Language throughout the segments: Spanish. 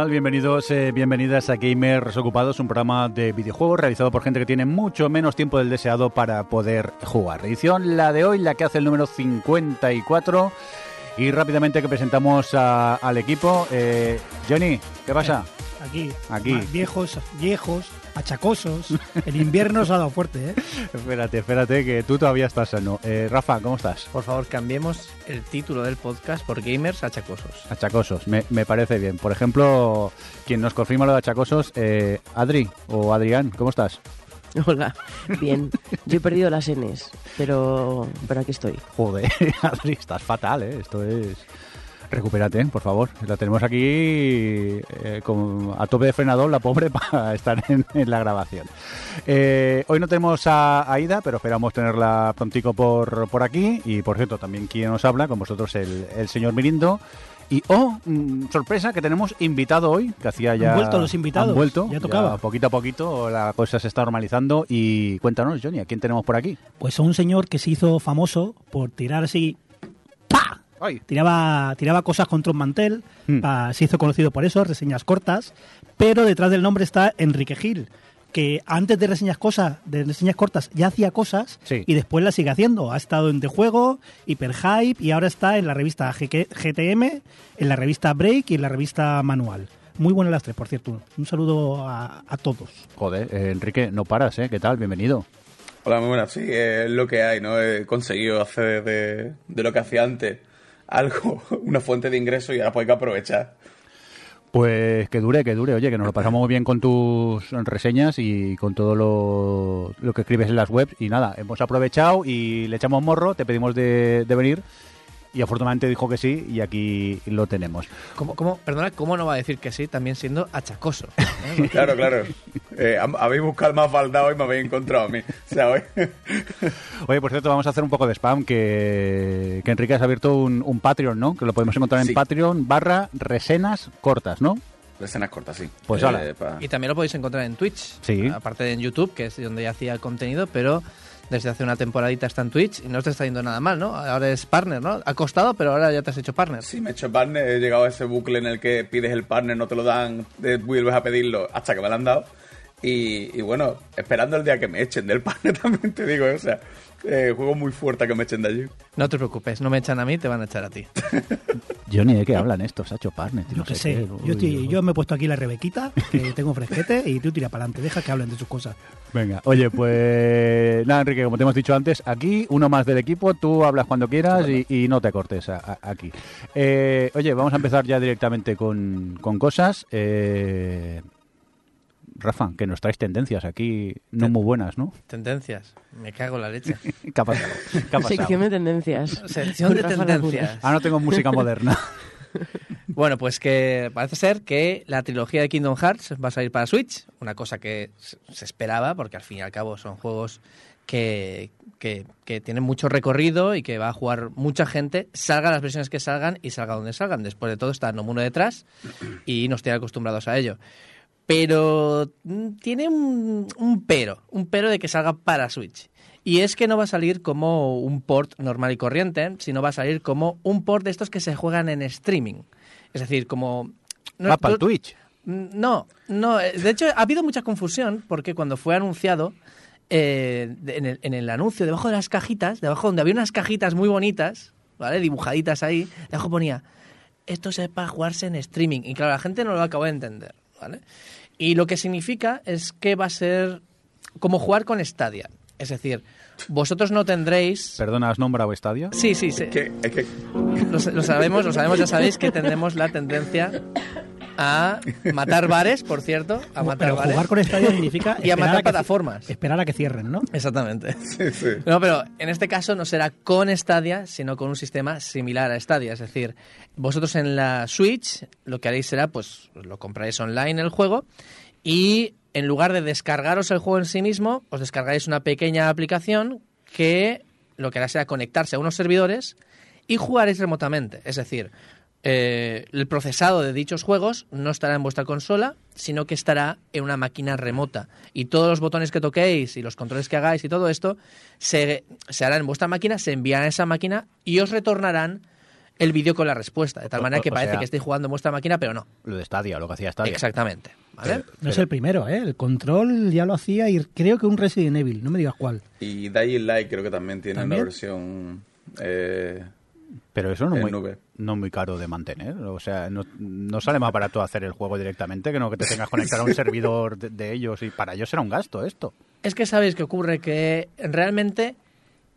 tal? Bienvenidos, eh, bienvenidas a Gamers Ocupados, un programa de videojuegos realizado por gente que tiene mucho menos tiempo del deseado para poder jugar. Edición la de hoy, la que hace el número 54. Y rápidamente que presentamos al equipo. Eh, Johnny, ¿qué pasa? Aquí. Aquí. Más Viejos, viejos, achacosos. El invierno se ha dado fuerte, ¿eh? Espérate, espérate, que tú todavía estás sano. Eh, Rafa, ¿cómo estás? Por favor, cambiemos el título del podcast por Gamers Achacosos. Achacosos, me, me parece bien. Por ejemplo, quien nos confirma lo de achacosos, eh, Adri o Adrián, ¿cómo estás? Hola, bien. Yo he perdido las Ns, pero, pero aquí estoy. Joder, Adri, estás fatal, ¿eh? Esto es... Recupérate, por favor. La tenemos aquí eh, con- a tope de frenador, la pobre, para estar en, en la grabación. Eh, hoy no tenemos a Aida, pero esperamos tenerla prontico por, por aquí. Y, por cierto, también quien nos habla, con vosotros el, el señor Mirindo. Y, oh, mm, sorpresa, que tenemos invitado hoy, que hacía ya... Han vuelto los invitados, Han vuelto, ya tocaba. poquito a poquito la cosa se está normalizando. Y cuéntanos, Johnny, ¿a quién tenemos por aquí? Pues a un señor que se hizo famoso por tirar así. Ay. Tiraba, tiraba cosas contra un mantel. Hmm. pa- se hizo conocido por eso, reseñas cortas. Pero detrás del nombre está Enrique Gil. Que antes de reseñas cosas, de reseñas cortas, ya hacía cosas Sí. y después las sigue haciendo. Ha estado en The Juego, Hyperhype y ahora está en la revista GTM, en la revista Break y en la revista Manual. Muy buenas las tres, por cierto. Un saludo a, a todos. Joder, eh, Enrique, no paras, ¿eh? ¿Qué tal? Bienvenido. Hola, muy buenas. Sí, es lo que hay, ¿no? He conseguido hacer de, de lo que hacía antes algo, una fuente de ingreso y ahora pues que aprovechar. Pues que dure, que dure. Oye, que nos lo pasamos muy bien con tus reseñas y con todo lo, lo que escribes en las webs. Y nada, hemos aprovechado y le echamos morro, te pedimos de, de venir. Y afortunadamente dijo que sí y aquí lo tenemos. ¿Cómo, cómo, perdona, ¿cómo no va a decir que sí también siendo achacoso? ¿Eh? Claro, claro. Eh, hab- habéis buscado más baldado y me habéis encontrado a mí. O sea, hoy- Oye, por cierto, vamos a hacer un poco de spam, que, que Enrique has abierto un, un Patreon, ¿no? Que lo podemos encontrar en Sí. Patreon barra resenas cortas, ¿no? Escenas cortas, sí. Pues Eh, Y también lo podéis encontrar en Twitch. Sí. Aparte de en YouTube, que es donde ya hacía contenido, pero desde hace una temporadita está en Twitch y no te está yendo nada mal, ¿no? Ahora es partner, ¿no? Ha costado, pero ahora ya te has hecho partner. Sí, me he hecho partner, he llegado a ese bucle en el que pides el partner, no te lo dan, eh, vuelves a pedirlo hasta que me lo han dado. Y, y bueno, esperando el día que me echen del partner también te digo, o sea, eh, juego muy fuerte a que me echen de allí. No te preocupes, no me echan a mí, te van a echar a ti. Johnny, ¿de qué hablan estos? Ha hecho partner. tío, Yo no qué sé sé. qué. Yo, estoy- yo me he puesto aquí la rebequita, que tengo fresquete, y tú tira para adelante. Deja que hablen de sus cosas. Venga, oye, pues nada, Enrique, como te hemos dicho antes, aquí uno más del equipo, tú hablas cuando quieras y, y no te cortes a- a- aquí. Eh, oye, vamos a empezar ya directamente con, con cosas. Eh, Rafa, que nos traes tendencias aquí no muy buenas, ¿no? Tendencias. Me cago en la leche. ¿Qué ha pasado? ¿Qué ha pasado? Sección de tendencias. Sección de Rafa tendencias. Ah, no tengo música moderna. Bueno, pues que parece ser que la trilogía de Kingdom Hearts va a salir para Switch, una cosa que se se esperaba, porque al fin y al cabo son juegos que, que, que tienen mucho recorrido y que va a jugar mucha gente, salgan las versiones que salgan y salga donde salgan. Después de todo está Nomuno detrás y nos tiene acostumbrados a ello. Pero mm, tiene un, un pero, un pero de que salga para Switch. Y es que no va a salir como un port normal y corriente, sino va a salir como un port de estos que se juegan en streaming. Es decir, como... no- Va para Twitch. Mm, No, no. eh, De hecho, ha habido mucha confusión porque cuando fue anunciado, eh, en, el, en el anuncio, debajo de las cajitas, debajo donde había unas cajitas muy bonitas, ¿vale? Dibujaditas ahí, debajo ponía, esto es para jugarse en streaming. Y claro, la gente no lo acabó de entender, ¿vale? Y lo que significa es que va a ser como jugar con Stadia. Es decir, vosotros no tendréis... Perdona, ¿has nombrado estadio? Sí, sí, sí. Que, es que Lo, lo sabemos, lo sabemos, ya sabéis que tendremos la tendencia a matar bares, por cierto, a matar Pero bares. jugar con estadio significa Y a matar plataformas. Esperar a que cierren, ¿no? Exactamente. sí, sí. No, pero en este caso no será con Stadia, sino con un sistema similar a Stadia. Es decir, vosotros en la Switch lo que haréis será, pues, lo compraréis online el juego y en lugar de descargaros el juego en sí mismo, os descargaréis una pequeña aplicación que lo que hará será conectarse a unos servidores y jugaréis remotamente. Es decir, eh, el procesado de dichos juegos no estará en vuestra consola, sino que estará en una máquina remota. Y todos los botones que toquéis y los controles que hagáis y todo esto se, se harán en vuestra máquina, se enviarán a esa máquina y os retornarán el vídeo con la respuesta, de tal manera que o parece sea- que estoy jugando en vuestra máquina, pero no. Lo de Stadia, lo que hacía Stadia. Exactamente. ¿vale? No es el primero, ¿eh? El control ya lo hacía y creo que un Resident Evil, no me digas cuál. Y Dying Light creo que también tiene ¿También? una versión... eh, Pero eso no es muy, nube. no es muy caro de mantener. O sea, no, no sale más barato hacer el juego directamente que no que te tengas que conectar a un servidor de, de ellos. Y para ellos será un gasto esto. Es que sabéis que ocurre que realmente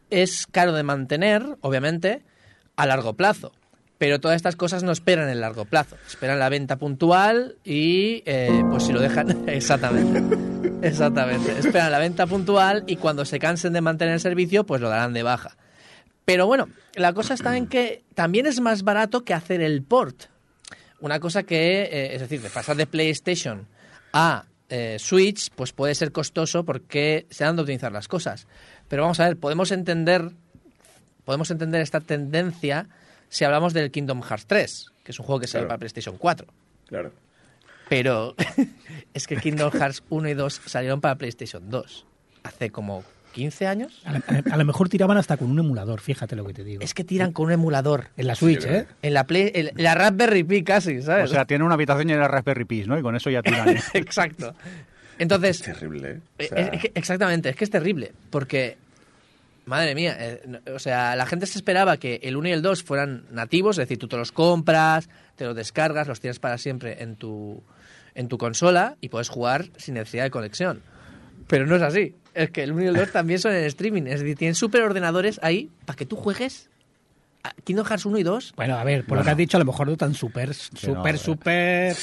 es caro de mantener, obviamente, a largo plazo. Pero todas estas cosas no esperan el largo plazo. Esperan la venta puntual y eh, pues si lo dejan... Exactamente. Exactamente. Esperan la venta puntual y cuando se cansen de mantener el servicio, pues lo darán de baja. Pero bueno, la cosa está en que también es más barato que hacer el port. Una cosa que, eh, es decir, de pasar de PlayStation a eh, Switch, pues puede ser costoso porque se han de optimizar las cosas. Pero vamos a ver, podemos entender, podemos entender esta tendencia si hablamos del Kingdom Hearts 3, que es un juego que sale Claro. para PlayStation 4. claro. Pero es que Kingdom Hearts 1 y 2 salieron para PlayStation 2 hace como 15 años. A, la- a lo mejor tiraban hasta con un emulador, fíjate lo que te digo. Es que tiran con un emulador. En la Switch, Sí, ¿eh? En la, Play, en la Raspberry Pi casi, O ¿sabes? sea, tiene una habitación llena de Raspberry Pi, ¿no? Y con eso ya tiran. Exacto. Entonces, Es terrible, ¿eh? O Eh, sea, es que- exactamente, es que es terrible, porque, madre mía, eh, no- o sea, la gente se esperaba que el 1 y el 2 fueran nativos, es decir, tú te los compras, te los descargas, los tienes para siempre en tu, en tu consola y puedes jugar sin necesidad de conexión. Pero no es así, es que el 1 y el 2 también son en streaming, es decir, tienen superordenadores ahí para que tú juegues Kingdom Hearts 1 y 2. Bueno, a ver, por lo que has dicho, a lo mejor no tan súper, súper, súper...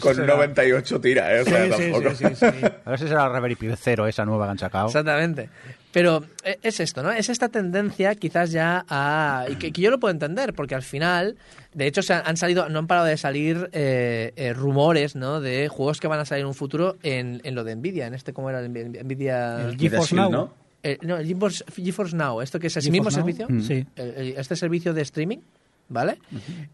Con será- 98 tira, ¿eh? O sea, sí, tampoco. sí, sí, sí. A ver si será Pi 0 esa nueva que han sacado. Exactamente. Pero eh, es esto, ¿no? Es esta tendencia quizás ya a... Y que, que yo lo puedo entender, porque al final, de hecho, se han, han salido, no han parado de salir eh, eh, rumores, ¿no? De juegos que van a salir en un futuro en, en lo de Nvidia, en este, ¿cómo era? Nvidia... El GeForce Now. ¿no? Eh, no, el GeForce, GeForce Now, ¿esto que es el GeForce mismo Now. servicio? Mm. Sí. el- el- este servicio de streaming, ¿vale?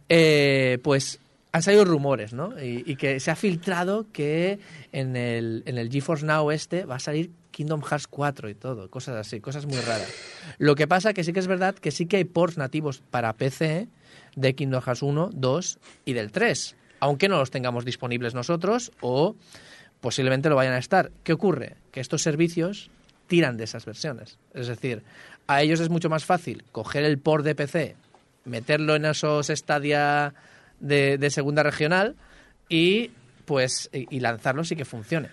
Eh, pues han salido rumores, ¿no? Y, y que se ha filtrado que en el, en el GeForce Now este va a salir Kingdom Hearts 4 y todo, cosas así, cosas muy raras. Lo que pasa que sí que es verdad que sí que hay ports nativos para PC de Kingdom Hearts 1, 2 y del 3, aunque no los tengamos disponibles nosotros o posiblemente lo vayan a estar. ¿Qué ocurre? Que estos servicios tiran de esas versiones. Es decir, a ellos es mucho más fácil coger el port de PC, meterlo en esos Stadia de, de segunda regional y pues y, lanzarlos y que funcione.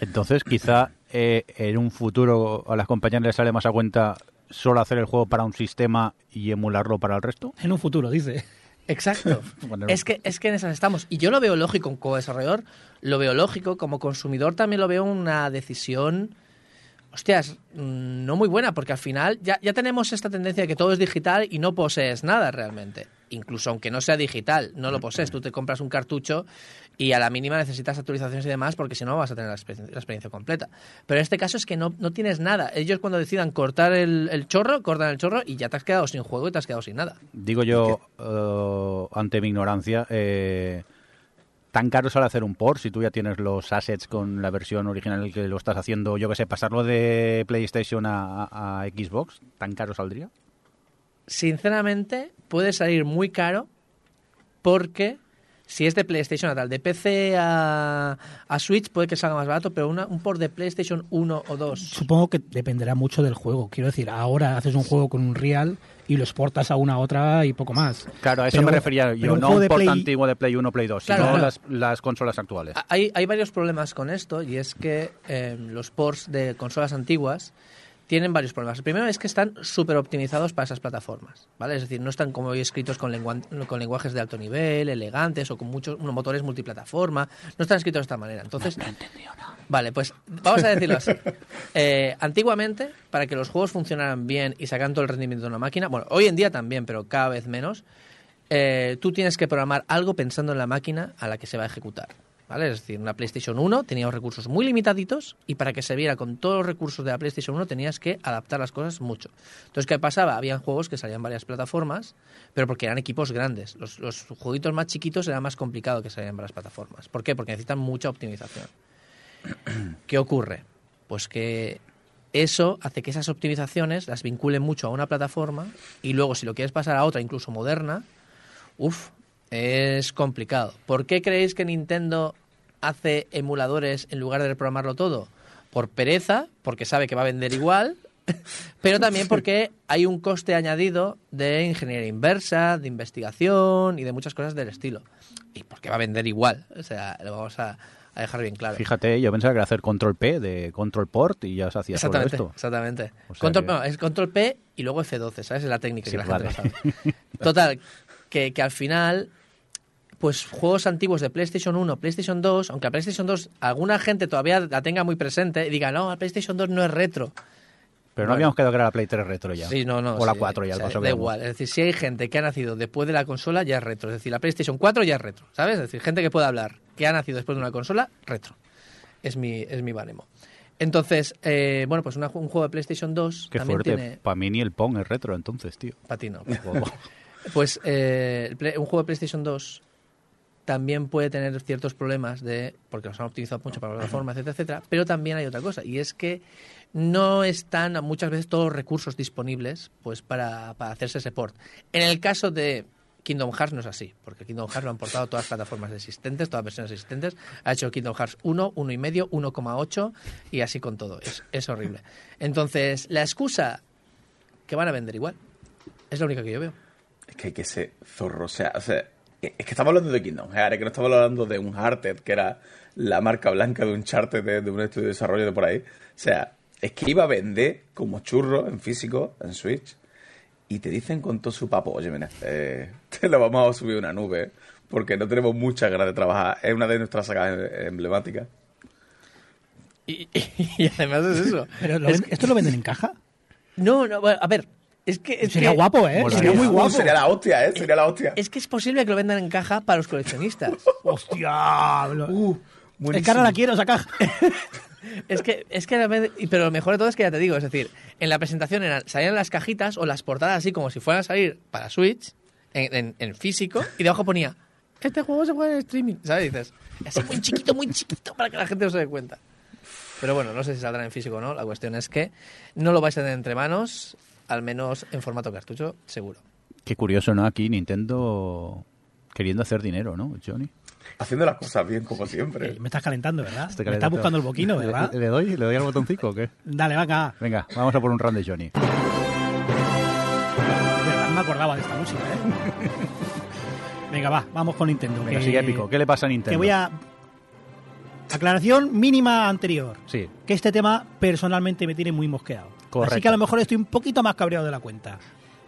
Entonces, quizá eh, en un futuro a las compañías les sale más a cuenta solo hacer el juego para un sistema y emularlo para el resto. En un futuro, dice. Exacto. Bueno, es que es que en esas estamos. Y yo lo veo lógico como desarrollador, lo veo lógico, como consumidor también lo veo una decisión hostias, mm, no muy buena, porque al final ya, ya tenemos esta tendencia de que todo es digital y no posees nada realmente. Incluso aunque no sea digital, no lo posees. Tú te compras un cartucho y a la mínima necesitas actualizaciones y demás porque si no vas a tener la, experien- la experiencia completa. Pero en este caso es que no, no tienes nada. Ellos cuando decidan cortar el, el chorro, cortan el chorro y ya te has quedado sin juego y te has quedado sin nada. Digo yo, eh, ante mi ignorancia, eh, tan caro sale hacer un port si tú ya tienes los assets con la versión original que lo estás haciendo, yo que sé, pasarlo de PlayStation a- a Xbox, ¿tan caro saldría? sinceramente, puede salir muy caro porque si es de PlayStation a tal, de PC a, a Switch puede que salga más barato, pero una- un port de PlayStation 1 o 2. Supongo que dependerá mucho del juego. Quiero decir, ahora haces un juego con un Real y lo exportas a una a otra y poco más. Claro, a eso Pero- me refería yo, un no un port Play- antiguo de Play 1, Play 2, Claro, sino claro. Las, las consolas actuales. Hay, hay varios problemas con esto y es que eh, los ports de consolas antiguas tienen varios problemas. El primero es que están súper optimizados para esas plataformas, ¿vale? Es decir, no están como hoy escritos con, lengua- con lenguajes de alto nivel, elegantes o con muchos unos motores multiplataforma. No están escritos de esta manera. Entonces, Vale, pues vamos a decirlo así. Eh, antiguamente, para que los juegos funcionaran bien y sacaran todo el rendimiento de una máquina, bueno, hoy en día también, pero cada vez menos, eh, tú tienes que programar algo pensando en la máquina a la que se va a ejecutar. ¿Vale? Es decir, una PlayStation 1 tenía unos recursos muy limitaditos y para que se viera con todos los recursos de la PlayStation 1 tenías que adaptar las cosas mucho. Entonces, ¿qué pasaba? Habían juegos que salían en varias plataformas, pero porque eran equipos grandes. Los, los jueguitos más chiquitos era más complicado que salieran en varias plataformas. ¿Por qué? Porque necesitan mucha optimización. ¿Qué ocurre? Pues que eso hace que esas optimizaciones las vinculen mucho a una plataforma y luego si lo quieres pasar a otra, incluso moderna, Uf, es complicado. ¿Por qué creéis que Nintendo hace emuladores en lugar de programarlo todo? Por pereza, porque sabe que va a vender igual, pero también porque hay un coste añadido de ingeniería inversa, de investigación y de muchas cosas del estilo. Y porque va a vender igual. O sea, lo vamos a, a dejar bien claro. Fíjate, yo pensaba que era hacer control P de control port y ya se hacía Exactamente, esto. exactamente. O sea Control, que- no, es control P y luego F12, ¿sabes? Es la técnica Sí, que la gente no sabe. Total, que, que al final, pues juegos antiguos de PlayStation 1, PlayStation 2, aunque la PlayStation 2 alguna gente todavía la tenga muy presente y diga, no, la PlayStation 2 no es retro. Pero no habíamos quedado que era la Play 3 retro ya. Sí, no, no. O la sí, 4 ya, o el sea, paso Da igual. Es decir, si hay gente que ha nacido después de la consola, ya es retro. Es decir, la PlayStation 4 ya es retro, ¿sabes? Es decir, gente que puede hablar que ha nacido después de una consola, retro. Es mi, es mi baremo. Entonces, eh, bueno, pues una- un juego de PlayStation 2 Qué también fuerte. tiene... Para mí ni el Pong es retro entonces, tío. Para ti no. Pues eh, un juego de PlayStation 2 también puede tener ciertos problemas de porque los han optimizado mucho para la plataforma, etcétera, etcétera. Pero también hay otra cosa y es que no están muchas veces todos los recursos disponibles pues para, para hacerse ese port. En el caso de Kingdom Hearts no es así, porque Kingdom Hearts lo han portado todas las plataformas existentes, todas las versiones existentes. Ha hecho Kingdom Hearts 1, 1,5, 1,8 y así con todo. Es, es horrible. Entonces, la excusa que van a vender igual es la única que yo veo. Es que hay que ser zorro. O sea, o sea, es que estamos hablando de Kingdom Hearts, que no estamos hablando de un Hearted, que era la marca blanca de un charter de, de un estudio de desarrollo de por ahí. O sea, es que iba a vender como churro en físico, en Switch, y te dicen con todo su papo, oye, mira, eh, te lo vamos a subir a una nube, porque no tenemos muchas ganas de trabajar. Es una de nuestras sagas em- emblemáticas. Y, y además es eso. Pero lo Es ven- ¿Esto lo venden en caja? No, no, bueno, a ver, es que... Es Sería que- guapo, ¿eh? Molaría. Sería muy guapo. Sería la hostia, ¿eh? Sería la hostia. Es que es posible que lo vendan en caja para los coleccionistas. ¡Hostia! Uh, es que ahora la quiero esa caja. Es que, es que, pero lo mejor de todo es que ya te digo, es decir, en la presentación eran, salían las cajitas o las portadas así como si fueran a salir para Switch, en, en- en físico, y debajo ponía, este juego se juega en streaming, ¿sabes? Y dices, es muy chiquito, muy chiquito para que la gente no se dé cuenta. Pero bueno, no sé si saldrá en físico o no, la cuestión es que no lo vais a tener entre manos, al menos en formato cartucho, seguro. Qué curioso, ¿no? Aquí Nintendo queriendo hacer dinero, ¿no, Johnny? Haciendo las cosas bien, como siempre. Eh, Me estás calentando, ¿verdad? Me estás buscando el boquino, ¿verdad? ¿Le, le doy? ¿Le doy al botoncito o qué? Dale, venga. Venga, vamos a por un round de Johnny. De verdad no me acordaba de esta música, ¿eh? Venga, va, vamos con Nintendo. Venga, que- sigue épico. ¿Qué le pasa a Nintendo? Que voy a... Aclaración mínima anterior. Sí, Que este tema personalmente me tiene muy mosqueado. Correcto. Así que a lo mejor estoy un poquito más cabreado de la cuenta.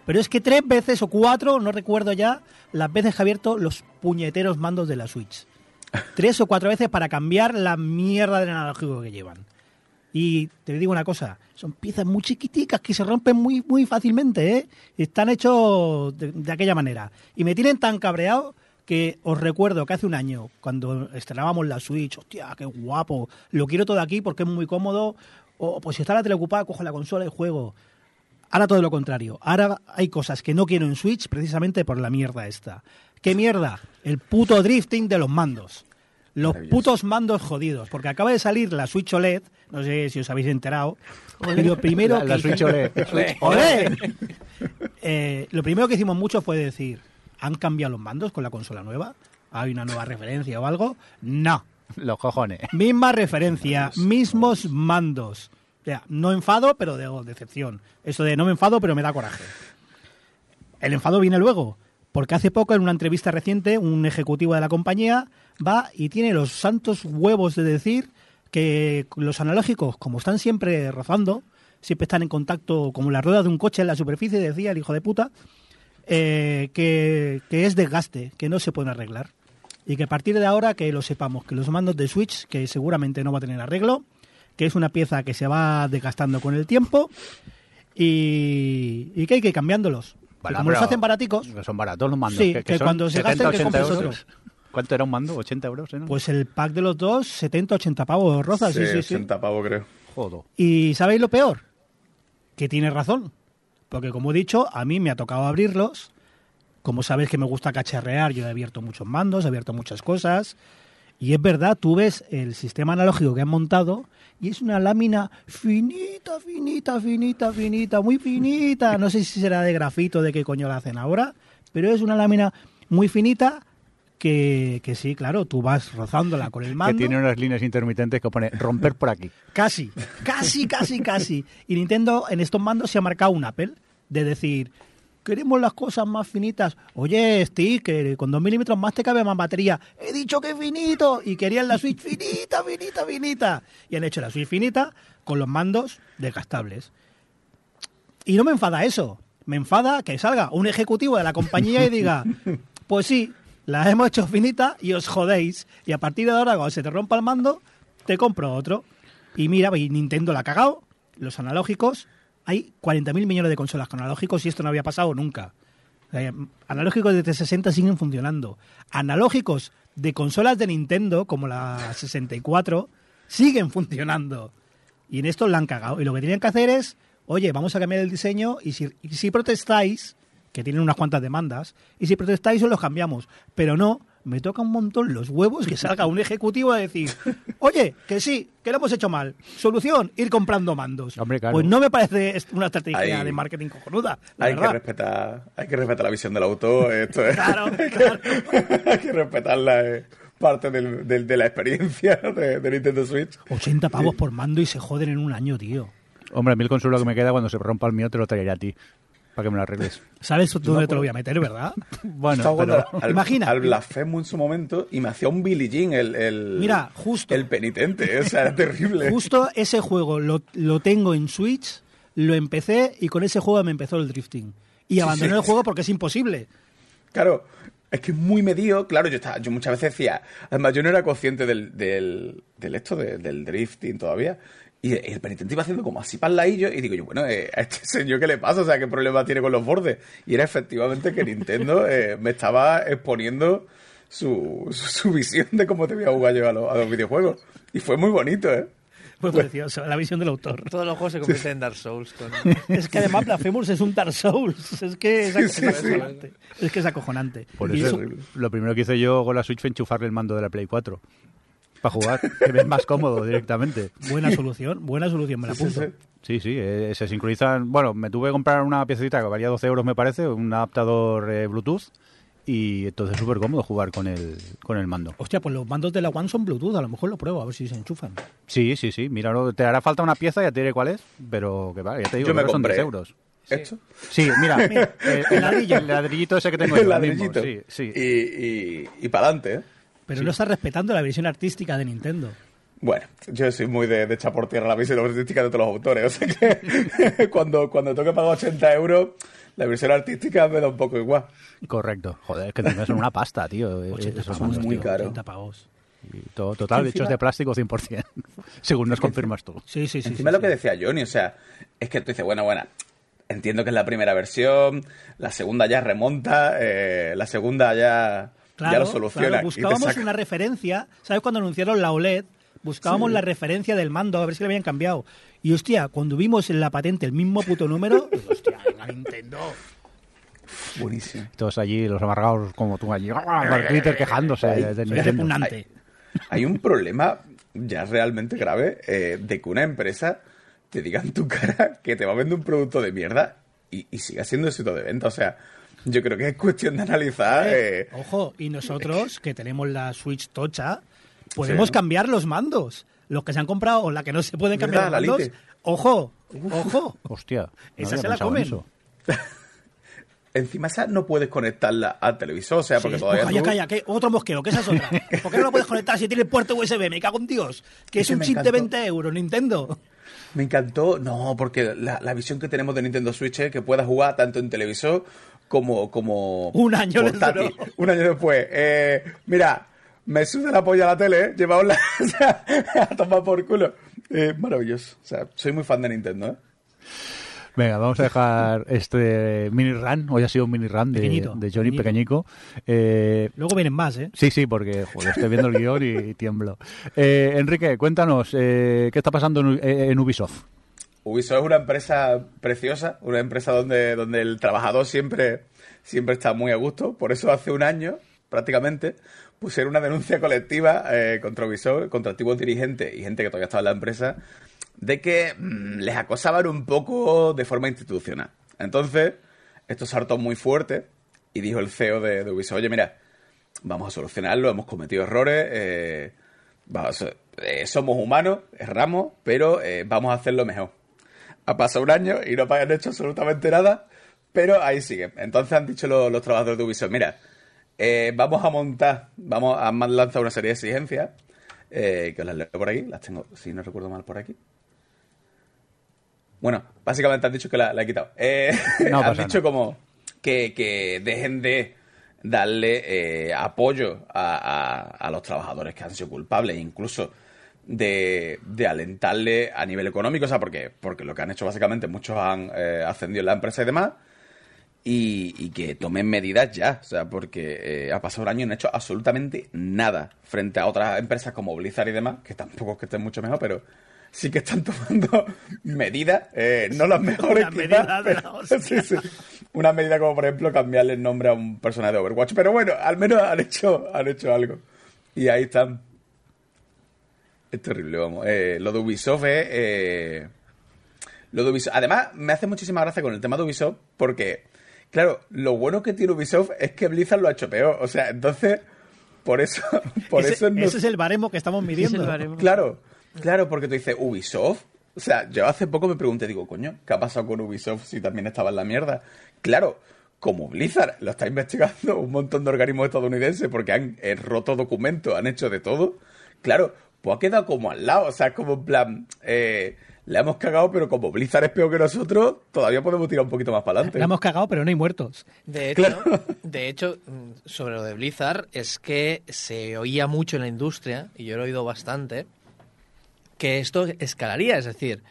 Pero es que tres veces o cuatro, no recuerdo ya, las veces que he abierto los puñeteros mandos de la Switch. Tres o cuatro veces para cambiar la mierda del analógico que llevan. Y te digo una cosa, son piezas muy chiquiticas que se rompen muy, muy fácilmente, ¿eh? Están hechos de, de aquella manera. Y me tienen tan cabreado que os recuerdo que hace un año, cuando estrenábamos la Switch, hostia, qué guapo, lo quiero todo aquí porque es muy cómodo, o pues si está la tele ocupada, cojo la consola y juego. Ahora todo lo contrario. Ahora hay cosas que no quiero en Switch precisamente por la mierda esta. ¿Qué mierda? El puto drifting de los mandos. Los putos mandos jodidos. Porque acaba de salir la Switch OLED. No sé si os habéis enterado. Y lo primero La- la que Switch OLED. ¡Olé! Eh, lo primero que hicimos mucho fue decir, ¿han cambiado los mandos con la consola nueva? ¿Hay una nueva referencia o algo? No. Los cojones. Misma referencia, mismos mandos. O sea, no enfado, pero de decepción. Eso de no me enfado, pero me da coraje. El enfado viene luego, porque hace poco en una entrevista reciente un ejecutivo de la compañía va y tiene los santos huevos de decir que los analógicos, como están siempre rozando, siempre están en contacto como la rueda de un coche en la superficie, decía el hijo de puta, eh, que, que es desgaste, que no se pueden arreglar. Y que a partir de ahora que lo sepamos, que los mandos de Switch, que seguramente no va a tener arreglo, que es una pieza que se va desgastando con el tiempo y, y que hay que ir cambiándolos. Que como los hacen baraticos, Son baratos los mandos. Sí, que son cuando se gasten, que 80 compres euros. ¿Cuánto era un mando? ¿80 euros? eh, no? pues el pack de los dos, 70, 80 pavos, Roza, sí, sí, sí. 80 pavos, creo. Jodo. Y ¿sabéis lo peor? Que tiene razón. Porque como he dicho, a mí me ha tocado abrirlos. Como sabes que me gusta cacharrear, yo he abierto muchos mandos, he abierto muchas cosas. Y es verdad, tú ves el sistema analógico que han montado y es una lámina finita, finita, finita, finita, muy finita. No sé si será de grafito, de qué coño la hacen ahora, pero es una lámina muy finita que, que sí, claro, tú vas rozándola con el Que mando. tiene unas líneas intermitentes que pone romper por aquí. Casi, casi, casi, casi. Y Nintendo en estos mandos se ha marcado un Apple de decir, queremos las cosas más finitas. Oye, que con 2 milímetros más te cabe más batería. He dicho que finito. Y querían la Switch finita, finita, finita. Y han hecho la Switch finita con los mandos desgastables. Y no me enfada eso. Me enfada que salga un ejecutivo de la compañía y diga, pues sí, la hemos hecho finita y os jodéis. Y a partir de ahora, cuando se te rompa el mando, te compro otro. Y mira, Nintendo la ha cagado. Los analógicos, hay 40.000 millones de consolas con analógicos y esto no había pasado nunca. Sea, analógicos de 360 siguen funcionando. Analógicos de consolas de Nintendo, como la 64, siguen funcionando. Y en esto la han cagado. Y lo que tenían que hacer es, oye, vamos a cambiar el diseño y si, y si protestáis, que tienen unas cuantas demandas, y si protestáis os los cambiamos. Pero no, me toca un montón los huevos que salga un ejecutivo a decir, oye, que sí, que lo hemos hecho mal. Solución, ir comprando mandos. Hombre, claro. Pues no me parece una estrategia de marketing cojonuda. la Hay que, respetar, hay que respetar la visión del autor. Esto es, Claro, claro. hay que respetarla. Es parte del- del- de la experiencia de, de Nintendo Switch. 80 pavos por mando y se joden en un año, tío. Hombre, a mí el consuelo que me queda cuando se rompa el mío te lo traeré a ti. Para que me lo arregles. ¿Sabes dónde te lo voy a meter, verdad? Bueno, pero... al, Imagina. al Blasphemous en su momento y me hacía un Billie Jean el, el- Mira, justo. el penitente. O sea, era terrible. Justo ese juego lo, lo tengo en Switch, lo empecé y con ese juego me empezó el drifting. Y abandoné sí. el juego porque es imposible. Claro, es que es muy medido. Claro, yo estaba, yo muchas veces decía, además yo no era consciente del, del, del esto, de- del drifting todavía. Y el penitente iba haciendo como así para el ladillo y digo yo, bueno, eh, a este señor qué le pasa, o sea, qué problema tiene con los bordes. Y era efectivamente que Nintendo eh, me estaba exponiendo su, su, su visión de cómo te voy a jugar yo a, los- a los videojuegos. Y fue muy bonito, ¿eh? Fue precioso, la visión del autor. Todos los juegos se convierten en Dark Souls. Con... Es que además Blasphemous es un Dark Souls. Es que es, Sí, sí, es sí. acojonante. Es que es acojonante. Por eso- lo primero que hice yo con la Switch fue enchufarle el mando de la Play 4. Para jugar, que es más cómodo directamente. buena solución, buena solución, me la Sí, apunto. sí. Sí, sí, eh, se sincronizan. Bueno, me tuve que comprar una piececita que valía 12 euros, me parece, un adaptador eh, Bluetooth. Y entonces es súper cómodo jugar con el, con el mando. Hostia, pues los mandos de la One son Bluetooth, a lo mejor lo pruebo, a ver si se enchufan. Sí, sí, sí. Mira, no- te hará falta una pieza, ya te diré cuál es. Pero que va, ya te digo, Yo me son compré 10 euros. Esto. Sí, mira, el, el ladrillo, el ladrillito ese que tengo El yo. mismo, ladrillito. Sí, sí. Y, y, y para adelante, ¿eh? Pero no está respetando la versión artística de Nintendo. Bueno, yo soy muy de, de echar por tierra la visión artística de todos los autores. O sea que cuando, cuando tengo que pagar 80 euros, la versión artística me da un poco igual. Correcto. Joder, es que encima son una pasta, tío. eh, 80 esos pavos, mandos, muy tío. caro. 80 pavos. Y todo, total, Encima- hechos de plástico 100%. Según nos confirmas tú. Sí, sí, sí. Encima sí, lo sí. que decía Johnny, o sea, es que tú dices, bueno, bueno, entiendo que es la primera versión, la segunda ya remonta, eh, la segunda ya, Claro, ya lo soluciona. claro, buscábamos una referencia. ¿Sabes cuando anunciaron la OLED? Buscábamos la referencia del mando, a ver si le habían cambiado. Y hostia, cuando vimos en la patente el mismo puto número, digo, hostia, venga, Nintendo. Buenísimo. Todos allí, los amargados como tú allí, ¡ah! con Twitter quejándose Ay, de Nintendo. repugnante. Hay un problema ya realmente grave eh, de que una empresa te diga en tu cara que te va a vender un producto de mierda y, y siga siendo éxito de venta. O sea, yo creo que es cuestión de analizar. eh, Ojo, y nosotros, que tenemos la Switch tocha, podemos Sí. cambiar los mandos. Los que se han comprado o la que no se pueden cambiar ¿Verdad, los la mandos. Lite? Ojo, ojo. Hostia. no Esa se la comen. eso. encima esa no puedes conectarla al televisor, o sea, porque Sí, todavía calla, tú- calla, que otro mosqueo, que esa es otra. ¿Por qué no lo puedes conectar si tiene puerto USB? Me cago en Dios. Que es un chip de encantó. 20 euros, Nintendo. Me encantó, no, porque la, la visión que tenemos de Nintendo Switch es que puedas jugar tanto en televisor como, como Un año les portátil. duró. Un año después. Eh, mira, me suda la polla a la tele, ¿eh? llevaos la a tomar por culo. Eh, maravilloso. O sea, soy muy fan de Nintendo, ¿eh? Venga, vamos a dejar este mini run. Hoy ha sido un mini run de, Pequeñito, de Johnny pequeñito. Pequeñico. Eh, Luego vienen más, ¿eh? sí, sí, porque joder, estoy viendo el guion y, tiemblo. Eh, Enrique, cuéntanos, eh, ¿qué está pasando en, eh, en Ubisoft? Ubisoft es una empresa preciosa, una empresa donde, donde el trabajador siempre, siempre está muy a gusto. Por eso hace un año, prácticamente, pusieron una denuncia colectiva eh, contra Ubisoft, contra antiguos dirigentes y gente que todavía estaba en la empresa, de que mm, les acosaban un poco de forma institucional. Entonces, esto saltó muy fuerte y dijo el CEO de, Ubisoft, oye, mira, vamos a solucionarlo, hemos cometido errores, eh, vamos, eh, somos humanos, erramos, pero vamos a hacerlo mejor. Ha pasado un año y no han hecho absolutamente nada, pero ahí sigue. Entonces han dicho los, los trabajadores de Ubisoft, mira, eh, vamos a montar, vamos a lanzar una serie de exigencias, eh, que os las leo por aquí, las tengo, si no recuerdo mal, por aquí. Bueno, básicamente han dicho que la, la he quitado. Eh, No han dicho como que, que dejen de darle eh, apoyo a, a- a los trabajadores que han sido culpables, incluso de, de alentarle a nivel económico, o sea, porque, porque lo que han hecho básicamente, muchos han eh, ascendido en la empresa y demás, y, y que tomen medidas ya, o sea, porque eh, ha pasado un año y no han hecho absolutamente nada frente a otras empresas como Blizzard y demás, que tampoco es que estén mucho mejor, pero sí que están tomando medidas, eh, no las mejores, Las quizás, medidas de la pero- hostia. sí, sí. Una medida como, por ejemplo, cambiarle el nombre a un personaje de Overwatch, pero bueno, al menos han hecho, han hecho algo. Y ahí están. Es terrible, vamos. Eh, lo de Ubisoft es... eh, lo de Ubisoft. Además, me hace muchísima gracia con el tema de Ubisoft porque, claro, lo bueno que tiene Ubisoft es que Blizzard lo ha hecho peor. O sea, entonces, por eso, por ese, eso no- ese es el baremo que estamos midiendo. Es el baremo. Claro, claro, porque tú dices Ubisoft. O sea, yo hace poco me pregunté, digo, coño, ¿qué ha pasado con Ubisoft si también estaba en la mierda? Claro, como Blizzard lo está investigando un montón de organismos estadounidenses porque han eh, roto documentos, han hecho de todo. Claro, pues ha quedado como al lado. O sea, es como en plan, eh, la hemos cagado, pero como Blizzard es peor que nosotros, todavía podemos tirar un poquito más para adelante. La hemos cagado, pero no hay muertos. De hecho, de hecho, mm, sobre lo de Blizzard, es que se oía mucho en la industria, y yo lo he oído bastante, que esto escalaría. Es decir,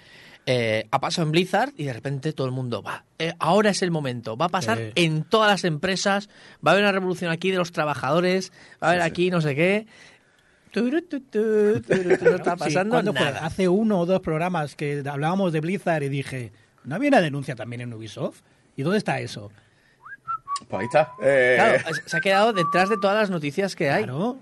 eh, ha pasado en Blizzard y de repente todo el mundo va. eh, ahora es el momento. Va a pasar Sí. en todas las empresas. Va a haber una revolución aquí de los trabajadores. Va a haber Sí, sí. aquí no sé qué. No está pasando nada. Hace uno o dos programas que hablábamos de Blizzard y dije, ¿no había una denuncia también en Ubisoft? ¿Y dónde está eso? Pues ahí está. Eh, Claro, se ha quedado detrás de todas las noticias que hay. Claro.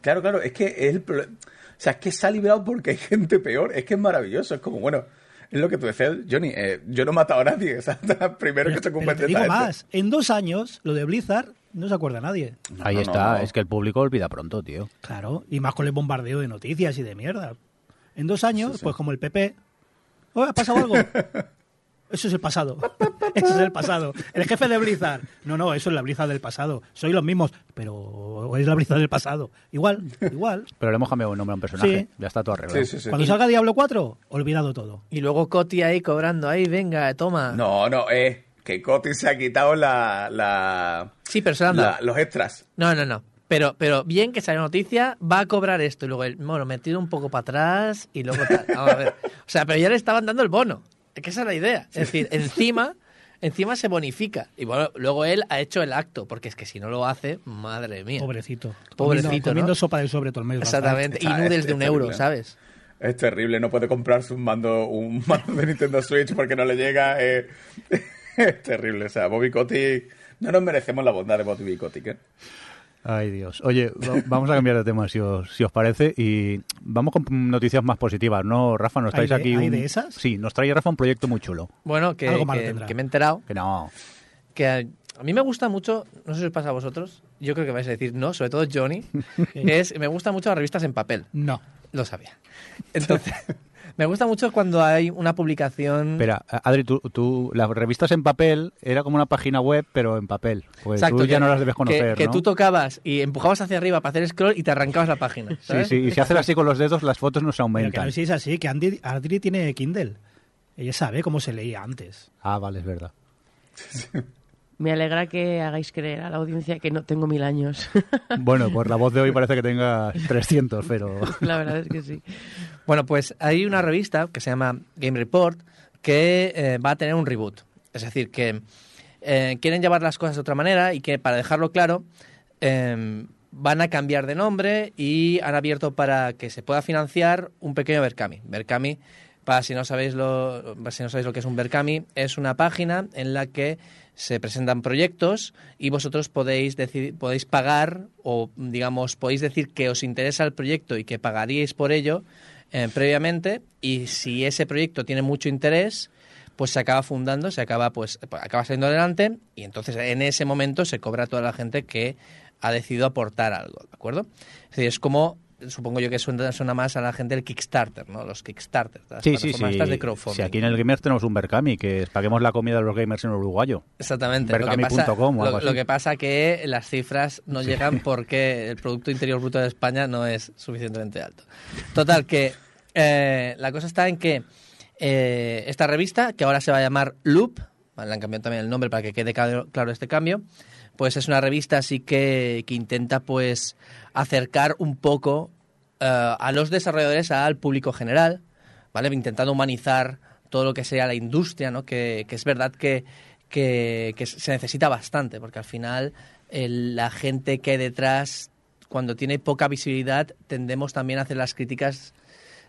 Claro, claro, es que es el problema. O sea, es que se ha librado porque hay gente peor. Es que es maravilloso. Es como, bueno, es lo que tú decías, Johnny. eh, yo no he matado a nadie. O sea, primero que se Pero ocupen te digo más, en dos años, lo de Blizzard no se acuerda nadie. No, Ahí no, está, no. es que el público olvida pronto, tío. Claro, y más con el bombardeo de noticias y de mierda. En dos años, Sí, sí. pues como el PP, "Oh, ¿ha pasado algo? Eso es el pasado. Eso es el pasado. El jefe de Blizzard. No, no, eso es la Blizzard del pasado. Soy los mismos, pero es la Blizzard del pasado. Igual, igual. Pero le hemos cambiado un nombre a un personaje. Sí. Ya está todo arreglado. Sí, sí, sí. Cuando salga Diablo 4, olvidado todo. Y luego Coti ahí cobrando, ahí, venga, toma. No, no, es que Coti se ha quitado la, la, Sí, pero se lo han dado. la- los extras. No, no, no. Pero, pero bien que salió noticia, va a cobrar esto. Y luego, él, bueno, me tiro un poco para atrás y luego tal. Vamos a ver. O sea, pero ya le estaban dando el bono. Es que esa es la idea. Es decir, encima, encima se bonifica. Y bueno, luego él ha hecho el acto, porque es que si no lo hace, madre mía. Pobrecito. Pobrecito, Comiendo, comiendo sopa de sobre todo el mes. Exactamente. Y Está- noodles es- de un euro. ¿sabes? Es terrible, no puede comprarse un mando, un mando de Nintendo Switch porque no le llega. eh. Es terrible, o sea, Bobby Kotick. No nos merecemos la bondad de Bobby Kotick, ¿eh? Ay, Dios. Oye, va- vamos a cambiar de tema si os, si os parece y vamos con noticias más positivas, ¿no, Rafa? Nos ¿Hay traéis de- aquí hay un... de esas? Sí, nos trae Rafa un proyecto muy chulo. Bueno, que, Algo malo que- tendrá. que me he enterado Que no... que a, a mí me gusta mucho, no sé si os pasa a vosotros, yo creo que vais a decir no, sobre todo Johnny, que es, me gustan mucho las revistas en papel. No. Lo sabía. Entonces, me gusta mucho cuando hay una publicación. Espera, Adri, tú, tú- las revistas en papel era como una página web, pero en papel. Pues Exacto, tú ya que- no las debes que- conocer, Que, ¿no? tú tocabas y empujabas hacia arriba para hacer scroll y te arrancabas la página. Sí, ¿sabes? sí, y si haces así con los dedos, las fotos no se Pero que aumentan. no sé si es así, que Andy- Adri tiene Kindle. Ella sabe cómo se leía antes. Ah, vale, es verdad. Me alegra que hagáis creer a la audiencia que no tengo mil años. Bueno, por la voz de hoy parece que tengas 300, pero... la verdad es que sí. Bueno, pues hay una revista que se llama Game Report que eh, va a tener un reboot. Es decir, que eh, quieren llevar las cosas de otra manera y que, para dejarlo claro, eh, van a cambiar de nombre y han abierto para que se pueda financiar un pequeño Berkami. Berkami, para si no sabéis lo, si no sabéis lo que es un Berkami, es una página en la que se presentan proyectos y vosotros podéis decir, podéis pagar o digamos podéis decir que os interesa el proyecto y que pagaríais por ello eh, previamente y si ese proyecto tiene mucho interés pues se acaba fundando, se acaba pues acaba saliendo adelante y entonces en ese momento se cobra a toda la gente que ha decidido aportar algo, ¿de acuerdo? Es decir, es como supongo yo que suena, suena más a la gente del Kickstarter, ¿no? Los Kickstarter, las Sí, sí, sí. estas de crowdfunding. Si aquí en el Gamers tenemos un Berkami, que es paguemos la comida de los gamers en uruguayo. Exactamente. Lo que, pasa, Berkami.com lo, que pasa que las cifras no llegan porque el Producto Interior Bruto de España no es suficientemente alto. Total, que eh, la cosa está en que eh, esta revista, que ahora se va a llamar Loop, le han cambiado también el nombre para que quede claro este cambio, pues es una revista así que, que intenta pues acercar un poco eh, a los desarrolladores al público general, ¿vale? Intentando humanizar todo lo que sea la industria, ¿no? Que, que es verdad que, que, se necesita bastante, porque al final el- la gente que hay detrás, cuando tiene poca visibilidad, tendemos también a hacer las críticas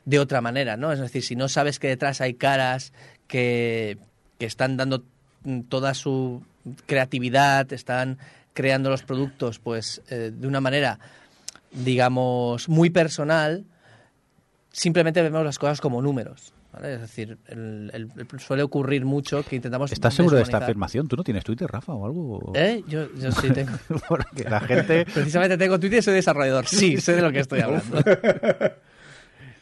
de otra manera, ¿no? Es decir, si no sabes que detrás hay caras que, que están dando mm, toda su creatividad, están creando los productos, pues eh, de una manera, digamos, muy personal, simplemente vemos las cosas como números. ¿vale? Es decir, el- el- el- suele ocurrir mucho que intentamos. ¿Estás seguro de esta afirmación? ¿Tú no tienes Twitter, Rafa, o algo? ¿Eh? Yo, yo sí tengo. Porque la gente... Precisamente tengo Twitter y soy desarrollador. Sí, sé de lo que estoy hablando.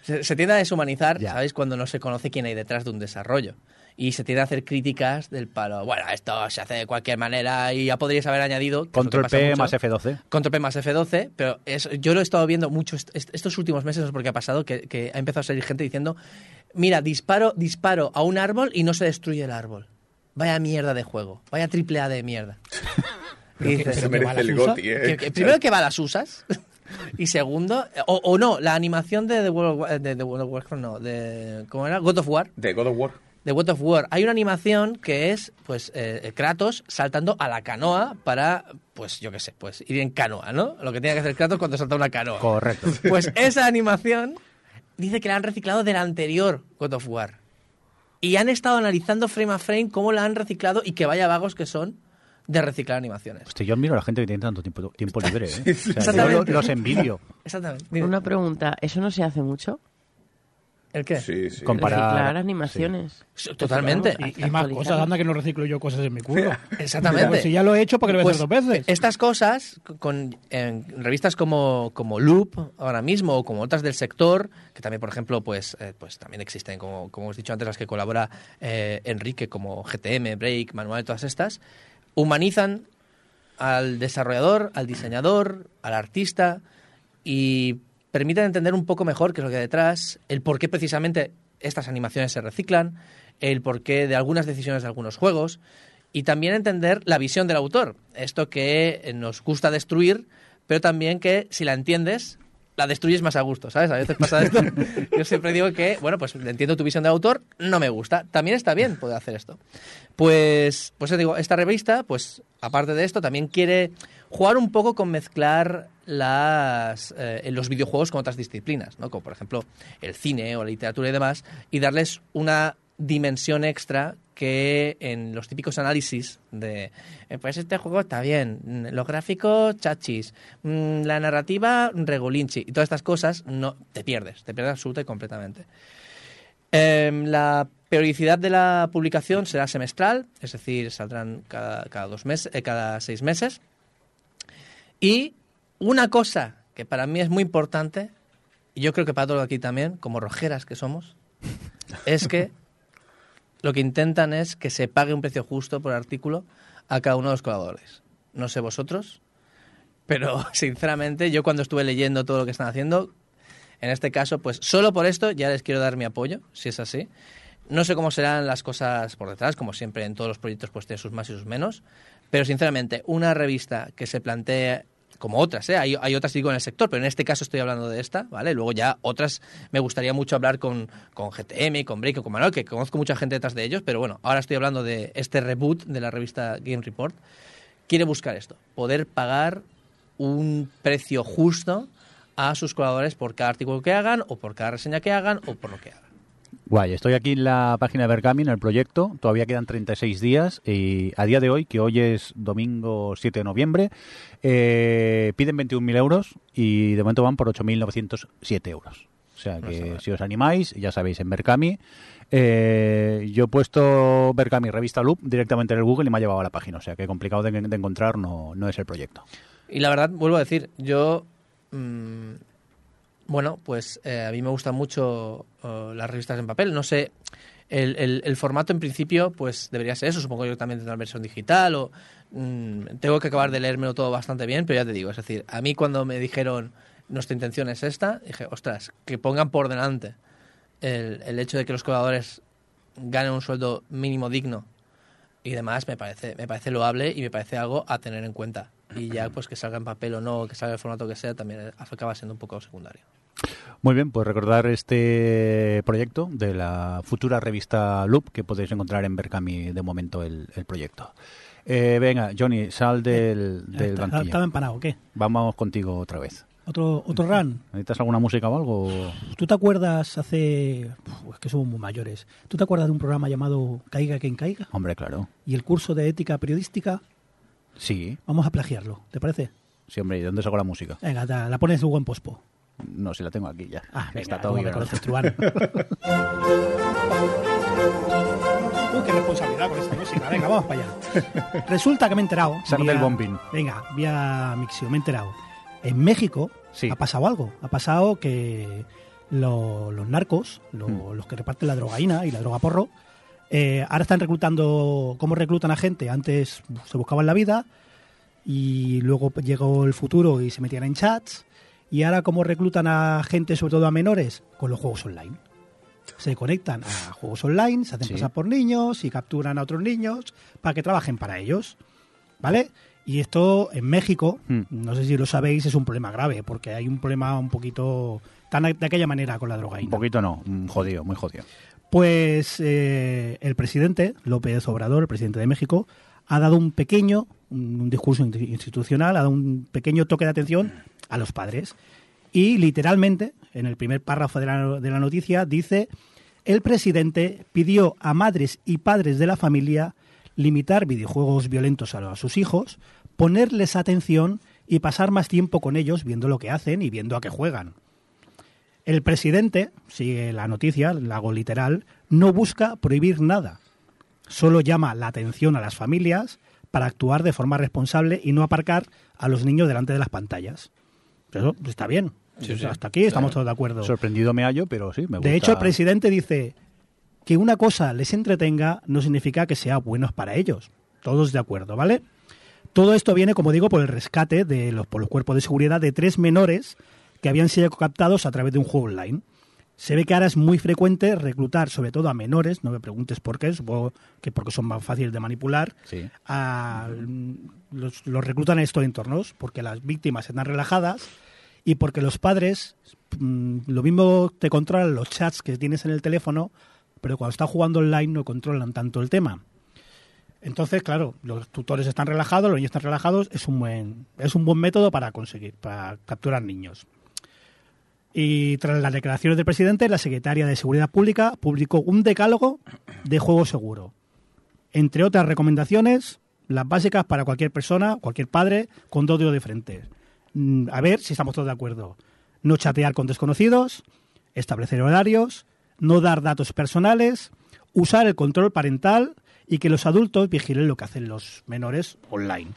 Se, se tiende a deshumanizar, Ya. ¿sabéis? Cuando no se conoce quién hay detrás de un desarrollo. Y se tiende a hacer críticas del palo. Bueno, esto se hace de cualquier manera y ya podríais haber añadido. Control P mucho, más F12. Control P más F12, pero es- yo lo he estado viendo mucho est- est- estos últimos meses, no sé por qué ha pasado, que, que ha empezado a salir gente diciendo, mira, disparo, disparo a un árbol y no se destruye el árbol. Vaya mierda de juego, vaya triple A de mierda. Y dices, Se merece el goti, ¿eh? que- que primero que va a las usas y segundo, o, o no, la animación de The World of, War- de, The World of Warcraft, no, de, ¿cómo era? God of War. De God of War. De God of War. Hay una animación que es, pues, eh, Kratos saltando a la canoa para, pues, yo qué sé, pues, ir en canoa, ¿no? Lo que tiene que hacer Kratos cuando salta una canoa. Correcto. Pues esa animación dice que la han reciclado del anterior God of War. Y han estado analizando frame a frame cómo la han reciclado y que vaya vagos que son de reciclar animaciones. Hostia, yo admiro a la gente que tiene tanto tiempo, tiempo libre, ¿eh? O sea, yo los envidio. Exactamente. Una pregunta, ¿eso no se hace mucho? ¿El qué? Sí, sí. Comparar- Reciclar animaciones. Sí, Totalmente. Y, y más cosas, anda que no reciclo yo cosas en mi curro. Exactamente. Pues si ya lo he hecho, ¿para qué lo voy a Pues, dos veces? Estas cosas, con, en revistas como, como Loop, ahora mismo, o como otras del sector, que también, por ejemplo, pues, eh, pues también existen, como, como os he dicho antes, las que colabora eh, Enrique, como GTM, Break, Manual, todas estas, humanizan al desarrollador, al diseñador, al artista y permiten entender un poco mejor qué es lo que hay detrás, el por qué precisamente estas animaciones se reciclan, el porqué de algunas decisiones de algunos juegos y también entender la visión del autor. Esto que eh, nos gusta destruir, pero también que si la entiendes, la destruyes más a gusto, ¿sabes? A veces pasa esto. Yo siempre digo que, bueno, pues entiendo tu visión de autor, no me gusta. También está bien poder hacer esto. Pues, pues os digo, esta revista, pues aparte de esto, también quiere jugar un poco con mezclar las, eh, los videojuegos con otras disciplinas, ¿no? Como por ejemplo el cine o la literatura y demás, y darles una dimensión extra que en los típicos análisis de eh, pues este juego está bien, mm, los gráficos chachis, mm, la narrativa regolinchi y todas estas cosas no te pierdes, te pierdes absoluta y completamente. Em, la periodicidad de la publicación será semestral, es decir, saldrán cada, cada dos meses, eh, cada seis meses. Y una cosa que para mí es muy importante, y yo creo que para todos aquí también, como rojeras que somos, es que lo que intentan es que se pague un precio justo por artículo a cada uno de los colaboradores. No sé vosotros, pero sinceramente yo cuando estuve leyendo todo lo que están haciendo, en este caso, pues solo por esto ya les quiero dar mi apoyo, si es así. No sé cómo serán las cosas por detrás, como siempre en todos los proyectos pues tiene sus más y sus menos, pero sinceramente una revista que se plantee como otras, ¿eh? hay, hay otras digo en el sector, pero en este caso estoy hablando de esta, ¿vale? Luego ya otras me gustaría mucho hablar con, con GTM, con Break, con Manuel, que conozco mucha gente detrás de ellos, pero bueno, ahora estoy hablando de este reboot de la revista Game Report. Quiere buscar esto, poder pagar un precio justo a sus colaboradores por cada artículo que hagan, o por cada reseña que hagan, o por lo que hagan. Guay, estoy aquí en la página de Bergami, en el proyecto. Todavía quedan 36 días y a día de hoy, que hoy es domingo 7 de noviembre, eh, piden 21.000 euros y de momento van por 8.907 euros. O sea que si os animáis, ya sabéis, en Berkami, Eh, yo he puesto Berkami Revista Loop directamente en el Google y me ha llevado a la página, o sea que complicado de, de encontrar no, no es el proyecto. Y la verdad, vuelvo a decir, yo. mm, bueno, pues eh, a mí me gustan mucho eh, las revistas en papel. No sé, el, formato en principio, pues debería ser eso. Supongo yo que también tendrá versión digital o. mm, tengo que acabar de leérmelo todo bastante bien, pero ya te digo, es decir, a mí cuando me dijeron nuestra intención es esta, dije, ostras, que pongan por delante el, el hecho de que los jugadores ganen un sueldo mínimo digno y demás me parece me parece loable y me parece algo a tener en cuenta y ya pues que salga en papel o no que salga el formato que sea también acaba siendo un poco secundario Muy bien, pues recordar este proyecto de la futura revista Loop que podéis encontrar en Berkami de momento el, el proyecto. Eh, venga, Johnny, sal del, del Está- banquillo. Estaba empanado, ¿o ¿qué? Vamos contigo otra vez. Otro, otro run. ¿Necesitas alguna música o algo? ¿Tú te acuerdas hace... Uf, es que somos muy mayores. ¿Tú te acuerdas de un programa llamado Caiga quien caiga? Hombre, claro. Y el curso de ética periodística, Sí, vamos a plagiarlo, ¿te parece? sí, hombre, ¿y dónde saco la música? Venga, ta- la pones en pospo. No, si la tengo aquí ya. Ah, venga, Está todo ¿cómo me bien. conoces, Truán? Uy, qué responsabilidad con esta música. Venga, vamos para allá. Resulta que me he enterado. Vía- del bombín. Venga, vía Mixio, me he enterado. En México Sí. ha pasado algo. Ha pasado que lo- los narcos, lo- Hmm. los que reparten la drogaína y la droga porro, eh, ahora están reclutando, ¿cómo reclutan a gente? Antes se buscaban la vida y luego llegó el futuro y se metían en chats. Y ahora, ¿cómo reclutan a gente, sobre todo a menores? Con los juegos online. Se conectan a juegos online, se hacen Sí. pasar por niños y capturan a otros niños para que trabajen para ellos. ¿Vale? Y esto en México, Hmm. no sé si lo sabéis, es un problema grave, porque hay un problema un poquito tan de aquella manera con la Un drogaína. poquito no, jodido, muy jodido. Pues eh, el presidente, López Obrador, el presidente de México, ha dado un pequeño, un, discurso in- institucional, ha dado un pequeño toque de atención a los padres. Y literalmente, en el primer párrafo de la, de la noticia, dice, el presidente pidió a madres y padres de la familia limitar videojuegos violentos a sus hijos, ponerles atención y pasar más tiempo con ellos viendo lo que hacen y viendo a qué juegan. El presidente, sigue la noticia, la hago literal, no busca prohibir nada. Solo llama la atención a las familias para actuar de forma responsable y no aparcar a los niños delante de las pantallas. Eso está bien. Sí, sí. Hasta aquí estamos todos de acuerdo. Sorprendido me hallo, pero sí, me gusta. De hecho, el presidente dice que una cosa les entretenga no significa que sea bueno para ellos. Todos de acuerdo, ¿vale? Todo esto viene, como digo, por el rescate de los, por los cuerpos de seguridad de tres menores que habían sido captados a través de un juego online. Se ve que ahora es muy frecuente reclutar, sobre todo a menores, no me preguntes por qué, supongo que porque son más fáciles de manipular, Sí. a- los, los reclutan en estos entornos porque las víctimas están relajadas y porque los padres mm, lo mismo te controlan los chats que tienes en el teléfono, pero cuando estás jugando online no controlan tanto el tema. Entonces, claro, los tutores están relajados, los niños están relajados, es un buen, es un buen método para conseguir, para capturar niños. Y tras las declaraciones del presidente, la secretaria de Seguridad Pública publicó un decálogo de juego seguro. Entre otras recomendaciones, las básicas para cualquier persona, cualquier padre, con dos dedos de frente. Mm, A ver si estamos todos de acuerdo. No chatear con desconocidos, establecer horarios, no dar datos personales, usar el control parental y que los adultos vigilen lo que hacen los menores online.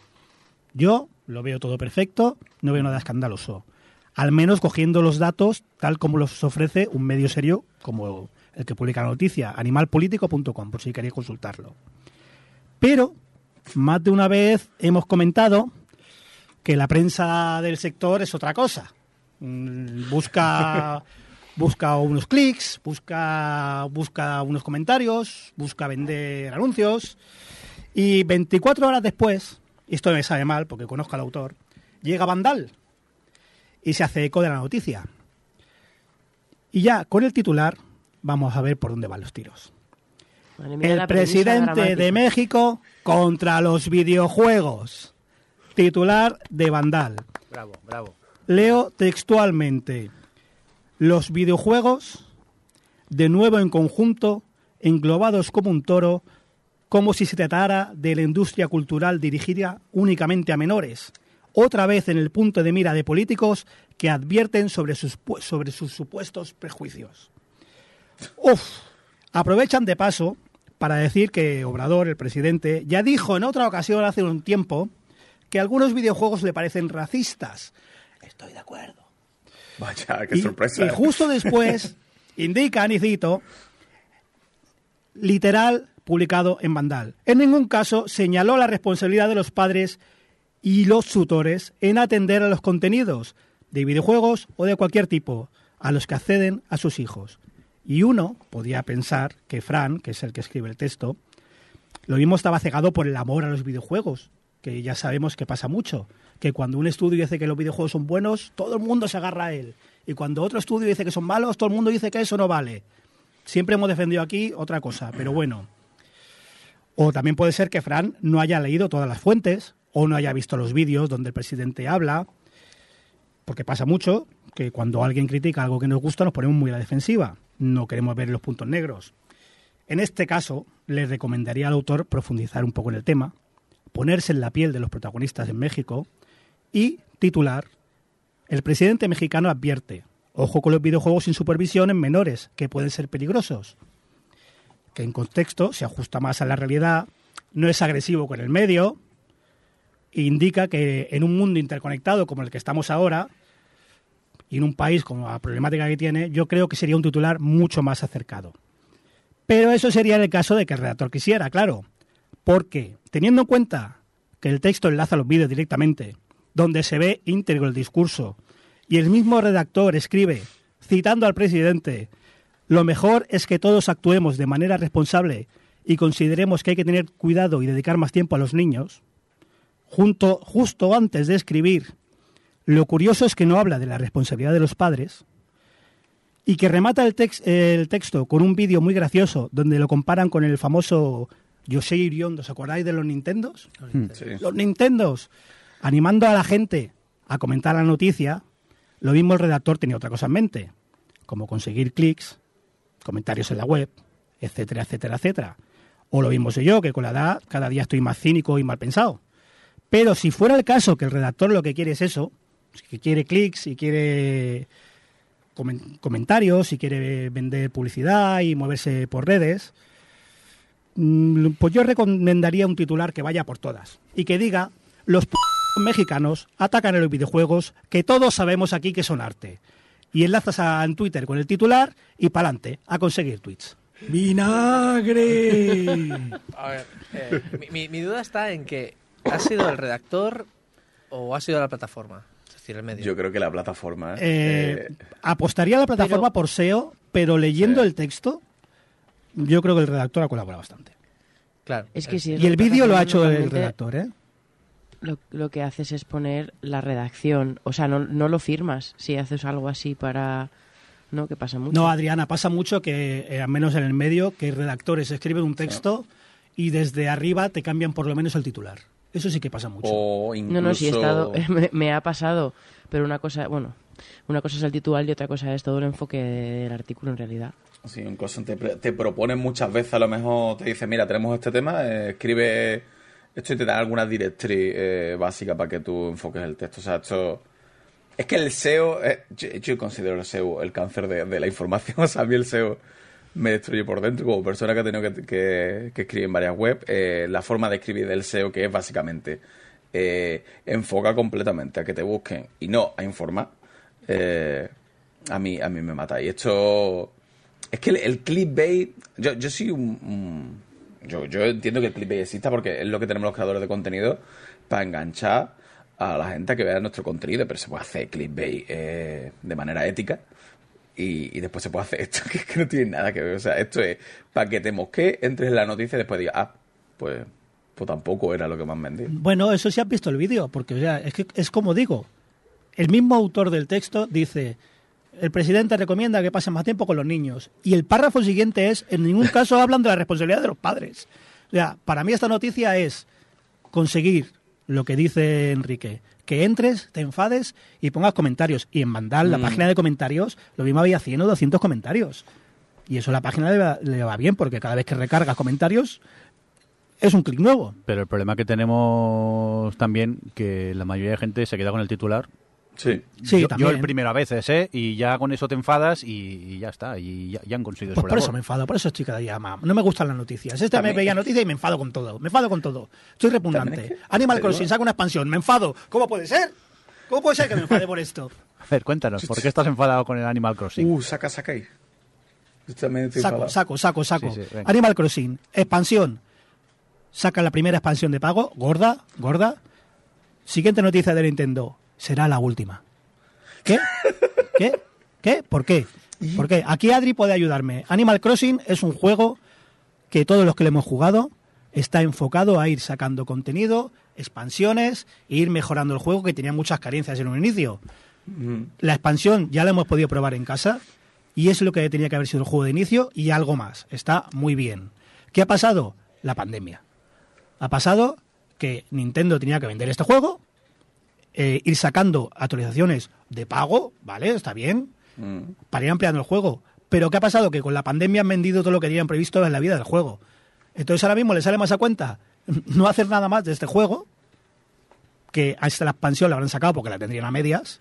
Yo lo veo todo perfecto, no veo nada escandaloso. Al menos cogiendo los datos tal como los ofrece un medio serio como el que publica la noticia, animalpolitico.com, por si queréis consultarlo. Pero, más de una vez hemos comentado que la prensa del sector es otra cosa. Mm, Busca, busca unos clics, busca, busca unos comentarios, busca vender anuncios. Y 24 horas después, y esto me sabe mal porque conozco al autor, llega Vandal y se hace eco de la noticia. Y ya con el titular vamos a ver por dónde van los tiros. Madre mía, El presidente de. México contra los videojuegos. Titular de Vandal. Bravo, bravo. Leo textualmente. Los videojuegos, de nuevo en conjunto, englobados como un toro, como si se tratara de la industria cultural dirigida únicamente a menores, otra vez en el punto de mira de políticos que advierten sobre sus, sobre sus supuestos prejuicios. Uf, Aprovechan de paso para decir que Obrador, el presidente, ya dijo en otra ocasión hace un tiempo que algunos videojuegos le parecen racistas. Estoy de acuerdo. Vaya, qué Y- sorpresa. Y, justo después indican, y cito, literal publicado en Vandal. En ningún caso señaló la responsabilidad de los padres y los tutores en atender a los contenidos de videojuegos o de cualquier tipo a los que acceden a sus hijos. Y uno podía pensar que Fran, que es el que escribe el texto, lo mismo estaba cegado por el amor a los videojuegos, que ya sabemos que pasa mucho, que cuando un estudio dice que los videojuegos son buenos, todo el mundo se agarra a él. Y cuando otro estudio dice que son malos, todo el mundo dice que eso no vale. Siempre hemos defendido aquí otra cosa, pero bueno. O también puede ser que Fran no haya leído todas las fuentes o no haya visto los vídeos donde el presidente habla, porque pasa mucho que cuando alguien critica algo que nos gusta nos ponemos muy a la defensiva. No queremos ver los puntos negros. En este caso, le recomendaría al autor profundizar un poco en el tema, ponerse en la piel de los protagonistas en México y titular El presidente mexicano advierte, ojo con los videojuegos sin supervisión en menores, que pueden ser peligrosos. Que en contexto se ajusta más a la realidad, no es agresivo con el medio, indica que en un mundo interconectado como el que estamos ahora, y en un país con la problemática que tiene, yo creo que sería un titular mucho más acercado. Pero eso sería en el caso de que el redactor quisiera, claro. Porque, teniendo en cuenta que el texto enlaza los vídeos directamente, donde se ve íntegro el discurso, y el mismo redactor escribe, citando al presidente, lo mejor es que todos actuemos de manera responsable y consideremos que hay que tener cuidado y dedicar más tiempo a los niños, junto, justo antes de escribir, lo curioso es que no habla de la responsabilidad de los padres, y que remata el, tex- el texto con un vídeo muy gracioso donde lo comparan con el famoso Yosei Iriondo. ¿Os acordáis de los Nintendos? Sí. Los Nintendos, animando a la gente a comentar la noticia, lo mismo el redactor tenía otra cosa en mente, como conseguir clics, comentarios en la web, etcétera, etcétera, etcétera. O lo mismo sé yo, que con la edad cada día estoy más cínico y mal pensado. Pero si fuera el caso que el redactor lo que quiere es eso, que quiere clics y quiere comen- comentarios y quiere vender publicidad y moverse por redes, mm, pues yo recomendaría un titular que vaya por todas y que diga los p mexicanos atacan a los videojuegos que todos sabemos aquí que son arte. Y enlazas a, en Twitter con el titular y pa'lante, a conseguir tweets. ¡Vinagre! A ver, eh, mi duda está en que ¿ha sido el redactor o ha sido la plataforma? Es decir, el medio. Yo creo que la plataforma. ¿eh? Eh, apostaría a la plataforma Pero- por SEO, pero leyendo Sí. el texto, yo creo que el redactor ha colaborado bastante. Claro. Es que si es Y el vídeo lo ha hecho el redactor, ¿eh? Lo, lo que haces es poner la redacción. O sea, no, no lo firmas si haces algo así para... No, que pasa mucho. No, Adriana, pasa mucho que, eh, al menos en el medio, que redactores escriben un texto y desde arriba te cambian por lo menos el titular. Eso sí que pasa mucho. o incluso. No, no, sí he estado, me, me ha pasado, pero una cosa, bueno, una cosa es el titular y otra cosa es todo el enfoque del artículo en realidad. Sí, incluso te, te proponen muchas veces, a lo mejor te dicen, mira, tenemos este tema, eh, escribe esto y te dan alguna directriz eh, básica para que tú enfoques el texto. O sea, esto... Es que el SEO, eh, yo, yo considero el SEO el cáncer de, de la información. O sea, a mí el SEO me destruye por dentro. Como persona que ha tenido que, que- que escribir en varias webs, eh, la forma de escribir del SEO, que es básicamente eh, enfoca completamente a que te busquen y no a informar, eh, a, mí, a mí me mata. Y esto... Es que el, el clickbait, yo, yo soy un, yo, yo entiendo que el clickbait exista porque es lo que tenemos los creadores de contenido para enganchar a la gente que vea nuestro contenido, pero se puede hacer clickbait eh, de manera ética y, y después se puede hacer esto que es que no tiene nada que ver. O sea, esto es para que te mosque, entres en la noticia y después digas, ah, pues, pues tampoco era lo que más vendí. Bueno, eso sí has visto el vídeo, porque o sea, es que es como digo, el mismo autor del texto dice, el presidente recomienda que pasen más tiempo con los niños. Y el párrafo siguiente es, en ningún caso hablan de la responsabilidad de los padres. O sea, para mí esta noticia es conseguir lo que dice Enrique, que entres, te enfades y pongas comentarios. Y en Mandal, la Mm. página de comentarios, lo mismo había 100 o 200 comentarios. Y eso a la página le va, le va bien, porque cada vez que recargas comentarios es un clic nuevo. Pero el problema que tenemos también, que la mayoría de gente se queda con el titular Sí. Sí, yo, el primero a veces, ¿eh? Y ya con eso te enfadas y, y ya está. Y ya, ya han conseguido Pues su por eso me enfado, por eso estoy cada día más. No me gustan las noticias. Este También- me veía noticias y me enfado con todo. Me enfado con todo. Estoy repugnante. Es que- Animal pero- Crossing saca una expansión. Me enfado. ¿Cómo puede ser? ¿Cómo puede ser que me enfade por esto? A ver, cuéntanos, ¿por qué estás enfadado con el Animal Crossing? Uh, saca, saca ahí. Saco, saco, saco, saco. Sí, sí, venga. Animal Crossing, expansión. Saca la primera expansión de pago, gorda, gorda. Siguiente noticia de Nintendo, será la última. ¿Qué? ¿Qué? ¿Qué? ¿Por qué? ¿Por qué? Aquí Adri puede ayudarme. Animal Crossing es un juego que todos los que le hemos jugado está enfocado a ir sacando contenido, expansiones e ir mejorando el juego que tenía muchas carencias en un inicio. Mm. La expansión ya la hemos podido probar en casa y es lo que tenía que haber sido el juego de inicio y algo más. Está muy bien. ¿Qué ha pasado? La pandemia. Ha pasado que Nintendo tenía que vender este juego, eh, ir sacando actualizaciones de pago, ¿vale? Está bien, Mm. para ir ampliando el juego. Pero ¿qué ha pasado? Que con la pandemia han vendido todo lo que tenían previsto en la vida del juego. Entonces ahora mismo le sale más a cuenta no hacer nada más de este juego, que hasta la expansión la habrán sacado porque la tendrían a medias,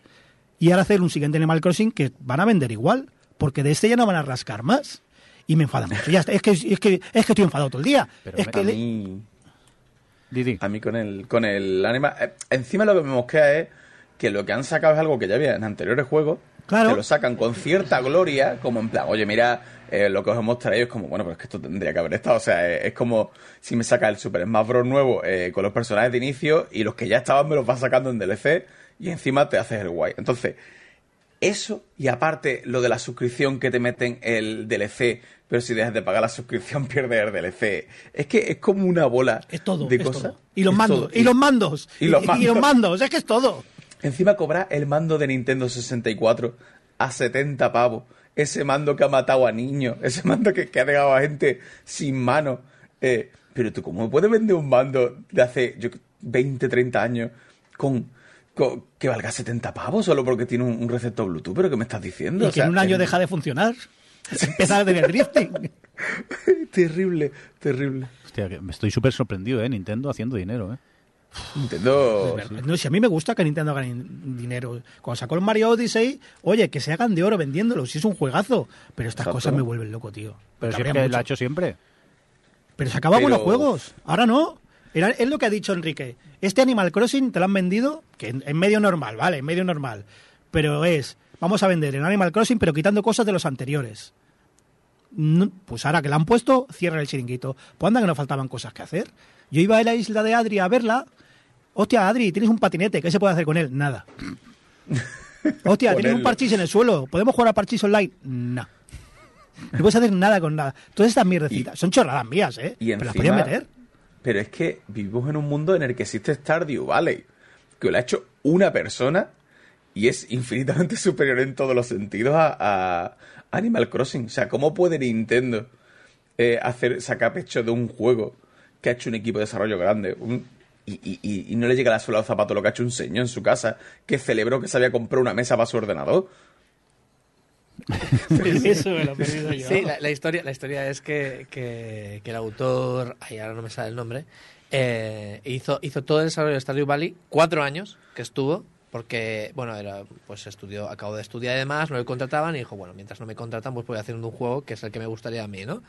y ahora hacer un siguiente Animal Crossing que van a vender igual, porque de este ya no van a rascar más. Y me enfada mucho. Ya está. Es que, es que, es que estoy enfadado todo el día. Pero es que mí, Didi. a mí con el, con el anima... eh, encima lo que me mosquea es que lo que han sacado es algo que ya había en anteriores juegos. Claro. Que lo sacan con cierta gloria, como en plan, oye, mira, eh, lo que os hemos traído es como, bueno, pero es que esto tendría que haber estado. O sea, eh, es como si me saca el Super Smash Bros. nuevo eh, con los personajes de inicio y los que ya estaban me los vas sacando en DLC y encima te haces el guay. Entonces, eso y aparte lo de la suscripción que te meten el DLC, pero si dejas de pagar la suscripción pierdes el DLC. Es que es como una bola es todo. de es cosas. todo. Y los Es mandos. todo. Y, los mandos. Y los mandos. mandos. Es que es todo. Encima cobrar el mando de Nintendo 64 a 70 pavos. Ese mando que ha matado a niños. Ese mando que, que ha dejado a gente sin mano. Eh, pero tú, ¿cómo puedes vender un mando de hace yo, 20, 30 años con- que valga 70 pavos solo porque tiene un, un receptor Bluetooth? ¿Pero qué me estás diciendo? Y O que sea, en un año deja de funcionar. Empezar a tener drifting. Terrible, terrible. Hostia, que me estoy súper sorprendido, ¿eh? Nintendo haciendo dinero, ¿eh? Nintendo... No, si a mí me gusta que Nintendo gane dinero. Cuando sacó el Mario Odyssey, oye, que se hagan de oro vendiéndolo, si es un juegazo. Pero estas Exacto. cosas me vuelven loco, tío. Pero si es que lo ha hecho siempre. Pero sacaba Pero- buenos juegos. Ahora no. Era, es lo que ha dicho Enrique. Este Animal Crossing te lo han vendido, que en, en medio normal, ¿vale? En medio normal. Pero es, vamos a vender en Animal Crossing, pero quitando cosas de los anteriores. No- pues ahora que la han puesto, cierra el chiringuito. Pues anda que no faltaban cosas que hacer. Yo iba a la isla de Adri a verla. Hostia, Adri, tienes un patinete, ¿qué se puede hacer con él? Nada. Hostia, tienes un parchís en el suelo. ¿Podemos jugar a parchís online? No. No puedes hacer nada con nada. Todas estas mierdecitas. Son chorradas mías, ¿eh? Y Pero las podías meter. Pero es que vivimos en un mundo en el que existe Stardew Valley, que lo ha hecho una persona y es infinitamente superior en todos los sentidos a, Animal Crossing. O sea, ¿cómo puede Nintendo eh, hacer sacar pecho de un juego que ha hecho un equipo de desarrollo grande? Y no le llega la suela al zapato lo que ha hecho un señor en su casa que celebró que se había comprado una mesa para su ordenador. Eso me lo he perdido yo. Sí, la, la historia, la historia es que, que- que el autor, ay, ahora no me sale el nombre, eh, hizo, hizo todo el desarrollo de Stardew Valley, cuatro años que estuvo, porque, bueno, era, pues estudió, acabó de estudiar y demás, no le contrataban y dijo, bueno, mientras no me contratan, pues voy haciendo un juego que es el que me gustaría a mí, ¿no?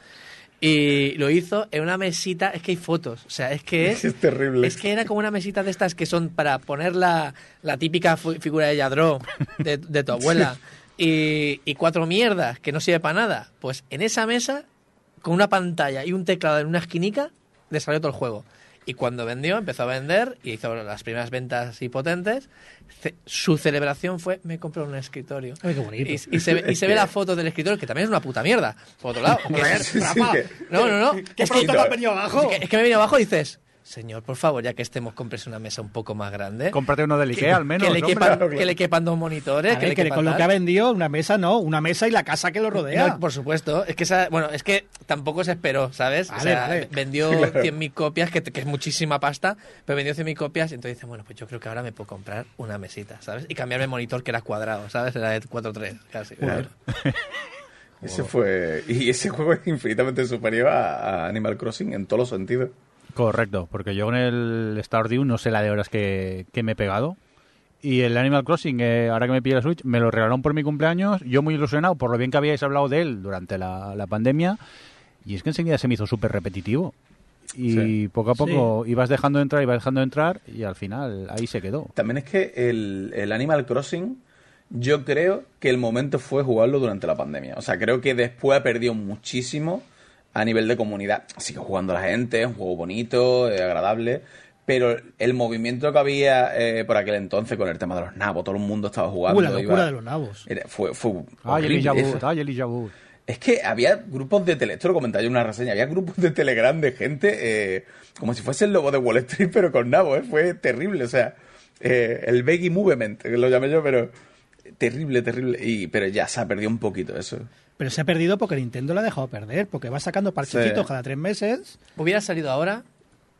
Y lo hizo en una mesita, es que hay fotos, o sea, es que es... Es terrible. Es que era como una mesita de estas que son para poner la, la típica figura de Yadro de, de tu abuela y, y cuatro mierdas que no sirve para nada. Pues en esa mesa, con una pantalla y un teclado en una esquinica, desarrolló todo el juego. Y cuando vendió, empezó a vender y hizo las primeras ventas y potentes. Ce- Su celebración fue, me compré un escritorio. Ay, qué bonito. Y, y se, ve- y se ve la foto del escritorio, que también es una puta mierda. Por otro lado. que es- Sí, sí, Rafa, que- no, no, no. ¿Qué Es que- me has venido abajo? es que, es que me viene abajo y dices, señor, por favor, ya que estemos, cómprese una mesa un poco más grande. Cómprate uno del Ikea al menos. que, le hombre. quepan, claro. que le quepan dos monitores. A que ver, le que quepan con lo que ha vendido, una mesa no, una mesa y la casa que lo rodea. No, por supuesto. Es que esa- bueno, es que tampoco se esperó, ¿sabes? o sea, vale. vendió 100.000 copias, que, que es muchísima pasta, pero vendió 100.000 copias y entonces dice, bueno, pues yo creo que ahora me puedo comprar una mesita, ¿sabes? Y cambiarme el monitor que era cuadrado, ¿sabes? Era de 4.3, casi. Claro. Ese fue. Y ese juego es infinitamente superior a, a Animal Crossing en todos los sentidos. Correcto, porque yo con el Stardew no sé la de horas que, que me he pegado. Y el Animal Crossing, eh, ahora que me pide la Switch, me lo regalaron por mi cumpleaños. Yo muy ilusionado por lo bien que habíais hablado de él durante la, la pandemia. Y es que enseguida se me hizo súper repetitivo. Y Sí. poco a poco ibas dejando de entrar, ibas dejando de entrar y al final ahí se quedó. También es que el, el Animal Crossing, yo creo que el momento fue jugarlo durante la pandemia. O sea, creo que después ha perdido muchísimo a nivel de comunidad. Sigue jugando la gente, es un juego bonito, eh, agradable. Pero el movimiento que había eh, por aquel entonces con el tema de los nabos, todo el mundo estaba jugando. Uh, la locura iba- de los nabos. era- fue, fue. Elijah Wood, ay, Elijah Wood. Es que había grupos de tele, esto lo comentaba yo en una reseña, había grupos de Telegram de gente eh, como si fuese el lobo de Wall Street, pero con nabo, ¿eh? fue terrible, o sea, eh, el Beggy Movement, que lo llamé yo, pero terrible, terrible, y, pero ya se ha perdido un poquito eso. Pero se ha perdido porque Nintendo lo ha dejado perder, porque va sacando parchecitos Sí. cada tres meses. Hubiera salido ahora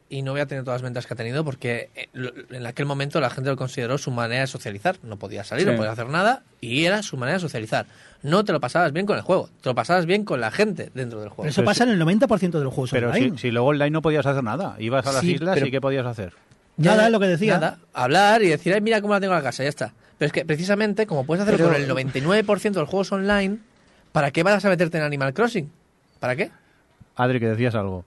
y no hubiera tenido todas las ventas que ha tenido porque eh, en aquel momento la gente lo consideró su manera de socializar. No podía salir, Sí. no podía hacer nada y era su manera de socializar. No te lo pasabas bien con el juego, te lo pasabas bien con la gente dentro del Pero juego. eso Pero pasa en el 90% de los juegos Pero online. si, si luego online no podías hacer nada. Ibas a las Sí, islas pero- y ¿qué podías hacer? Nada, es lo que decía. Nada, hablar y decir, Ay, mira cómo la tengo en la casa, ya está. Pero es que precisamente, como puedes hacerlo Pero- con el 99% de los juegos online, ¿para qué vas a meterte en Animal Crossing? ¿Para qué? Adri, que decías algo.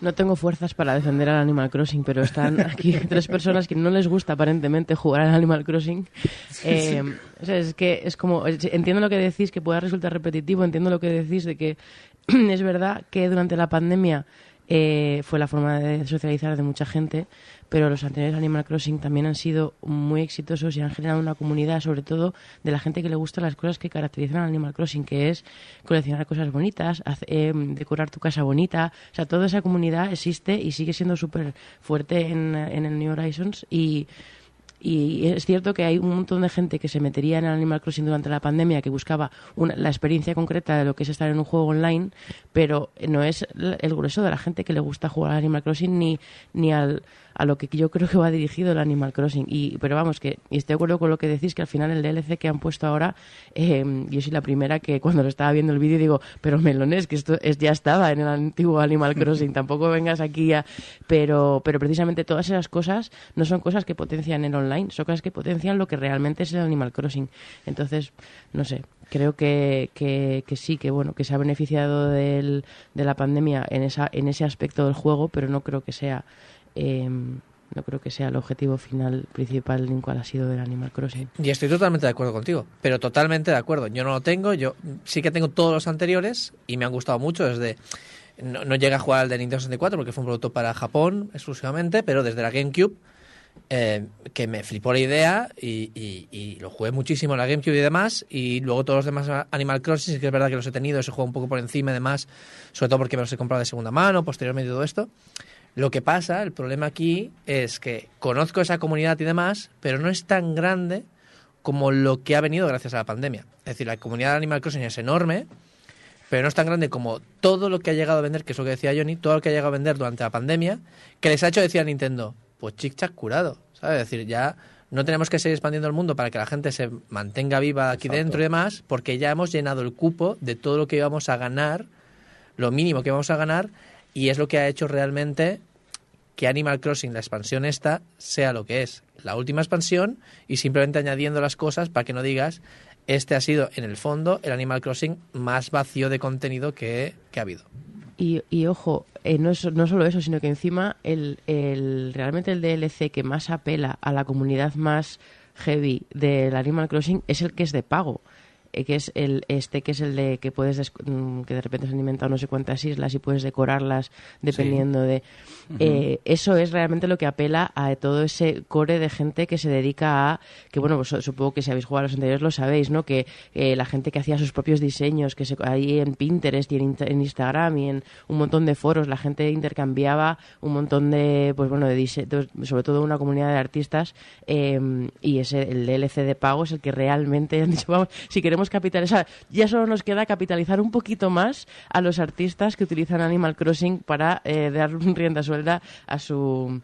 No tengo fuerzas para defender al Animal Crossing, pero están aquí tres personas que no les gusta aparentemente jugar al Animal Crossing. Eh, o sea, es que es como, entiendo lo que decís, que pueda resultar repetitivo, entiendo lo que decís de que es verdad que durante la pandemia eh, fue la forma de socializar de mucha gente, pero los anteriores Animal Crossing también han sido muy exitosos y han generado una comunidad, sobre todo de la gente que le gustan las cosas que caracterizan al Animal Crossing, que es coleccionar cosas bonitas, eh, decorar tu casa bonita. O sea, toda esa comunidad existe y sigue siendo súper fuerte en, en el New Horizons y... Y es cierto que hay un montón de gente que se metería en Animal Crossing durante la pandemia, que buscaba una- la experiencia concreta de lo que es estar en un juego online, pero no es el grueso de la gente que le gusta jugar al Animal Crossing ni, ni al, a lo que yo creo que va dirigido el Animal Crossing. Y, pero vamos, que y estoy de acuerdo con lo que decís, que al final el DLC que han puesto ahora, eh, yo soy la primera que cuando lo estaba viendo el vídeo digo, pero melones, que esto es, ya estaba en el antiguo Animal Crossing, tampoco vengas aquí a... Pero, pero precisamente todas esas cosas no son cosas que potencian el online, son cosas que potencian lo que realmente es el Animal Crossing. Entonces, no sé, creo que, que, que sí, que bueno, que se ha beneficiado del, de la pandemia en, esa, en ese aspecto del juego, pero no creo que sea... eh, no creo que sea el objetivo final principal en cual ha sido del Animal Crossing. Y estoy totalmente de acuerdo contigo, pero totalmente de acuerdo. Yo no lo tengo, yo sí que tengo todos los anteriores y me han gustado mucho desde... No, no llegué a jugar al de Nintendo 64 porque fue un producto para Japón exclusivamente, pero desde la GameCube, eh, que me flipó la idea y, y- y lo jugué muchísimo en la GameCube y demás, y luego todos los demás Animal Crossing, que es verdad que los he tenido, ese juego un poco por encima y demás, sobre todo porque me los he comprado de segunda mano, posteriormente todo esto. Lo que pasa, el problema aquí es que conozco esa comunidad y demás, pero no es tan grande como lo que ha venido gracias a la pandemia. Es decir, la comunidad de Animal Crossing es enorme, pero no es tan grande como todo lo que ha llegado a vender, que es lo que decía Johnny, todo lo que ha llegado a vender durante la pandemia, que les ha hecho decir a Nintendo, pues chic chac curado, ¿sabes? Es decir, ya no tenemos que seguir expandiendo el mundo para que la gente se mantenga viva aquí Exacto. dentro y demás, porque ya hemos llenado el cupo de todo lo que íbamos a ganar, lo mínimo que vamos a ganar, y es lo que ha hecho realmente que Animal Crossing, la expansión esta, sea lo que es. La última expansión y simplemente añadiendo las cosas para que no digas, este ha sido en el fondo el Animal Crossing más vacío de contenido que, que ha habido. Y, y ojo, eh, no, es, no solo eso, sino que encima el, el, realmente el DLC que más apela a la comunidad más heavy del Animal Crossing es el que es de pago. Eh, que es el este que es el de que puedes des- mm, que de repente se han inventado no sé cuántas islas y puedes decorarlas dependiendo de eh, eso es realmente lo que apela a todo ese core de gente que se dedica a que bueno pues supongo que si habéis jugado a los anteriores lo sabéis no que eh, la gente que hacía sus propios diseños que se ahí en Pinterest y en, en Instagram y en un montón de foros la gente intercambiaba un montón de pues bueno de sobre todo una comunidad de artistas eh, y ese el DLC de pago es el que realmente han dicho vamos si queremos queremos capitalizar, ya solo nos queda capitalizar un poquito más a los artistas que utilizan Animal Crossing para eh, dar rienda suelta a su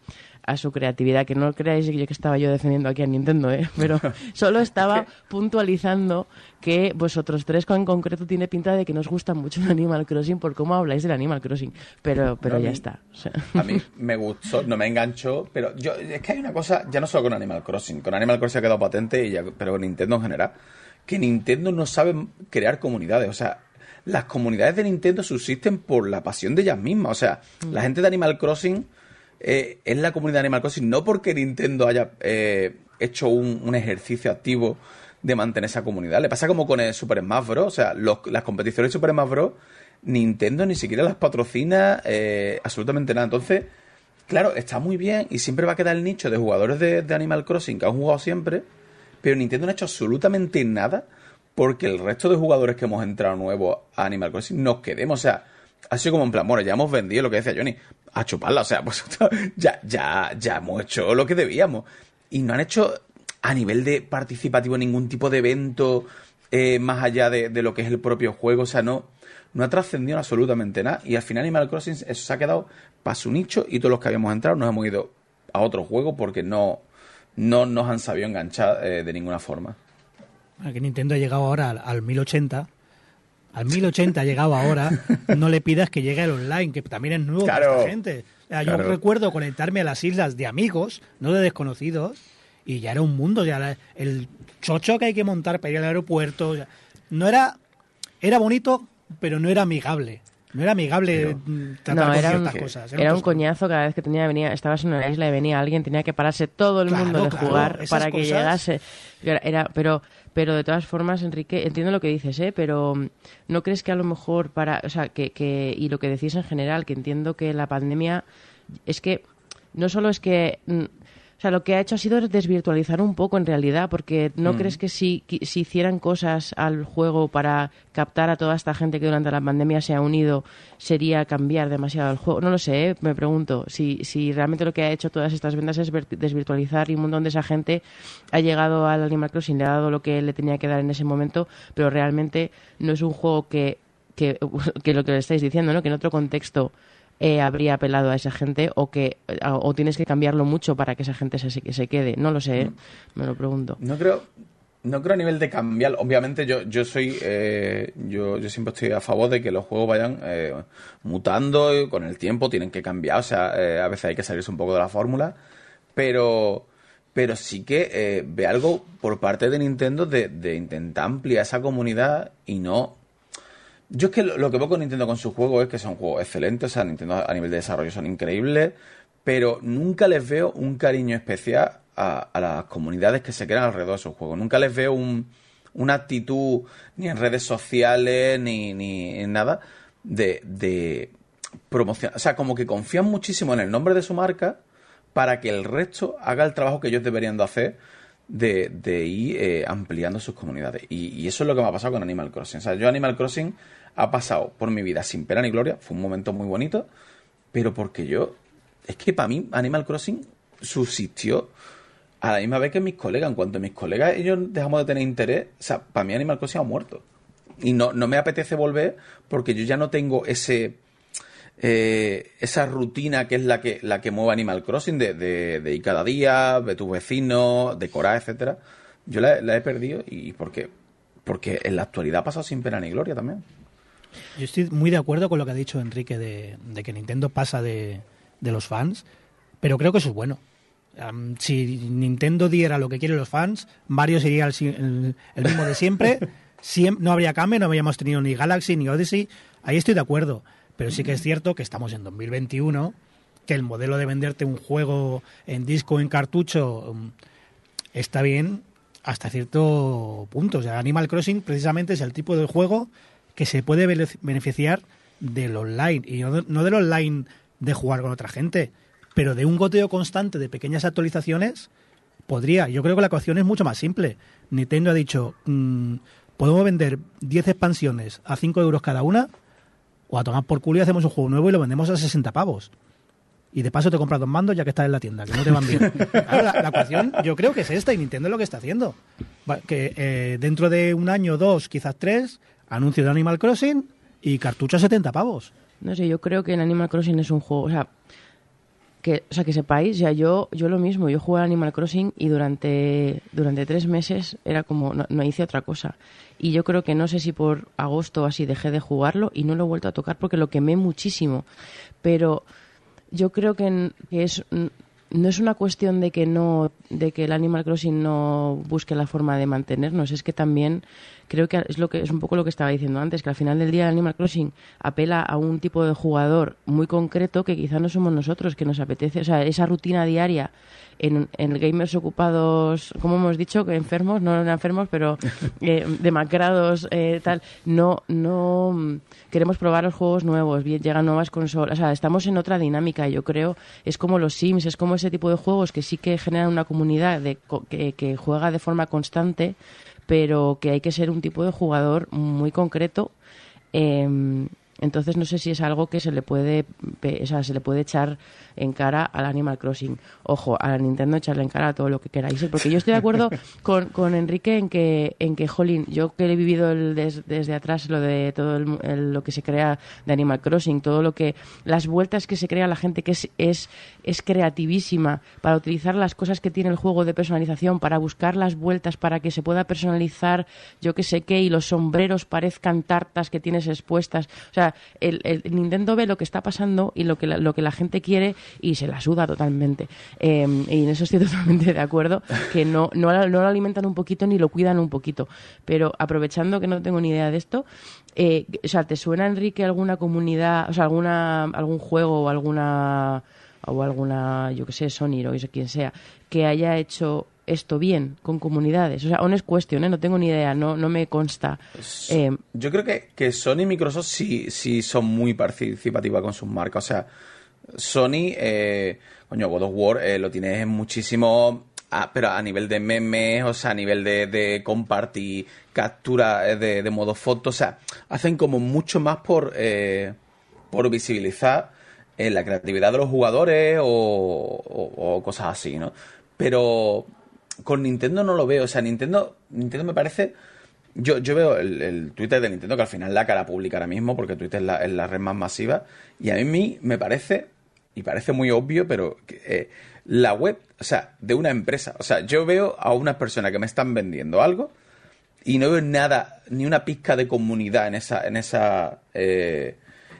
a su creatividad, que no creáis que yo que estaba yo defendiendo aquí a Nintendo, ¿eh? pero solo estaba puntualizando que vosotros tres en concreto tiene pinta de que nos gusta mucho el Animal Crossing por cómo habláis del Animal Crossing, pero, pero No, ya mí- está. o sea. A mí me gustó, no me enganchó, pero yo es que hay una cosa, ya no solo con Animal Crossing, con Animal Crossing ha quedado patente, y ya, pero con Nintendo en general, que Nintendo no sabe crear comunidades, o sea, las comunidades de Nintendo subsisten por la pasión de ellas mismas, o sea, la gente de Animal Crossing eh, es la comunidad de Animal Crossing no porque Nintendo haya eh, hecho un, un ejercicio activo de mantener esa comunidad. Le pasa como con el Super Smash Bros. O sea, los- las competiciones de Super Smash Bros. Nintendo ni siquiera las patrocina eh, absolutamente nada. Entonces, claro, está muy bien y siempre va a quedar el nicho de jugadores de, de Animal Crossing que han jugado siempre, pero Nintendo no ha hecho absolutamente nada porque el resto de jugadores que hemos entrado nuevos a Animal Crossing nos quedemos. O sea, ha sido como en plan, bueno, ya hemos vendido lo que decía Johnny, a chuparla. O sea, pues ya, ya, ya hemos hecho lo que debíamos. Y no han hecho a nivel de participativo ningún tipo de evento eh, más allá de, de lo que es el propio juego. O sea, no, no ha trascendido absolutamente nada. Y al final Animal Crossing eso se ha quedado para su nicho y todos los que habíamos entrado nos hemos ido a otro juego porque no, no nos han sabido enganchar eh, de ninguna forma. A que Nintendo ha llegado ahora al, al 1080. Al 1080 ha llegado ahora. No le pidas que llegue el online, que también es nuevo para Claro. esta gente. O sea, Yo recuerdo conectarme a las islas de amigos, no de desconocidos, y ya era un mundo. Ya la- el chocho que hay que montar para ir al aeropuerto. ya- no era. Era bonito, pero no era amigable. No era amigable mm, tratar No, con era un, cosas. era un coñazo cada vez que tenía venía, estabas en una isla y venía alguien, tenía que pararse todo el Claro, mundo de claro, jugar para que cosas. llegase. Era, era- pero, pero de todas formas, Enrique, entiendo lo que dices, ¿eh? Pero mm, ¿no crees que a lo mejor para, o sea, que, que y lo que decís en general, que entiendo que la pandemia es que no solo es que mm, o sea, lo que ha hecho ha sido desvirtualizar un poco en realidad, porque ¿no Mm. crees que si, si hicieran cosas al juego para captar a toda esta gente que durante la pandemia se ha unido, sería cambiar demasiado el juego? No lo sé, ¿eh? me pregunto. Si, si realmente lo que ha hecho todas estas ventas es desvirtualizar y un montón de esa gente ha llegado al Animal Crossing, le ha dado lo que le tenía que dar en ese momento, pero realmente no es un juego que, que, que lo que le estáis diciendo, ¿no? que en otro contexto eh, habría apelado a esa gente o que o, o tienes que cambiarlo mucho para que esa gente se, se quede. No lo sé, ¿eh? me lo pregunto. No creo, no creo a nivel de cambiar. Obviamente yo, yo soy, eh, yo, yo siempre estoy a favor de que los juegos vayan eh, mutando con el tiempo, tienen que cambiar. O sea, eh, a veces hay que salirse un poco de la fórmula, pero, pero sí que eh, ve algo por parte de Nintendo de, de intentar ampliar esa comunidad y no yo es que lo, que veo con Nintendo con sus juegos es que son juegos excelentes, o sea, Nintendo a nivel de desarrollo son increíbles, pero nunca les veo un cariño especial a, a las comunidades que se crean alrededor de sus juegos. Nunca les veo un- una actitud ni en redes sociales ni, ni en nada de, de promoción. O sea, como que confían muchísimo en el nombre de su marca para que el resto haga el trabajo que ellos deberían de hacer de, ir eh, ampliando sus comunidades. Y, y eso es lo que me ha pasado con Animal Crossing. O sea, yo Animal Crossing ha pasado por mi vida sin pena ni gloria. Fue un momento muy bonito. Pero porque yo... Es que para mí Animal Crossing subsistió a la misma vez que mis colegas. En cuanto a mis colegas ellos dejamos de tener interés, o sea, para mí Animal Crossing ha muerto. Y no, no me apetece volver porque yo ya no tengo ese eh, esa rutina que es la que la que mueve Animal Crossing de, de, de ir cada día, de tus vecinos, decorar, etcétera. Yo la, la he perdido y porque porque en la actualidad ha pasado sin pena ni gloria también. Yo estoy muy de acuerdo con lo que ha dicho Enrique de, de que Nintendo pasa de, de los fans, pero creo que eso es bueno. Si Nintendo diera lo que quieren los fans, Mario sería el, el- el mismo de siempre. Siem- no habría cambio, no habríamos tenido ni Galaxy ni Odyssey. Ahí estoy de acuerdo. Pero sí que es cierto que estamos en 2021, que el modelo de venderte un juego en disco, en cartucho, um, está bien hasta cierto punto. O sea, Animal Crossing precisamente es el tipo de juego que se puede bene- beneficiar del online. Y no del online de jugar con otra gente, pero de un goteo constante de pequeñas actualizaciones, podría. Yo creo que la ecuación es mucho más simple. Nintendo ha dicho, mm, podemos vender 10 expansiones a 5 euros cada una, o a tomar por culo y hacemos un juego nuevo y lo vendemos a 60 pavos. Y de paso te compras dos mandos ya que estás en la tienda, que no te van bien. Claro, la, la ecuación yo creo que es esta y Nintendo es lo que está haciendo. que eh, dentro de un año, dos, quizás tres, anuncio de Animal Crossing y cartucho a 70 pavos. No sé, yo creo que en Animal Crossing es un juego, o sea, que, o sea, que sepáis, ya yo, yo lo mismo, yo jugué a Animal Crossing y durante, durante tres meses era como, no, hice otra cosa. Y yo creo que no sé si por agosto así dejé de jugarlo y no lo he vuelto a tocar porque lo quemé muchísimo. Pero yo creo que, es no es una cuestión de que no de que el Animal Crossing no busque la forma de mantenernos es que también creo que es lo que es un poco lo que estaba diciendo antes que al final del día el Animal Crossing apela a un tipo de jugador muy concreto que quizá no somos nosotros que nos apetece o sea esa rutina diaria en, en gamers ocupados como hemos dicho que enfermos no enfermos pero eh, demacrados eh, tal no no mm, queremos probar los juegos nuevos bien llegan nuevas consolas o sea estamos en otra dinámica yo creo es como los Sims es como ese tipo de juegos que sí que generan una comunidad de, que, que juega de forma constante pero que hay que ser un tipo de jugador muy concreto eh, entonces no sé si es algo que se le puede o sea, se le puede echar en cara al Animal Crossing. Ojo, a la Nintendo echarle en cara a todo lo que queráis, ¿eh? porque yo estoy de acuerdo con, con Enrique en que en que jolín, yo que he vivido el des- desde atrás lo de todo el- el- lo que se crea de Animal Crossing, todo lo que las vueltas que se crea la gente que es es es creativísima para utilizar las cosas que tiene el juego de personalización para buscar las vueltas para que se pueda personalizar yo que sé qué y los sombreros parezcan tartas que tienes expuestas. O sea, el, Nintendo ve lo que está pasando y lo que la, lo que la gente quiere y se la suda totalmente. Eh, y en eso estoy totalmente de acuerdo, que no, no lo alimentan un poquito ni lo cuidan un poquito. Pero aprovechando que no tengo ni idea de esto, eh, o sea, ¿te suena, Enrique, alguna comunidad, o sea, alguna, algún juego o alguna o alguna, yo que sé, Sony o quien sea, que haya hecho esto bien con comunidades. O sea, honest question, ¿eh? no tengo ni idea, no, no me consta. Eh, Yo creo que, que Sony y Microsoft sí, sí son muy participativas con sus marcas. O sea, Sony, eh, coño, God of War eh, lo tienes en muchísimo, ah, pero a nivel de memes, o sea, a nivel de, de compartir, captura eh, de, de modo foto, o sea, hacen como mucho más por, por visibilizar la creatividad de los jugadores o, o- o cosas así, ¿no? Pero con Nintendo no lo veo, o sea, Nintendo, Nintendo me parece... Yo, yo veo el, el Twitter de Nintendo, que al final la cara pública ahora mismo, porque Twitter es la, la red más masiva, y a mí me parece, y parece muy obvio, pero eh, la web, o sea, de una empresa, o sea, yo veo a unas personas que me están vendiendo algo y no veo nada, ni una pizca de comunidad en esa, en esa, eh,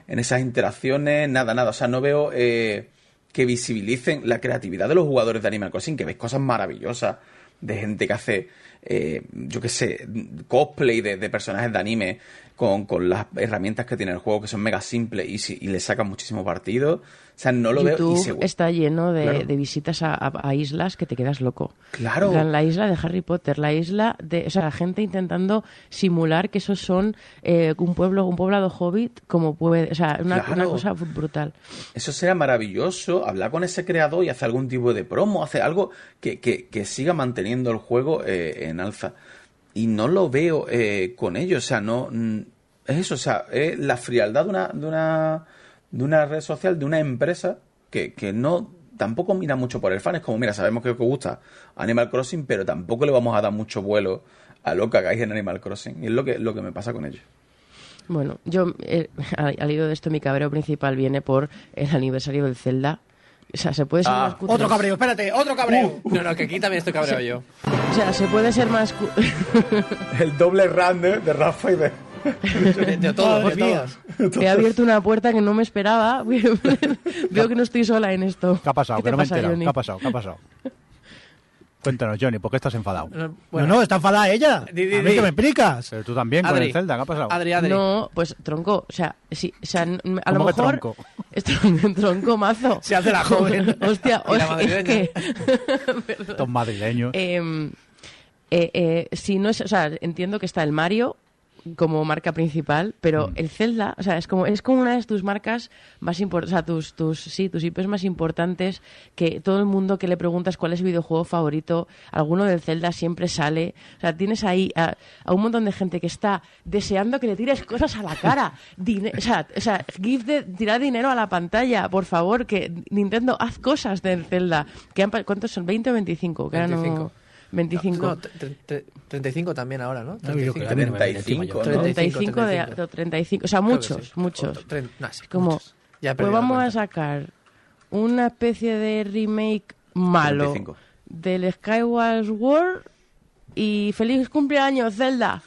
en esas interacciones, nada, nada, o sea, no veo eh, que visibilicen la creatividad de los jugadores de Animal Crossing, que ves cosas maravillosas de gente que hace, eh, yo qué sé, cosplay de, de personajes de anime con, con las herramientas que tiene el juego, que son mega simples y, si- y le sacan muchísimo partido. O sea, no lo veo y seguro. está lleno de, Claro. de visitas a, a- a islas que te quedas loco. Claro. Plan, La isla de Harry Potter, la isla de, o sea, la gente intentando simular que esos son eh, un pueblo, un poblado hobbit, como puede, o sea, una, Claro. una cosa brutal. Eso sería maravilloso, hablar con ese creador y hacer algún tipo de promo, hacer algo que, que- que siga manteniendo el juego eh, en alza. Y no lo veo eh, con ellos, o sea, no... Es eso, o sea, la frialdad de una, de una, de una red social, de una empresa que, que no tampoco mira mucho por el fan. Es como, mira, sabemos que os gusta Animal Crossing, pero tampoco le vamos a dar mucho vuelo a lo que hagáis en Animal Crossing. Y es lo que, lo que me pasa con ellos. Bueno, yo, eh, al hilo de esto, mi cabreo principal viene por el aniversario del Zelda. O sea, se puede ser Ah. más cutre- Otro cabreo, espérate, otro cabreo. No, no, que aquí también estoy cabreado yo. O sea, se puede ser más... cu- El doble run de, de Rafa y de... De, de todo, Madre de mía. todo. He abierto una puerta que no me esperaba. Veo que no estoy sola en esto. ¿Qué ha pasado? ¿Qué Que no me he pasa. Johnny? ¿Qué ha pasado? ¿Qué ha pasado? Cuéntanos, Johnny, ¿por qué estás enfadado? No, No, bueno, no, está enfadada ella. Di, di, a mí di. que me explicas. Pero tú también con Adri, el Zelda, ¿qué ha pasado? Adri, Adri. No, pues tronco, o sea, sí, o sea, a lo ¿Cómo que mejor tronco? es tronco, tronco mazo. Se hace la joven. Hostia, Y la es que Estos madrileños. eh, eh, eh, si no es, o sea, entiendo que está el Mario como marca principal, pero el Zelda, o sea, es como es como una de tus marcas más importantes, o sea, tus tus sí, tus IPs más importantes que todo el mundo que le preguntas cuál es su videojuego favorito, alguno del Zelda siempre sale, o sea, tienes ahí a, a un montón de gente que está deseando que le tires cosas a la cara, Dine- o sea, o sea, give de, tirar dinero a la pantalla, por favor, que Nintendo haz cosas del Zelda, que han ¿cuántos son? 20 o 25, que ahora no- 25. 25. No, tre- 35 también ahora, ¿no? No, yo creo 35. que también me parece 35, mayor. ¿no? 35 de 35. o 35, o sea, muchos, sí. muchos. O tre- no, sí, Como, muchos. Ya pues vamos a sacar una especie de remake malo 35. del Skyward Sword y feliz cumpleaños, Zelda.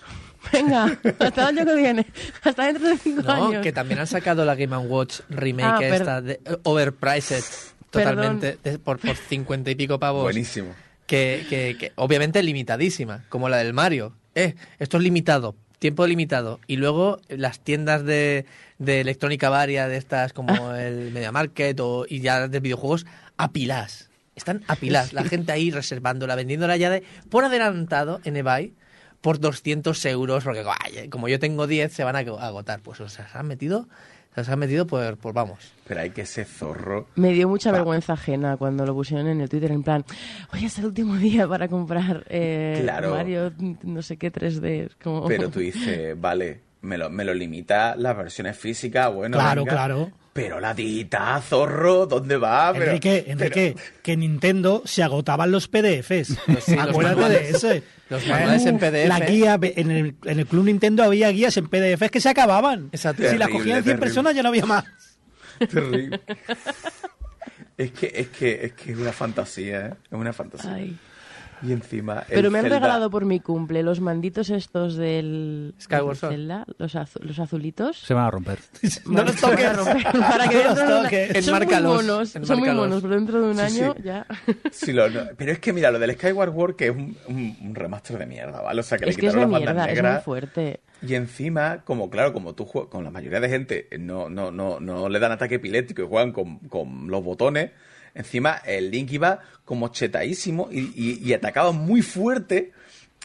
Venga, hasta el año que viene, hasta dentro de 5 No, años. que también han sacado la Game Watch remake Ah, esta, de, eh, overpriced, totalmente, de- por, por 50 y pico pavos. Buenísimo. Que, que, que obviamente limitadísima, como la del Mario. Eh, esto es limitado, tiempo limitado. Y luego las tiendas de, de electrónica varia, de estas como el Media Market o, y ya de videojuegos, apiladas. Están apiladas. La gente ahí reservándola, vendiéndola ya de por adelantado en eBay por 200 euros, porque como yo tengo 10 se van a agotar. Pues o sea, se han metido, se han metido por, por vamos. Pero hay que ser zorro. Me dio mucha Va. vergüenza ajena cuando lo pusieron en el Twitter, en plan, hoy es el último día para comprar eh, Claro. Mario, no sé qué 3D. es Como... Pero tú dices, vale, me lo, me lo limita las versiones físicas, bueno. Claro, venga. claro. Pero la digital, zorro, ¿dónde va? Pero- Enrique, pero- Enrique, que Nintendo se agotaban los PDFs. sí, los Acuérdate manuales. de ese. Los manuales en PDF. La guía, en el, en el Club Nintendo había guías en PDFs que se acababan. Exacto. Si la Terrible, cogían 100 terrible. personas ya no había más. Terrible. es que, es que, es que es una fantasía, ¿eh? Es una fantasía. Ay. Y encima. el Pero me han Zelda- regalado por mi cumple los manditos estos del Skyward Sword. Zelda, los, azu- los azulitos. Se van a romper. No los toques. Para, romper, para que No los una- toques. son muy Enmárcalos, monos, son muy monos, pero dentro de un Sí, año sí. ya. Sí, lo- no, pero es que mira, lo del Skyward World que es un, un- un remaster de mierda, ¿vale? O sea, que le es que es quitaron de las bandas mierda, es muy fuerte. Y encima, como claro, como tú juegas, con la mayoría de gente no, no, no, no le dan ataque epiléptico y juegan con, con los botones, encima el Link iba como chetadísimo y, y- y atacaba muy fuerte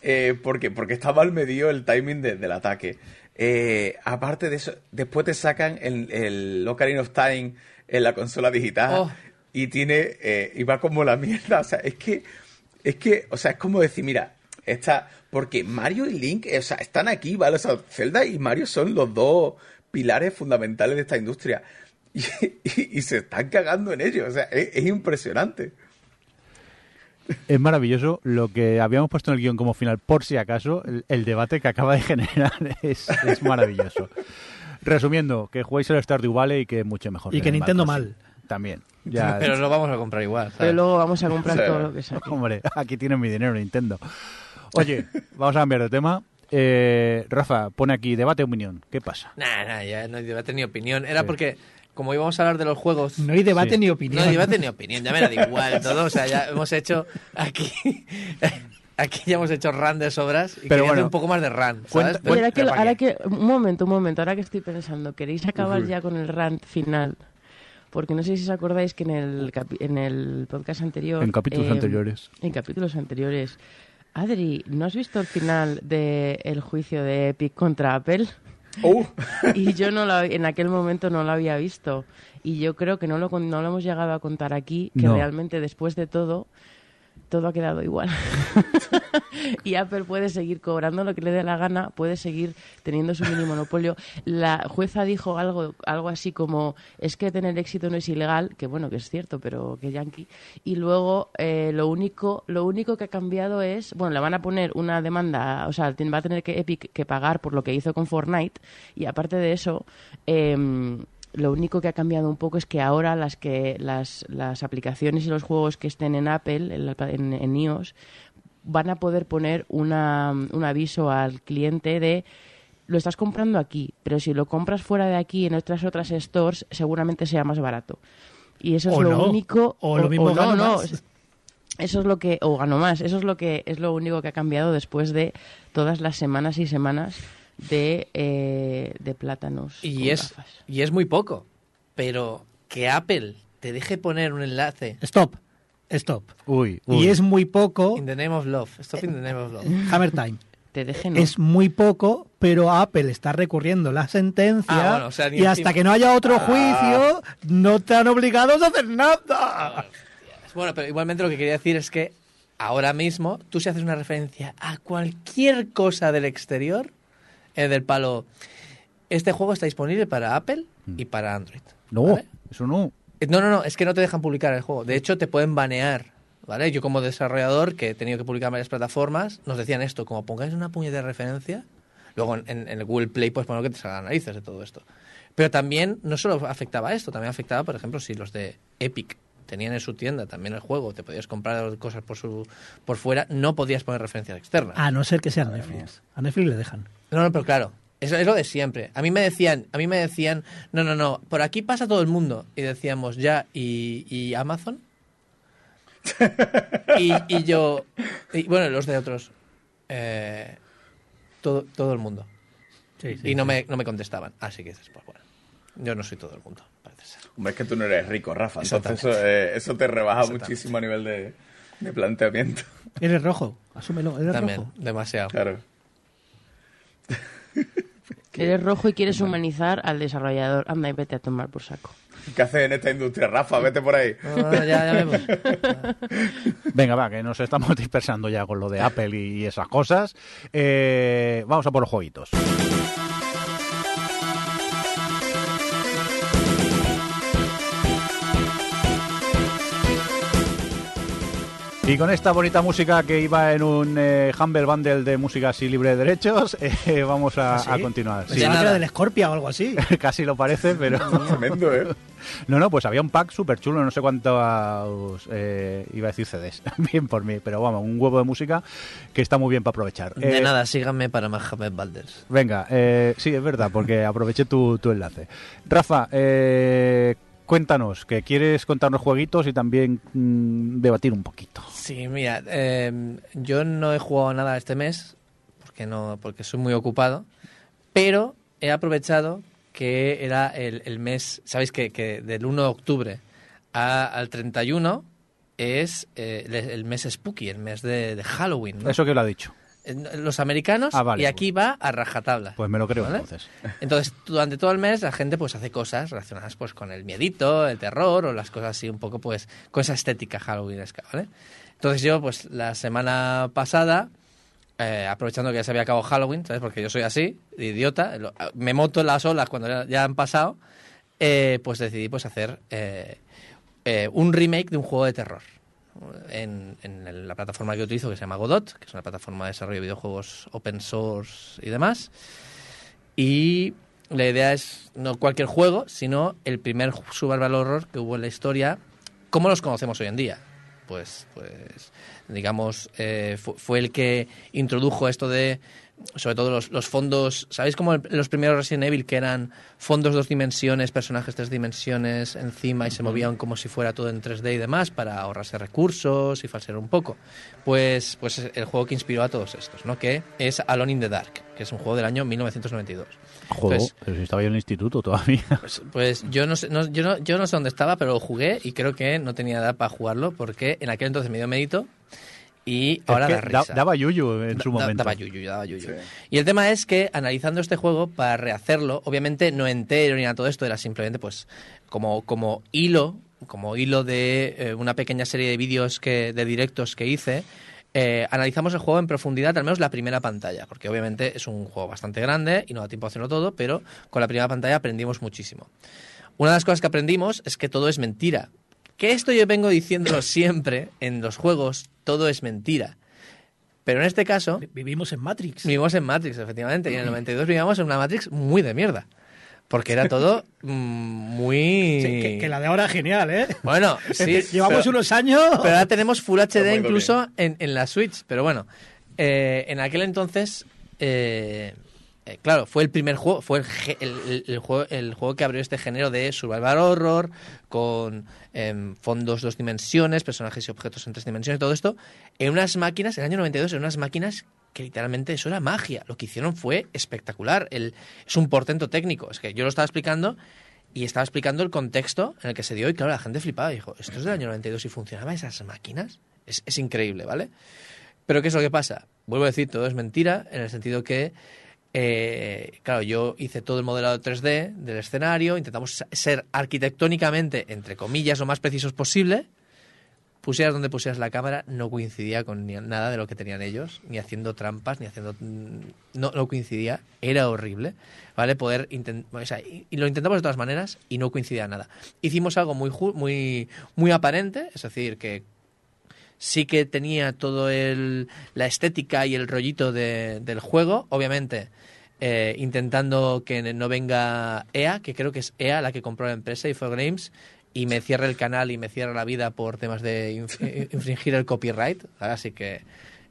eh, porque, porque estaba al medio el timing de- del ataque. Eh, aparte de eso, después te sacan el, el Ocarina of Time en la consola digital Oh. y tiene, eh, y va como la mierda. O sea, es que, es que, o sea, es como decir, mira, está, porque Mario y Link, eh, o sea, están aquí, ¿vale? O sea, Zelda y Mario son los dos pilares fundamentales de esta industria. Y, y- y se están cagando en ellos. O sea, es, es impresionante. Es maravilloso lo que habíamos puesto en el guion como final, por si acaso, el, el debate que acaba de generar es, es maravilloso. Resumiendo, que juguéis el Stardew Valley y que es mucho mejor. Y que Nintendo mal. También. Ya, Pero lo vamos a comprar igual. ¿sabes? Pero luego vamos a comprar todo lo que saque. Hombre, aquí tienen mi dinero Nintendo. Oye, vamos a cambiar de tema. Eh, Rafa, pone aquí debate opinión. ¿Qué pasa? Nah, nah, ya no hay debate ni opinión. Era porque, como íbamos a hablar de los juegos. No hay debate Sí. ni No opinión. hay debate ni opinión, ya me da igual todo. O sea, ya hemos hecho aquí. Aquí ya hemos hecho run de sobras y Pero bueno, un poco más de run. cuenta- ¿sabes? Ahora que, Pero ¿para ahora que, un momento, un momento, ahora que estoy pensando, ¿queréis acabar ya con el rant final? Porque no sé si os acordáis que en el, capi- en el podcast anterior... En capítulos eh, anteriores. En capítulos anteriores. Adri, ¿no has visto el final del juicio de Epic contra Apple? Uh, Y yo no lo, en aquel momento no lo había visto. Y yo creo que no lo, no lo hemos llegado a contar aquí, que No. realmente después de todo, todo ha quedado igual. y Apple puede seguir cobrando lo que le dé la gana, puede seguir teniendo su mini monopolio. La jueza dijo algo, algo así como, es que tener éxito no es ilegal, que bueno, que es cierto, pero que yankee. Y luego eh, lo, único, lo único que ha cambiado es, bueno, le van a poner una demanda, o sea, va a tener que Epic que pagar por lo que hizo con Fortnite. Y aparte de eso, em, lo único que ha cambiado un poco es que ahora las que las, las aplicaciones y los juegos que estén en Apple, en, en- iOS, van a poder poner una, un aviso al cliente de lo estás comprando aquí, pero si lo compras fuera de aquí en otras otras stores, seguramente sea más barato. Y eso es O lo no. único. O lo mismo no, no. Eso es lo que, o gano más, eso es lo que es lo único que ha cambiado después de todas las semanas y semanas de, eh, de plátanos. Y con es, gafas. y es muy poco. Pero que Apple te deje poner un enlace Stop. Stop. Uy, uy. Y es muy poco. in the name of love. Stop in the name of love. Hammer Time. Te dejen. Es muy poco, pero Apple está recurriendo la sentencia Ah, bueno, o sea, ni y hasta que no haya otro Ah. juicio, no están obligados a hacer nada. Bueno, pero igualmente lo que quería decir es que ahora mismo tú si haces una referencia a cualquier cosa del exterior, eh, del palo, este juego está disponible para Apple y para Android. No, ¿vale? eso no. Eh, No, no, no, es que no te dejan publicar el juego. De hecho, te pueden banear ¿vale? Yo como desarrollador que he tenido que publicar en varias plataformas, nos decían esto, como pongáis una puñetera referencia, luego en, en el Google Play pues poner que te salgan narices de todo esto. Pero también no solo afectaba esto, también afectaba, por ejemplo, si los de Epic tenían en su tienda también el juego, te podías comprar cosas por su por fuera, no podías poner referencias externas. A no ser que sea Netflix. A Netflix le dejan. No, no, pero claro, eso es lo de siempre. A mí me decían, a mí me decían, no, no, no, por aquí pasa todo el mundo. Y decíamos, ya, ¿y, y Amazon? y, y yo, y, bueno, los de otros, eh, todo, todo el mundo. Sí, sí, y no, sí. me, no me contestaban. Así que dices, pues bueno, yo no soy todo el mundo, parece ser. Hombre, es que tú no eres rico, Rafa. Entonces eso, eh, eso te rebaja muchísimo a nivel de, de planteamiento. Eres rojo. Asúmelo, eres También, rojo. demasiado. Claro. Eres rojo y quieres humanizar al desarrollador. Anda y vete a tomar por saco. ¿Qué haces en esta industria, Rafa? Vete por ahí. No, no, ya, ya vemos. Venga, va, que nos estamos dispersando ya con lo de Apple y, y esas cosas. Eh, vamos a por los jueguitos. Y con esta bonita música que iba en un eh, Humble Bundle de música así libre de derechos, eh, vamos a, ¿Ah, sí? a continuar. Sí, era del Scorpia o algo así. casi lo parece, pero... Tremendo, ¿eh? No, no, pues había un pack súper chulo, no sé cuántos, eh, iba a decir CDs, bien por mí, pero vamos, un huevo de música que está muy bien para aprovechar. De Eh, nada, síganme para más James Balders. Venga, eh, sí, es verdad, porque aproveché tu, tu enlace. Rafa, eh, cuéntanos, que quieres contarnos jueguitos y también mm, debatir un poquito. Sí, mira, eh, yo no he jugado nada este mes porque no, porque soy muy ocupado, pero he aprovechado que era el, el mes, sabéis que, que del 1 de octubre a- al 31 es eh, el, el mes spooky, el mes de, de Halloween. ¿no? Eso que lo ha dicho. Los americanos Ah, vale, y aquí va a rajatabla. Pues me lo creo ¿Vale? entonces. Entonces, durante todo el mes la gente pues hace cosas relacionadas pues con el miedito, el terror o las cosas así un poco pues con esa estética halloweenesca, ¿vale? Entonces yo pues la semana pasada eh, aprovechando que ya se había acabado Halloween, ¿sabes? Porque yo soy así, idiota, lo- me monto en las olas cuando ya, ya han pasado, eh, pues decidí pues hacer eh, un remake de un juego de terror. En, la plataforma que utilizo, que se llama Godot, que es una plataforma de desarrollo de videojuegos open source y demás. Y la idea es no cualquier juego, sino el primer survival horror que hubo en la historia, como los conocemos hoy en día. Pues, pues digamos, eh, fu- fue el que introdujo esto de, sobre todo los, los fondos, ¿sabéis cómo el- los primeros Resident Evil que eran fondos dos dimensiones, personajes tres dimensiones encima y se movían como si fuera todo en 3D y demás para ahorrarse recursos y falsear un poco? Pues, pues es el juego que inspiró a todos estos, ¿no? Que es Alone in the Dark, que es un juego del año 1992. Juego, Entonces, pero si estaba yo en el instituto todavía. pues, pues yo no sé, no- yo no, yo no sé dónde estaba, pero lo jugué y creo que no tenía edad para jugarlo porque en aquel entonces me dio medito y ahora Es que da- risa. daba yuyu en su Da- momento. Daba yuyu, daba yuyu. Sí. Y el tema es que analizando este juego para rehacerlo, obviamente no entero ni nada de todo esto, era simplemente pues como, como hilo, como hilo de eh, una pequeña serie de vídeos que, de directos que hice. eh, analizamos el juego en profundidad, al menos la primera pantalla, porque obviamente es un juego bastante grande y no da tiempo a hacerlo todo, pero con la primera pantalla aprendimos muchísimo. Una de las cosas que aprendimos es que todo es mentira. Que esto yo vengo diciéndolo siempre en los juegos, todo es mentira. Pero en este caso, Vivimos en Matrix. Vivimos en Matrix, efectivamente. Y en el 92 vivíamos en una Matrix muy de mierda. Porque era todo mm, muy... Sí, que, que la de ahora es genial, ¿eh? Bueno, sí. Llevamos pero, unos años. pero ahora tenemos Full HD incluso en, en la Switch. Pero bueno, eh, en aquel entonces... eh, eh, claro, fue el primer juego, fue el, el- juego, el juego que abrió este género de survival horror, con em, fondos dos dimensiones, personajes y objetos en tres dimensiones, todo esto, en unas máquinas, en el año 92, en unas máquinas que literalmente eso era magia. Lo que hicieron fue espectacular. Es un portento técnico. Es que yo lo estaba explicando y estaba explicando el contexto en el que se dio y claro, la gente flipaba y dijo, ¿esto es del año 92 y funcionaban esas máquinas? Es, es increíble, ¿vale? Pero ¿qué es lo que pasa? Vuelvo a decir, todo es mentira en el sentido que, eh, claro, yo hice todo el modelado 3D del escenario, intentamos ser arquitectónicamente, entre comillas, lo más precisos posible. Pusieras donde pusieras la cámara, no coincidía con nada de lo que tenían ellos, ni haciendo trampas, ni haciendo... mm, No, no coincidía, era horrible, ¿vale? Poder o sea, y, lo intentamos de todas maneras y no coincidía nada. Hicimos algo muy, muy, muy aparente, es decir, que sí que tenía todo el, la estética y el rollito de- del juego, obviamente eh, intentando que no venga EA, que creo que es EA la que compró la empresa, Games y me cierre el canal y me cierre la vida por temas de inf- infringir el copyright. Así que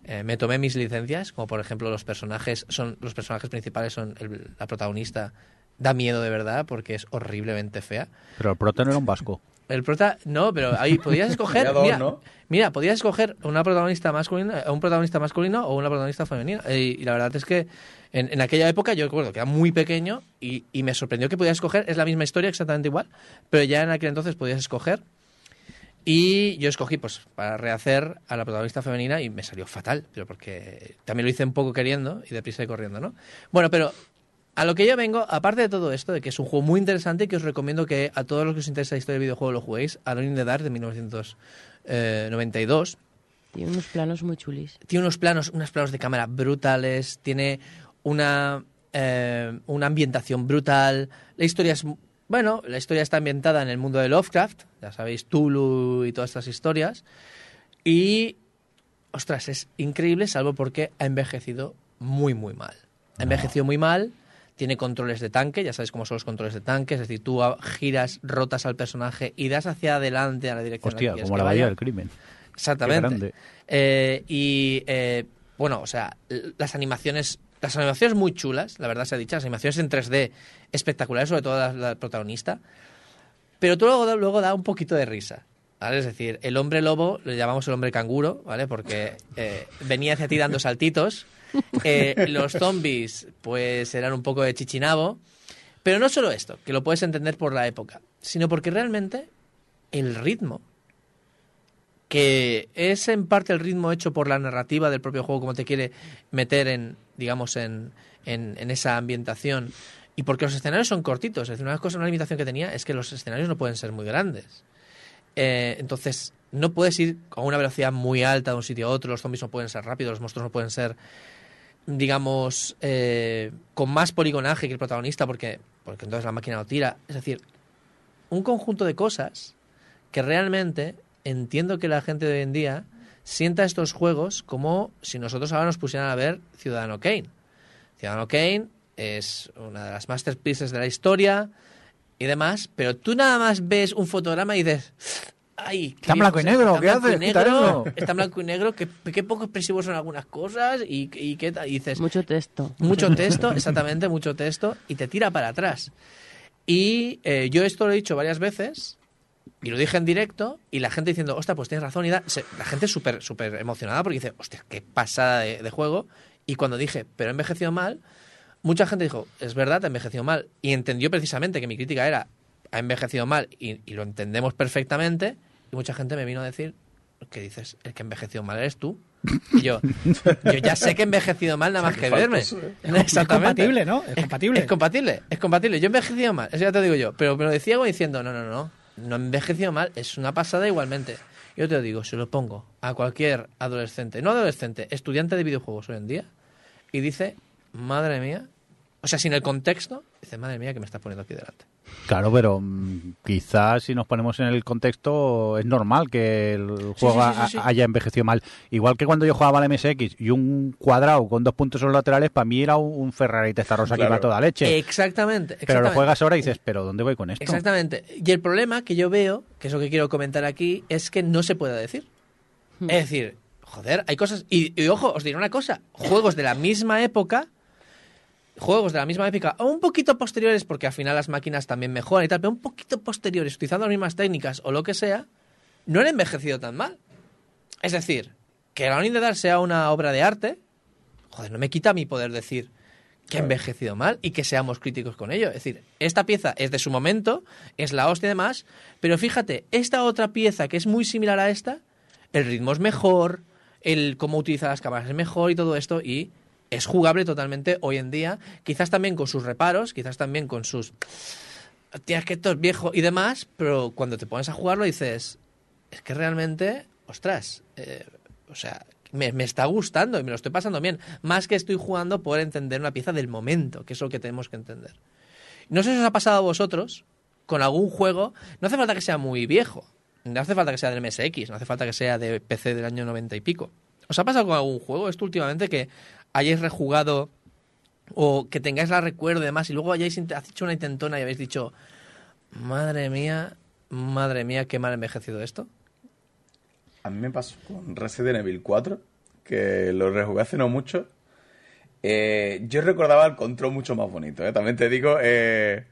eh, me tomé mis licencias, como por ejemplo los personajes son los personajes principales son el- la protagonista da miedo de verdad porque es horriblemente fea. Pero el prota no era un vasco. El prota, no, pero ahí podías escoger. Mira, ¿no? mira, podías escoger una protagonista masculina, un protagonista masculino o una protagonista femenina. Y, y la verdad es que en, en aquella época yo recuerdo que era muy pequeño y, y me sorprendió que podías escoger. Es la misma historia, exactamente igual, pero ya en aquel entonces podías escoger. Y yo escogí, pues, para rehacer a la protagonista femenina y me salió fatal, pero porque también lo hice un poco queriendo y deprisa y corriendo, ¿no? Bueno, pero a lo que yo vengo, aparte de todo esto, de que es un juego muy interesante y que os recomiendo que a todos los que os interesa la historia del videojuego lo juguéis, Alone in the Dark de 1992. Tiene unos planos muy chulis. Tiene unos planos, unos planos de cámara brutales, tiene una, eh, una ambientación brutal. La historia es, bueno, la historia está ambientada en el mundo de Lovecraft, ya sabéis, Tulu y todas estas historias. Y, ostras, es increíble, salvo porque ha envejecido muy, muy mal. Ha envejecido muy mal, tiene controles de tanque, ya sabéis cómo son los controles de tanque, es decir, tú giras, rotas al personaje y das hacia adelante a la dirección la Hostia, como la vaya. del crimen. Exactamente. Eh, y eh, bueno, o sea, las animaciones, las animaciones muy chulas, la verdad se ha dicho, las animaciones en 3D espectaculares, sobre todo la, la protagonista. Pero tú luego, da- luego da un poquito de risa. ¿vale? Es decir, el hombre lobo, le llamamos el hombre canguro, ¿vale? Porque eh, venía hacia ti dando saltitos. Eh, los zombies, pues eran un poco de chichinabo. Pero no solo esto, que lo puedes entender por la época, sino porque realmente el ritmo que es en parte el ritmo hecho por la narrativa del propio juego, como te quiere meter en, digamos, en, en, esa ambientación. Y porque los escenarios son cortitos. Es decir, una cosa, una limitación que tenía es que los escenarios no pueden ser muy grandes. Eh, entonces, no puedes ir a una velocidad muy alta de un sitio a otro, los zombies no pueden ser rápidos, los monstruos no pueden ser, digamos, eh, con más poligonaje que el protagonista, porque, porque entonces la máquina lo tira. Es decir, un conjunto de cosas que realmente entiendo que la gente de hoy en día sienta estos juegos como si nosotros ahora nos pusieran a ver Ciudadano Kane. Ciudadano Kane es una de las masterpieces de la historia y demás, pero tú nada más ves un fotograma y dices, ¡ay! Está en blanco y negro, ¿qué haces? Quita negro, eso". Está en blanco y negro, qué, qué poco expresivos son algunas cosas y, y qué. Y dices, Mucho texto. mucho texto, exactamente, mucho texto, y te tira para atrás. Y eh, yo esto lo he dicho varias veces, y lo dije en directo, y la gente diciendo, hostia, pues tienes razón, y da- se- la gente súper súper emocionada porque dice, hostia, qué pasada de, de juego. Y cuando dije, pero he envejecido mal, mucha gente dijo, es verdad, ha envejecido mal. Y entendió precisamente que mi crítica era, ha envejecido mal, y, y lo entendemos perfectamente. Y mucha gente me vino a decir, ¿qué dices? El que ha envejecido mal eres tú. Y yo, yo ya sé que he envejecido mal nada más que verme. Es compatible, ¿no? Es compatible. Es compatible, es compatible. Yo he envejecido mal, eso ya te digo yo. Pero me lo decía como diciendo, no, no, no, no envejecido mal, es una pasada igualmente. Yo te lo digo, se lo pongo a cualquier adolescente, no adolescente, estudiante de videojuegos hoy en día, y dice, madre mía, o sea, sin el contexto, dice, madre mía, que me estás poniendo aquí delante. Claro, pero mm, quizás si nos ponemos en el contexto es normal que el juego sí, sí, sí, sí. ha- haya envejecido mal. Igual que cuando yo jugaba al MSX y un cuadrado con dos puntos en los laterales, para mí era un, Ferrari Testarossa que Claro. iba a toda leche. Exactamente, pero lo juegas ahora y dices, ¿pero dónde voy con esto? Exactamente. Y el problema que yo veo, que es lo que quiero comentar aquí, es que no se puede decir. Hmm. Es decir, joder, hay cosas. Y, y ojo, os diré una cosa: juegos de la misma época, juegos de la misma época, o un poquito posteriores, porque al final las máquinas también mejoran y tal, pero un poquito posteriores, utilizando las mismas técnicas o lo que sea, no han envejecido tan mal. Es decir, que la the Dark sea una obra de arte, joder, no me quita mi poder decir que ha envejecido mal y que seamos críticos con ello. Es decir, esta pieza es de su momento, es la hostia y demás, pero fíjate, esta otra pieza que es muy similar a esta, el ritmo es mejor, el cómo utiliza las cámaras es mejor y todo esto, y es jugable totalmente hoy en día, quizás también con sus reparos, quizás también con sus... Tienes que esto es viejo y demás, pero cuando te pones a jugarlo dices, es que realmente, ostras, eh, o sea, me, me está gustando y me lo estoy pasando bien. Más que estoy jugando por entender una pieza del momento, que es lo que tenemos que entender. No sé si os ha pasado a vosotros con algún juego, no hace falta que sea muy viejo, no hace falta que sea del MSX, no hace falta que sea de PC del año 90 y pico. ¿Os ha pasado con algún juego esto últimamente que hayáis rejugado o que tengáis la recuerdo y demás y luego hayáis hecho una intentona y habéis dicho, madre mía, madre mía, qué mal envejecido esto? A mí me pasó con Resident Evil 4, que lo rejugué hace no mucho. Eh, yo recordaba el control mucho más bonito, ¿eh? También te digo, eh,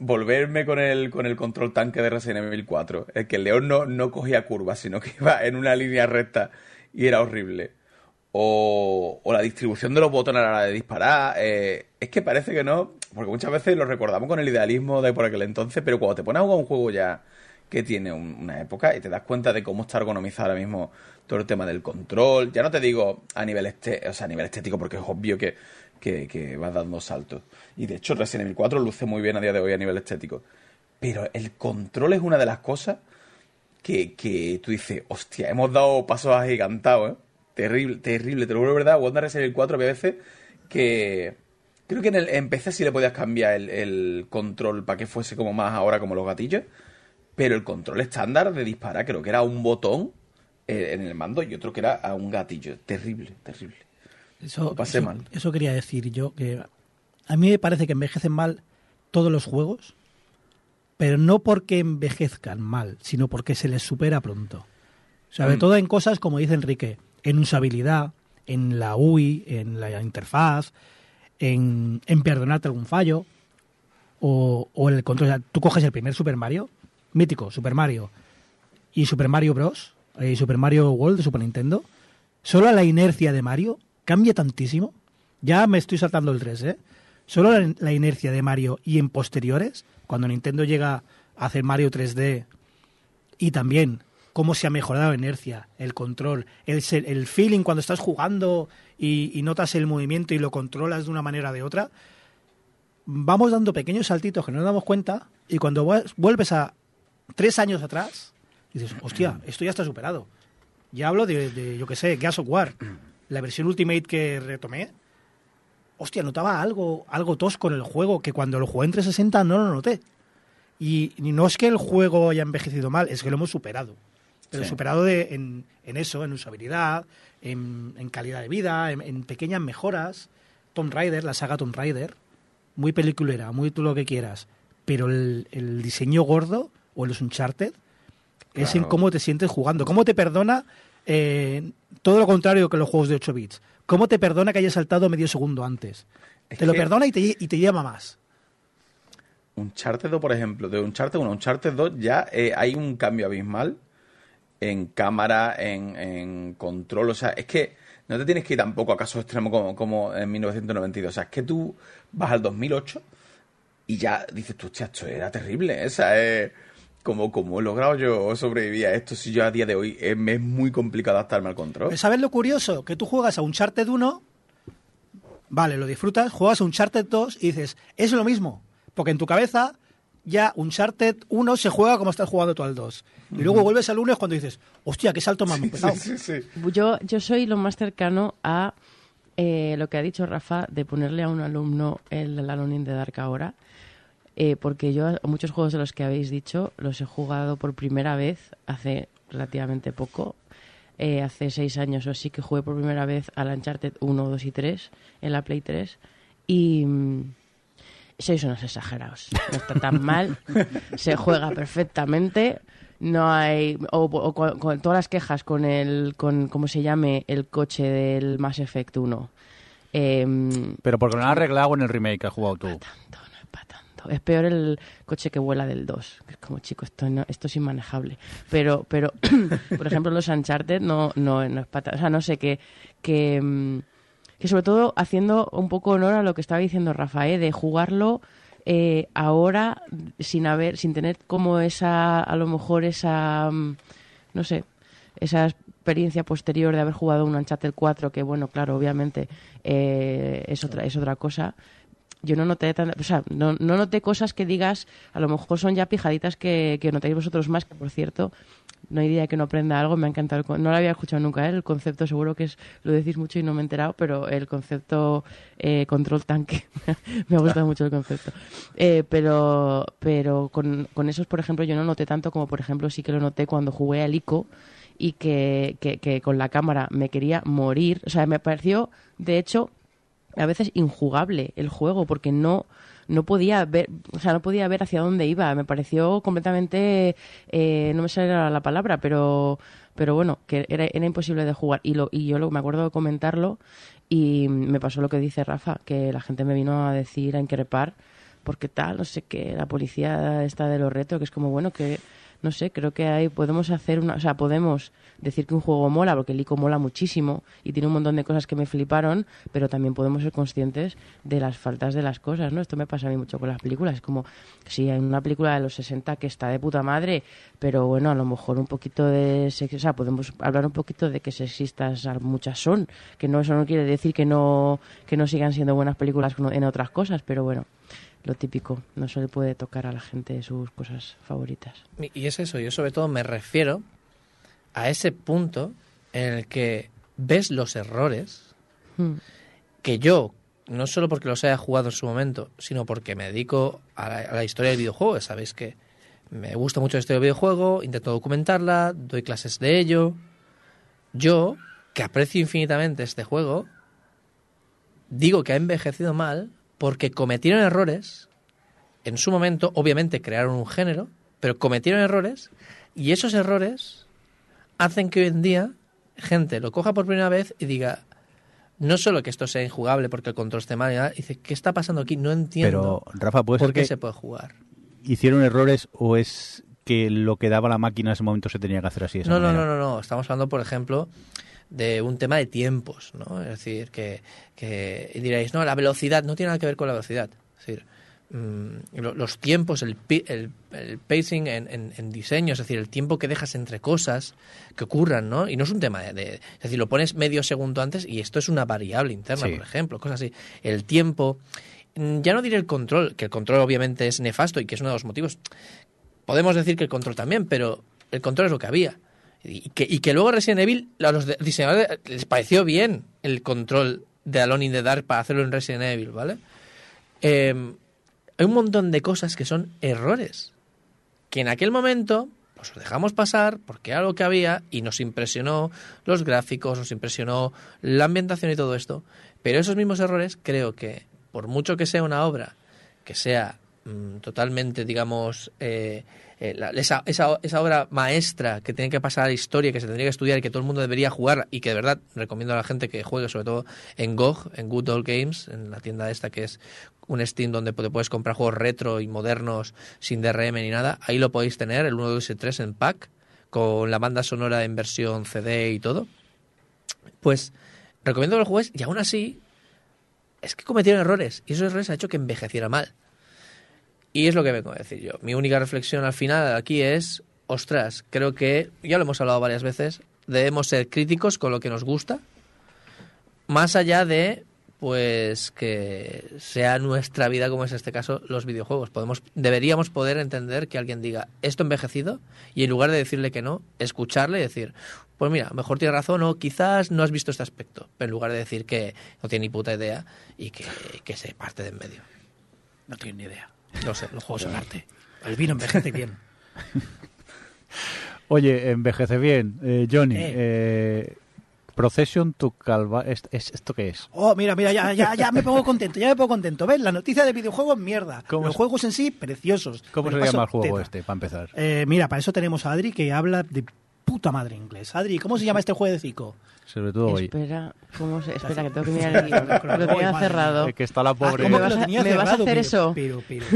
volverme con el, con el control tanque de Resident Evil 4. El que el león no, no cogía curvas, sino que iba en una línea recta y era horrible. O, o la distribución de los botones a la hora de disparar. eh, es que parece que no, porque muchas veces lo recordamos con el idealismo de por aquel entonces, pero cuando te pones a jugar un juego ya que tiene un- una época y te das cuenta de cómo está ergonomizado ahora mismo todo el tema del control. Ya no te digo a nivel, este, o sea, a nivel estético, porque es obvio que, que, que vas dando saltos. Y de hecho, Resident Evil 4 luce muy bien a día de hoy a nivel estético. Pero el control es una de las cosas que, que tú dices, hostia, hemos dado pasos agigantados, ¿eh? Terrible, terrible, te lo juro verdad. Wanda Resident Evil 4 había veces que... Creo que en, el, en PC sí le podías cambiar el, el control para que fuese como más ahora como los gatillos. Pero el control estándar de disparar creo que era un botón eh, en el mando y otro que era a un gatillo. Terrible, terrible. Eso, Lo pasé eso- mal. eso quería decir yo, que a mí me parece que envejecen mal todos los juegos, pero no porque envejezcan mal, sino porque se les supera pronto. Sobre Mm. todo en cosas, como dice Enrique, en usabilidad, en la UI, en la interfaz, en, en perdonarte algún fallo, o, o el control. Tú coges el primer Super Mario, mítico, Super Mario, y Super Mario Bros. y Super Mario World de Super Nintendo, solo la inercia de Mario cambia tantísimo. Ya me estoy saltando el 3, ¿eh? Solo la, la inercia de Mario y en posteriores, cuando Nintendo llega a hacer Mario 3D y también cómo se ha mejorado la inercia, el control, el, el feeling cuando estás jugando y, y notas el movimiento y lo controlas de una manera o de otra, vamos dando pequeños saltitos que no nos damos cuenta y cuando vuel- vuelves a tres años atrás, dices, hostia, esto ya está superado. Ya hablo de, de, yo qué sé, Gas of War, la versión Ultimate que retomé. Hostia, notaba algo, algo tosco en el juego que cuando lo jugué en 360 no lo noté. Y no es que el juego haya envejecido mal, es que lo hemos superado. Pero Sí. superado de, en, en eso, en usabilidad, en, en calidad de vida, en, en pequeñas mejoras. Tomb Raider, la saga Tomb Raider, muy peliculera, muy tú lo que quieras. Pero el, el diseño gordo o los Uncharted es en cómo te sientes jugando. ¿Cómo te perdona eh, todo lo contrario que los juegos de 8 bits? ¿Cómo te perdona que hayas saltado medio segundo antes? Es te lo perdona y te, y te llama más. Uncharted 2, por ejemplo, de Uncharted 1 a Uncharted 2 ya eh, hay un cambio abismal en cámara, en, control. O sea, es que no te tienes que ir tampoco a casos extremos como, como en 1992. O sea, es que tú vas al 2008 y ya dices tú, hostia, esto era terrible. ¿eh? O sea, es como, como he logrado yo sobrevivir a esto si yo a día de hoy eh, me es muy complicado adaptarme al control. ¿Sabes lo curioso? Que tú juegas a Uncharted 1, vale, lo disfrutas, juegas a Uncharted 2 y dices, es lo mismo. Porque en tu cabeza ya Uncharted 1 se juega como estás jugando tú al 2. Y luego vuelves al 1 es cuando dices, hostia, qué salto más. Sí, sí, sí. Yo, yo soy lo más cercano a eh, lo que ha dicho Rafa de ponerle a un alumno el, el Alone in the Dark ahora. eh, porque yo muchos juegos de los que habéis dicho los he jugado por primera vez hace relativamente poco. Eh, hace seis años o así que jugué por primera vez al Uncharted 1, 2 y 3 en la Play 3. Y mm, sois unos exagerados. No está tan mal. Se juega perfectamente. No hay. O, o con, con todas las quejas con el. con ¿Cómo se llame? El coche del Mass Effect 1. Em, Pero porque no lo han arreglado en el remake que has jugado tú. tanto, no es para tanto. Es peor el coche que vuela del 2. que Es como, chico, esto, no, esto es inmanejable. Pero, pero por ejemplo, los Uncharted no, no, no es para tanto. O sea, no sé, que, que, mm, que sobre todo haciendo un poco honor a lo que estaba diciendo Rafael, de jugarlo eh, ahora sin haber, sin tener como esa, a lo mejor esa, mm, no sé, esa experiencia posterior de haber jugado un Uncharted 4, que bueno, claro, obviamente eh, es otra, es otra cosa yo no noté tan- o sea, no, no noté cosas que digas, a lo mejor son ya pijaditas que, que notáis vosotros más, que por cierto, no hay día que no aprenda algo, me ha encantado, el no lo había escuchado nunca, ¿eh? el concepto seguro que es, lo decís mucho y no me he enterado, pero el concepto eh, control tanque, me ha gustado mucho el concepto. Eh, pero pero con, con esos, por ejemplo, yo no noté tanto como, por ejemplo, sí que lo noté cuando jugué al ICO y que, que con la cámara me quería morir. O sea, me pareció, de hecho, a veces injugable el juego porque no no podía ver o sea no podía ver hacia dónde iba. Me pareció completamente eh, no me sale la palabra pero pero bueno que era, era imposible de jugar. Y lo y yo lo, me acuerdo de comentarlo y me pasó lo que dice Rafa que la gente me vino a decir a increpar porque tal no sé qué la policía está de los retos que es como bueno que no sé, creo que ahí podemos hacer una, o sea, podemos decir que un juego mola, porque el ICO mola muchísimo y tiene un montón de cosas que me fliparon, pero también podemos ser conscientes de las faltas de las cosas, ¿no? Esto me pasa a mí mucho con las películas, es como, sí, hay una película de los 60 que está de puta madre, pero bueno, a lo mejor un poquito de sexo, o sea, podemos hablar un poquito de que sexistas muchas son, que no eso no quiere decir que no que no sigan siendo buenas películas en otras cosas, pero bueno, lo típico, no se le puede tocar a la gente sus cosas favoritas. Y- es eso, yo sobre todo me refiero a ese punto en el que ves los errores Hmm. que yo, no solo porque los haya jugado en su momento, sino porque me dedico a la, a la historia del videojuego. Sabéis que me gusta mucho la historia del videojuego, intento documentarla, doy clases de ello. Yo, que aprecio infinitamente este juego, digo que ha envejecido mal porque cometieron errores. En su momento, obviamente, crearon un género, pero cometieron errores y esos errores hacen que hoy en día gente lo coja por primera vez y diga, no solo que esto sea injugable porque el control esté mal, dice, ¿qué está pasando aquí? No entiendo Pero, Rafa, ¿puede por qué se puede jugar. hicieron errores o es que lo que daba la máquina en ese momento se tenía que hacer así? de esa No, no, no, no, no. Estamos hablando, por ejemplo, de un tema de tiempos, ¿no? Es decir, que, que y diréis, no, la velocidad no tiene nada que ver con la velocidad. Es decir, mm, lo- los tiempos, el, el, el pacing en, en- en diseño, es decir, el tiempo que dejas entre cosas que ocurran, ¿no? Y no es un tema de, de- es decir, lo pones medio segundo antes y esto es una variable interna, Sí. por ejemplo, cosas así. El tiempo, mm, ya no diré el control, que el control obviamente es nefasto y que es uno de los motivos podemos decir que el control también, pero el control es lo que había. Y que, y que luego Resident Evil, a los diseñadores les pareció bien el control de Alone in the Dark para hacerlo en Resident Evil, ¿vale? Eh, hay un montón de cosas que son errores. Que en aquel momento, pues los dejamos pasar porque era lo que había y nos impresionó los gráficos, nos impresionó la ambientación y todo esto. Pero esos mismos errores creo que, por mucho que sea una obra que sea mm, totalmente, digamos, eh, eh, la- esa, esa, esa obra maestra que tiene que pasar a la historia, que se tendría que estudiar y que todo el mundo debería jugar y que de verdad recomiendo a la gente que juegue, sobre todo en GOG, en Good Old Games, en la tienda esta que es un Steam donde puedes comprar juegos retro y modernos sin DRM ni nada. Ahí lo podéis tener, el 1, 2 y 3 en pack, con la banda sonora en versión CD y todo. Pues recomiendo que lo juegues y aún así es que cometieron errores y esos errores han hecho que envejeciera mal. Y es lo que vengo a decir yo. Mi única reflexión al final aquí es, ostras, creo que, ya lo hemos hablado varias veces, debemos ser críticos con lo que nos gusta, más allá de, pues, que sea nuestra vida, como es este caso, los videojuegos. Podemos, deberíamos poder entender que alguien diga, esto envejecido, y en lugar de decirle que no, escucharle y decir, pues mira, mejor tiene razón o quizás no has visto este aspecto, pero en lugar de decir que no tiene ni puta idea y que, que se parte de en medio. No tiene ni idea. No sé, los juegos Son arte. El vino envejece bien. Oye, envejece bien. Eh, Johnny, Eh. eh, Procession to Calva... ¿est- es- ¿Esto qué es? Oh, mira, mira, ya, ya, ya me pongo contento, ya me pongo contento. ¿Ves? La noticia de videojuegos, mierda. ¿Cómo Los juegos en sí, preciosos. ¿Cómo se llama el juego teta. este, para empezar? Eh, mira, para eso tenemos a Adri que habla de puta madre inglés. Adri, ¿cómo se llama este jueguecico? Sobre todo hoy. Espera, ¿cómo se... Espera, que tengo que mirar el guion. Lo tenía cerrado. Que está la Ah, pobre... ¿cómo ¿Me que vas a- me vas a hacer Pero- eso? Pero, pero,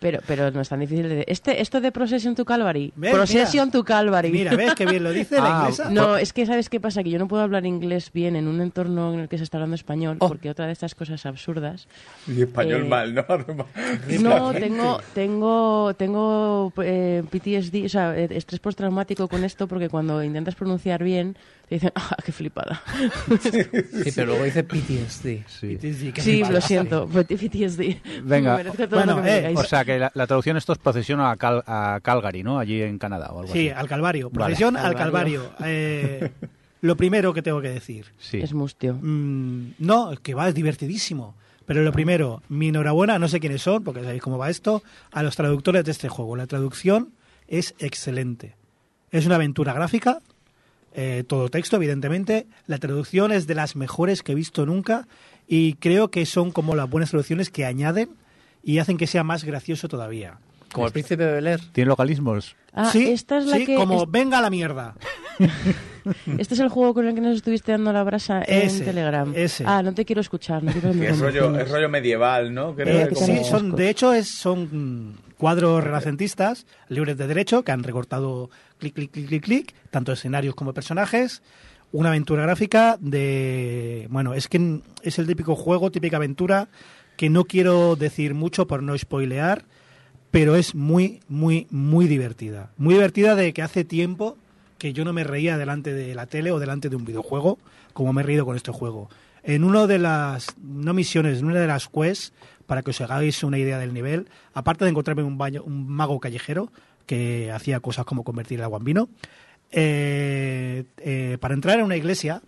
Pero, pero no es tan difícil de... Este, esto de Procession to Calvary. ¿Ves? Procession Mira. to Calvary. Mira, ¿ves qué bien lo dice la Ah, inglesa? No, es que ¿sabes qué pasa? Que yo no puedo hablar inglés bien en un entorno en el que se está hablando español, Oh. porque otra de estas cosas absurdas. Y español Eh, mal, ¿no? No, tengo, tengo, tengo eh, PTSD, o sea, eh, estrés postraumático con esto, porque cuando intentas pronunciar bien, dicen, ¡ah, qué flipada! Sí, pero luego dice PTSD. Sí. Sí, sí, lo siento, PTSD. Venga. Bueno, lo que me eh. O sea que la, la traducción esto es procesión a, Cal- a Calgary, ¿no? Allí en Canadá o algo Sí, así. al Calvario. Vale. Procesión al Calvario. Calvario. Eh, lo primero que tengo que decir. Sí. Es mustio. Mm, no, es que va, es divertidísimo. Pero lo primero, mi enhorabuena, no sé quiénes son, porque sabéis cómo va esto, a los traductores de este juego. La traducción es excelente. Es una aventura gráfica, eh, todo texto, evidentemente. La traducción es de las mejores que he visto nunca y creo que son como las buenas traducciones que añaden y hacen que sea más gracioso todavía. Como el príncipe de Bel Air. ¿Tiene localismos? Ah, sí, esta es la sí, que... como es- venga a la mierda. Este es el juego con el que nos estuviste dando la brasa Ese, en Telegram. ese. Ah, no te quiero escuchar. No quiero es rollo, es rollo medieval, ¿no? Creo Eh, que sí, como- son, de hecho es, son cuadros renacentistas libres de derecho que han recortado clic, clic, clic, clic, clic, tanto escenarios como personajes. Una aventura gráfica de... Bueno, es que es el típico juego, típica aventura que no quiero decir mucho por no spoilear, pero es muy, muy, muy divertida. Muy divertida de que hace tiempo que yo no me reía delante de la tele o delante de un videojuego como me he reído con este juego. En una de las, no misiones, en una de las quests, para que os hagáis una idea del nivel, aparte de encontrarme un, baño, un mago callejero que hacía cosas como convertir el agua en vino, eh, eh, para entrar en una iglesia,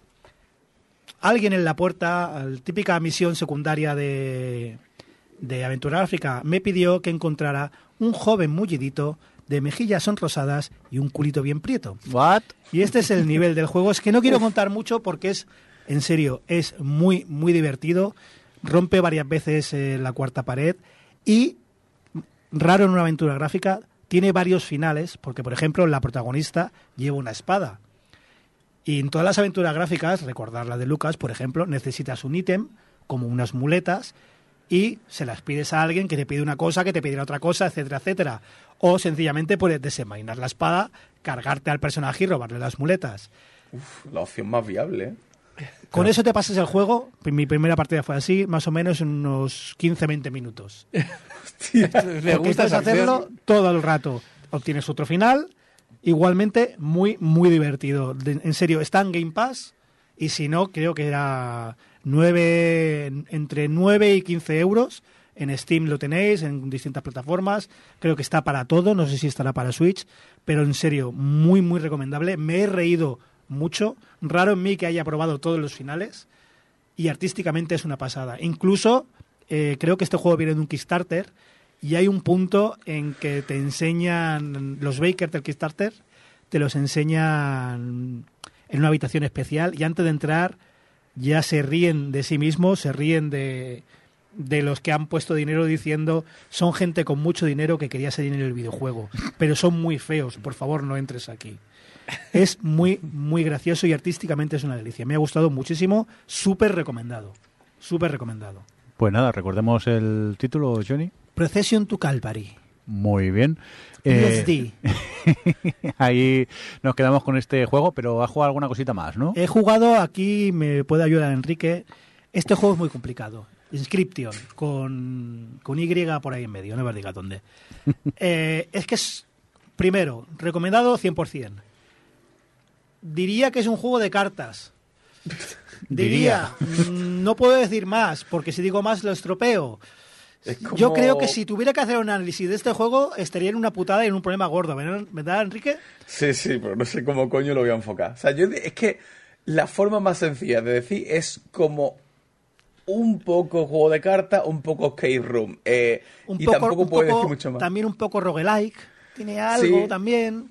alguien en la puerta, la típica misión secundaria de, de Aventura África, me pidió que encontrara un joven mullidito de mejillas sonrosadas y un culito bien prieto. ¿What? Y este es el nivel del juego. Es que no quiero contar mucho porque es, en serio, es muy, muy divertido. Rompe varias veces eh, la cuarta pared y, raro en una aventura gráfica, tiene varios finales, porque, por ejemplo, la protagonista lleva una espada. Y en todas las aventuras gráficas, recordar la de Lucas, por ejemplo, necesitas un ítem, como unas muletas, y se las pides a alguien que te pide una cosa, que te pide otra cosa, etcétera, etcétera. O sencillamente puedes desenvainar la espada, cargarte al personaje y robarle las muletas. Uf, la opción más viable, ¿eh? Con eso te pasas el juego. Mi primera partida fue así, más o menos en unos 15-20 minutos. Me gusta hacerlo todo el rato. Obtienes otro final, igualmente muy, muy divertido. De- en serio, está en Game Pass y si no, creo que era 9, entre 9 y 15 euros. En Steam lo tenéis, en distintas plataformas. Creo que está para todo, no sé si estará para Switch, pero en serio, muy, muy recomendable. Me he reído mucho. Raro en mí que haya probado todos los finales y artísticamente es una pasada. Incluso eh, creo que este juego viene de un Kickstarter y hay un punto en que te enseñan los bakers del Kickstarter, te los enseñan en una habitación especial y antes de entrar ya se ríen de sí mismos, se ríen de, de los que han puesto dinero diciendo son gente con mucho dinero que quería salir en el videojuego, pero son muy feos, por favor no entres aquí. Es muy, muy gracioso y artísticamente es una delicia. Me ha gustado muchísimo, súper recomendado. Súper recomendado. Pues nada, recordemos el título, Johnny. Procession to Calvary. Muy bien. Eh, ahí nos quedamos con este juego, pero ha jugado alguna cosita más, ¿no? He jugado, aquí me puede ayudar Enrique. Este juego es muy complicado. Inscription, con, con Y por ahí en medio, no me digas dónde. Eh, es que es, primero, recomendado 100%. Diría que es un juego de cartas. Diría, mm, no puedo decir más, porque si digo más lo estropeo. Es como- Yo creo que si tuviera que hacer un análisis de este juego, estaría en una putada y en un problema gordo. ¿verdad, ¿verdad, Enrique? Sí, sí, pero no sé cómo coño lo voy a enfocar. O sea, yo es que la forma más sencilla de decir es como un poco juego de cartas, un poco escape room. Eh, Un y poco, tampoco un puedo poco- decir mucho más. También un poco roguelike. Tiene algo Sí. también.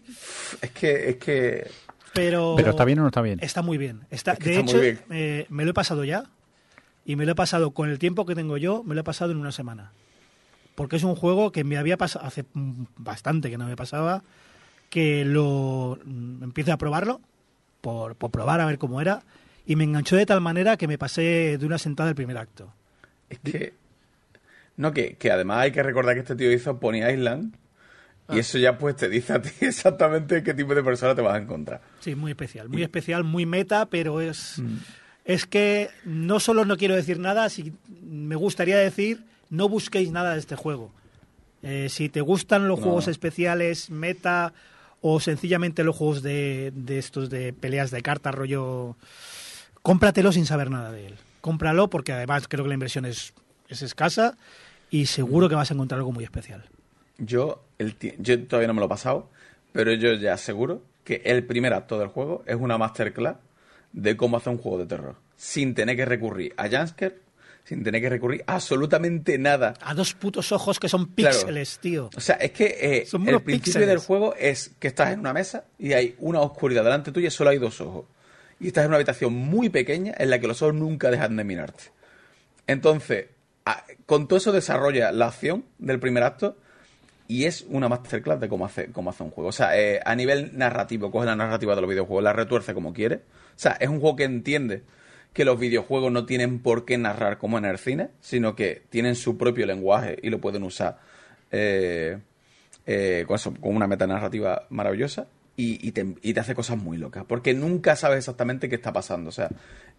Es que, es que. Pero, Pero está bien o no está bien. Está muy bien. Está, Es que de está hecho, muy bien. eh, me lo he pasado ya. Y me lo he pasado con el tiempo que tengo yo, me lo he pasado en una semana. Porque es un juego que me había pasado hace bastante que no me pasaba. Que lo mm, empiezo a probarlo. Por, por probar a ver cómo era. Y me enganchó de tal manera que me pasé de una sentada el primer acto. Es que No, que, que además hay que recordar que este tío hizo Pony Island. Y eso ya pues te dice a ti exactamente qué tipo de persona te vas a encontrar. Sí, muy especial, muy especial, muy meta, pero es, es que no solo no quiero decir nada, si me gustaría decir no busquéis nada de este juego. Eh, si te gustan los No. juegos especiales, meta o sencillamente los juegos de, de estos de peleas de cartas, rollo, cómpratelo sin saber nada de él. Cómpralo porque además creo que la inversión es, es escasa y seguro que vas a encontrar algo muy especial. Yo, el yo todavía no me lo he pasado, pero yo ya aseguro que el primer acto del juego es una masterclass de cómo hacer un juego de terror. Sin tener que recurrir a Jansker, sin tener que recurrir a absolutamente nada. A dos putos ojos que son Claro. píxeles, tío. O sea, es que eh, Son el principio píxeles. del juego es que estás en una mesa y hay una oscuridad delante tuya y solo hay dos ojos. Y estás en una habitación muy pequeña en la que los ojos nunca dejan de mirarte. Entonces, con todo eso desarrolla la acción del primer acto y es una masterclass de cómo hace, cómo hace un juego. O sea, eh, a nivel narrativo, coge la narrativa de los videojuegos, la retuerce como quiere. O sea, es un juego que entiende que los videojuegos no tienen por qué narrar como en el cine, sino que tienen su propio lenguaje y lo pueden usar eh, eh, con, eso, con una metanarrativa maravillosa y, y te, y te hace cosas muy locas, porque nunca sabes exactamente qué está pasando. O sea,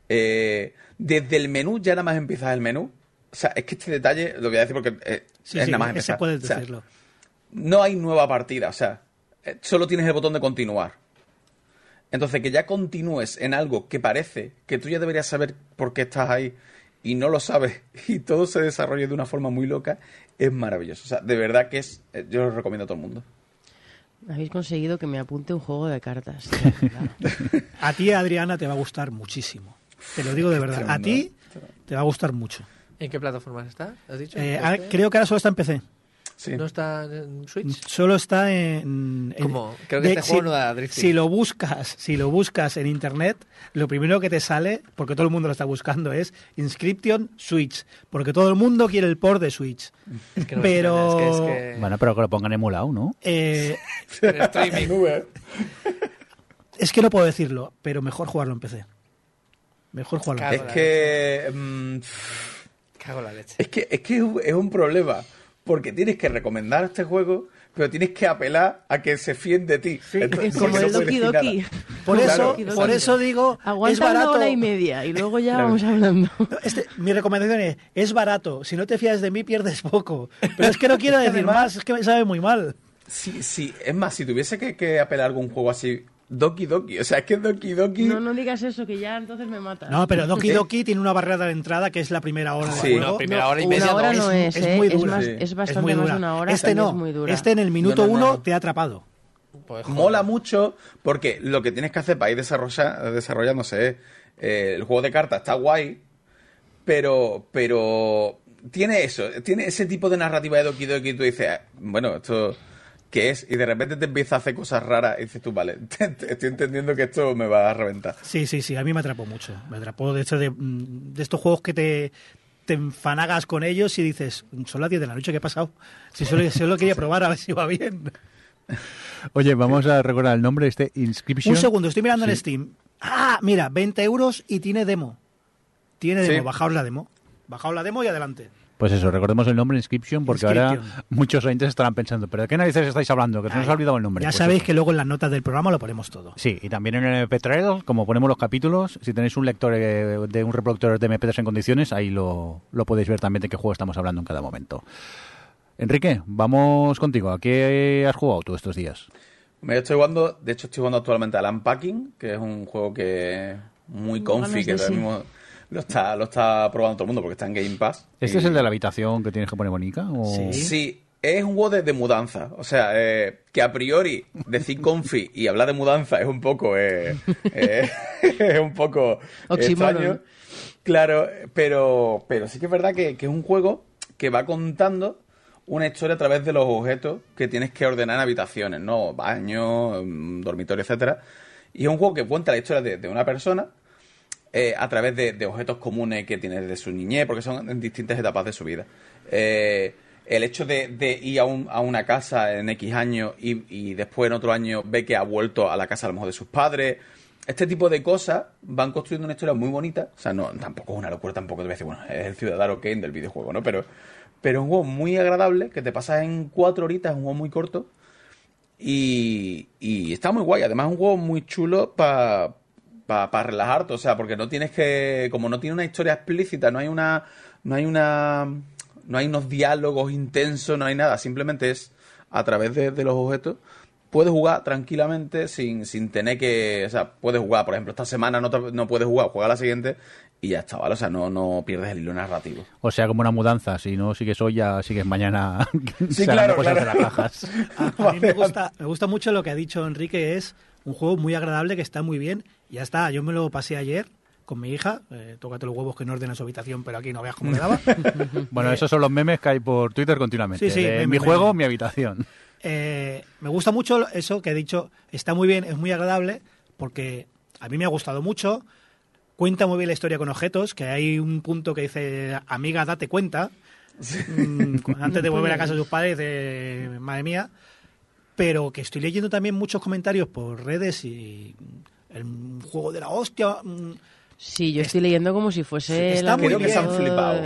eh, desde el menú, ya nada más empiezas el menú. O sea, es que este detalle, lo voy a decir porque Sí, es sí, nada más ese empezar. puedes O sea, decirlo. No hay nueva partida, o sea, eh, solo tienes el botón de continuar. Entonces, que ya continúes en algo que parece que tú ya deberías saber por qué estás ahí y no lo sabes y todo se desarrolle de una forma muy loca, es maravilloso. O sea, de verdad que es, eh, yo lo recomiendo a todo el mundo. Habéis conseguido que me apunte un juego de cartas. A ti, Adriana, te va a gustar muchísimo. Te lo digo de verdad. A ti te va a gustar mucho. ¿En qué plataformas está? ¿Has dicho? Eh, ¿Este? creo que ahora solo está en PC. Sí. ¿No está en Switch? Solo está en. en- ¿Cómo? Creo que de- este juego no da drifting. Si lo buscas, si lo buscas en internet, lo primero que te sale, porque todo el mundo lo está buscando, es Inscription Switch, porque todo el mundo quiere el port de Switch. Es que no Pero- es que- es que- Bueno, pero que lo pongan emulado, ¿no? Eh, en streaming. es que no puedo decirlo, pero mejor jugarlo en PC. Mejor jugarlo en Cago Es PC. que, mm, Cago en la leche. es que es que es un problema porque tienes que recomendar este juego, pero tienes que apelar a que se fíen de ti. Entonces, Como no el puedes Doki. Por Claro. eso, Doki Doki. por eso digo, es Aguanta una barato. hora y media y luego ya Claro. vamos hablando. Este, mi recomendación es, es barato. Si no te fías de mí, pierdes poco. Pero es que no quiero decir Además- más, es que me sabe muy mal. Sí, sí, es más, si tuviese que, que apelar a algún juego así, Doki Doki, o sea, es que Doki Doki... No, no digas eso, que ya entonces me matas. No, pero Doki Doki tiene una barrera de entrada que es la primera hora Sí. juego. No, primera hora y media Una hora no. no Es- es, es ¿eh? muy es, dura. más, Sí. es Es bastante muy dura. de una hora. este no, es muy dura. este en el minuto No, no, no. uno te ha atrapado. Pues. Mola mucho porque lo que tienes que hacer para ir desarrolla- desarrollándose es, eh, el juego de cartas está guay, pero, pero tiene eso, tiene ese tipo de narrativa de Doki Doki y tú dices, "Ah, bueno, esto ¿qué es? Y de repente te empieza a hacer cosas raras y dices tú, vale, te- te- estoy entendiendo que esto me va a reventar. Sí, sí, sí, a mí me atrapó mucho. Me atrapó de, hecho, de, mm, de estos juegos que te, te enfanagas con ellos y dices, son las 10 de la noche, ¿qué ha pasado? Si solo, solo quería probar a ver si va bien. Oye, vamos a recordar el nombre de este Inscription. Un segundo, estoy mirando en Sí. Steam. Ah, mira, 20 euros y tiene demo. Tiene demo, Sí. bajaos la demo. Bajaos la demo y adelante. Pues eso, recordemos el nombre Inscription porque ahora muchos oyentes estarán pensando, ¿pero de qué narices estáis hablando? Que se nos ha olvidado el nombre. Ya Pues sabéis eso. que luego en las notas del programa lo ponemos todo. Sí, y también en el MP3, como ponemos los capítulos, si tenéis un lector eh, de un reproductor de MP3 en condiciones, ahí lo, lo podéis ver también de qué juego estamos hablando en cada momento. Enrique, vamos contigo. ¿A qué has jugado tú estos días? Me estoy jugando, de hecho estoy jugando actualmente al Unpacking, que es un juego que es muy de que ahora sí. mismo lo está, lo está probando todo el mundo porque está en Game Pass. ¿Este Y- es el de la habitación que tienes que poner bonita? O... Sí. Sí, es un juego de, de mudanza. O sea, eh, que a priori decir comfy y hablar de mudanza es un poco. eh, eh, es un poco. Extraño. Claro, pero, pero sí que es verdad que, que es un juego que va contando una historia a través de los objetos que tienes que ordenar en habitaciones, ¿no? Baño, mm, dormitorio, etcétera. Y es un juego que cuenta la historia de, de una persona eh, a través de, objetos comunes que tiene desde su niñez, porque son en distintas etapas de su vida. Eh, el hecho de, ir a, un- a una casa en X años y, y después en otro año ve que ha vuelto a la casa a lo mejor de sus padres. Este tipo de cosas van construyendo una historia muy bonita. O sea, no, tampoco es una locura, tampoco te voy a decir, bueno, es el ciudadano Kane del videojuego, ¿no? Pero, pero es un juego muy agradable, que te pasas en cuatro horitas, es un juego muy corto. Y, y está muy guay. Además, es un juego muy chulo para para relajarte, o sea, porque no tienes que, como no tiene una historia explícita, no hay una, no hay una, no hay unos diálogos intensos, no hay nada, simplemente es a través de, los objetos. Puedes jugar tranquilamente sin, sin tener que, o sea, puedes jugar, por ejemplo, esta semana no, no puedes jugar, juega la siguiente y ya está, ¿vale? O sea, no, no pierdes el hilo narrativo. O sea, como una mudanza, si no sigues hoy, ya sigues mañana. Sí, claro, claro. De las cajas. A, mí me gusta, me gusta mucho lo que ha dicho Enrique, es un juego muy agradable que está muy bien. Ya está, yo me lo pasé ayer con mi hija. Eh, tócate los huevos que no ordena su habitación, pero aquí no veas cómo le daba. bueno, esos son los memes que hay por Twitter continuamente. Sí, sí, mi juego, mi habitación. Eh, me gusta mucho eso que he dicho. Está muy bien, es muy agradable, porque a mí me ha gustado mucho. Cuenta muy bien la historia con objetos, que hay un punto que dice, amiga, date cuenta. Mm, antes de volver a casa de sus padres, de madre mía pero que estoy leyendo también muchos comentarios por redes y el juego de la hostia. Mm, sí, yo estoy leyendo como si fuese. está, muy bien,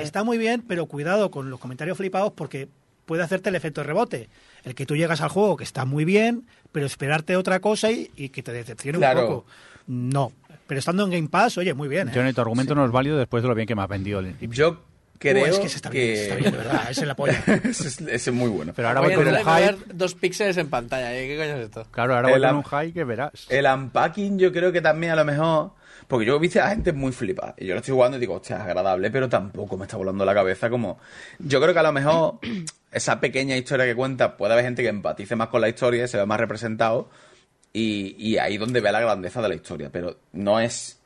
está muy bien, pero cuidado con los comentarios flipados porque puede hacerte el efecto de rebote. El que tú llegas al juego que está muy bien, pero esperarte otra cosa y, que te decepcione un poco. No. Pero estando en Game Pass, oye, muy bien. ¿eh? tu argumento no es válido después de lo bien que me has vendido. El... Yo creo es que, está, Bien, está bien, de verdad, ese es la polla. ese, es, muy bueno. Pero ahora voy con un hype. dos píxeles en pantalla, ¿eh? ¿qué coño es esto? Claro, ahora voy con un hype que verás. El unpacking yo creo que también a lo mejor... Porque yo viste a la gente muy flipa. Y yo lo estoy jugando y digo, hostia, es agradable, pero tampoco me está volando la cabeza como... Yo creo que a lo mejor esa pequeña historia que cuenta puede haber gente que empatice más con la historia y se ve más representado. Y, y ahí donde ve la grandeza de la historia. Pero no es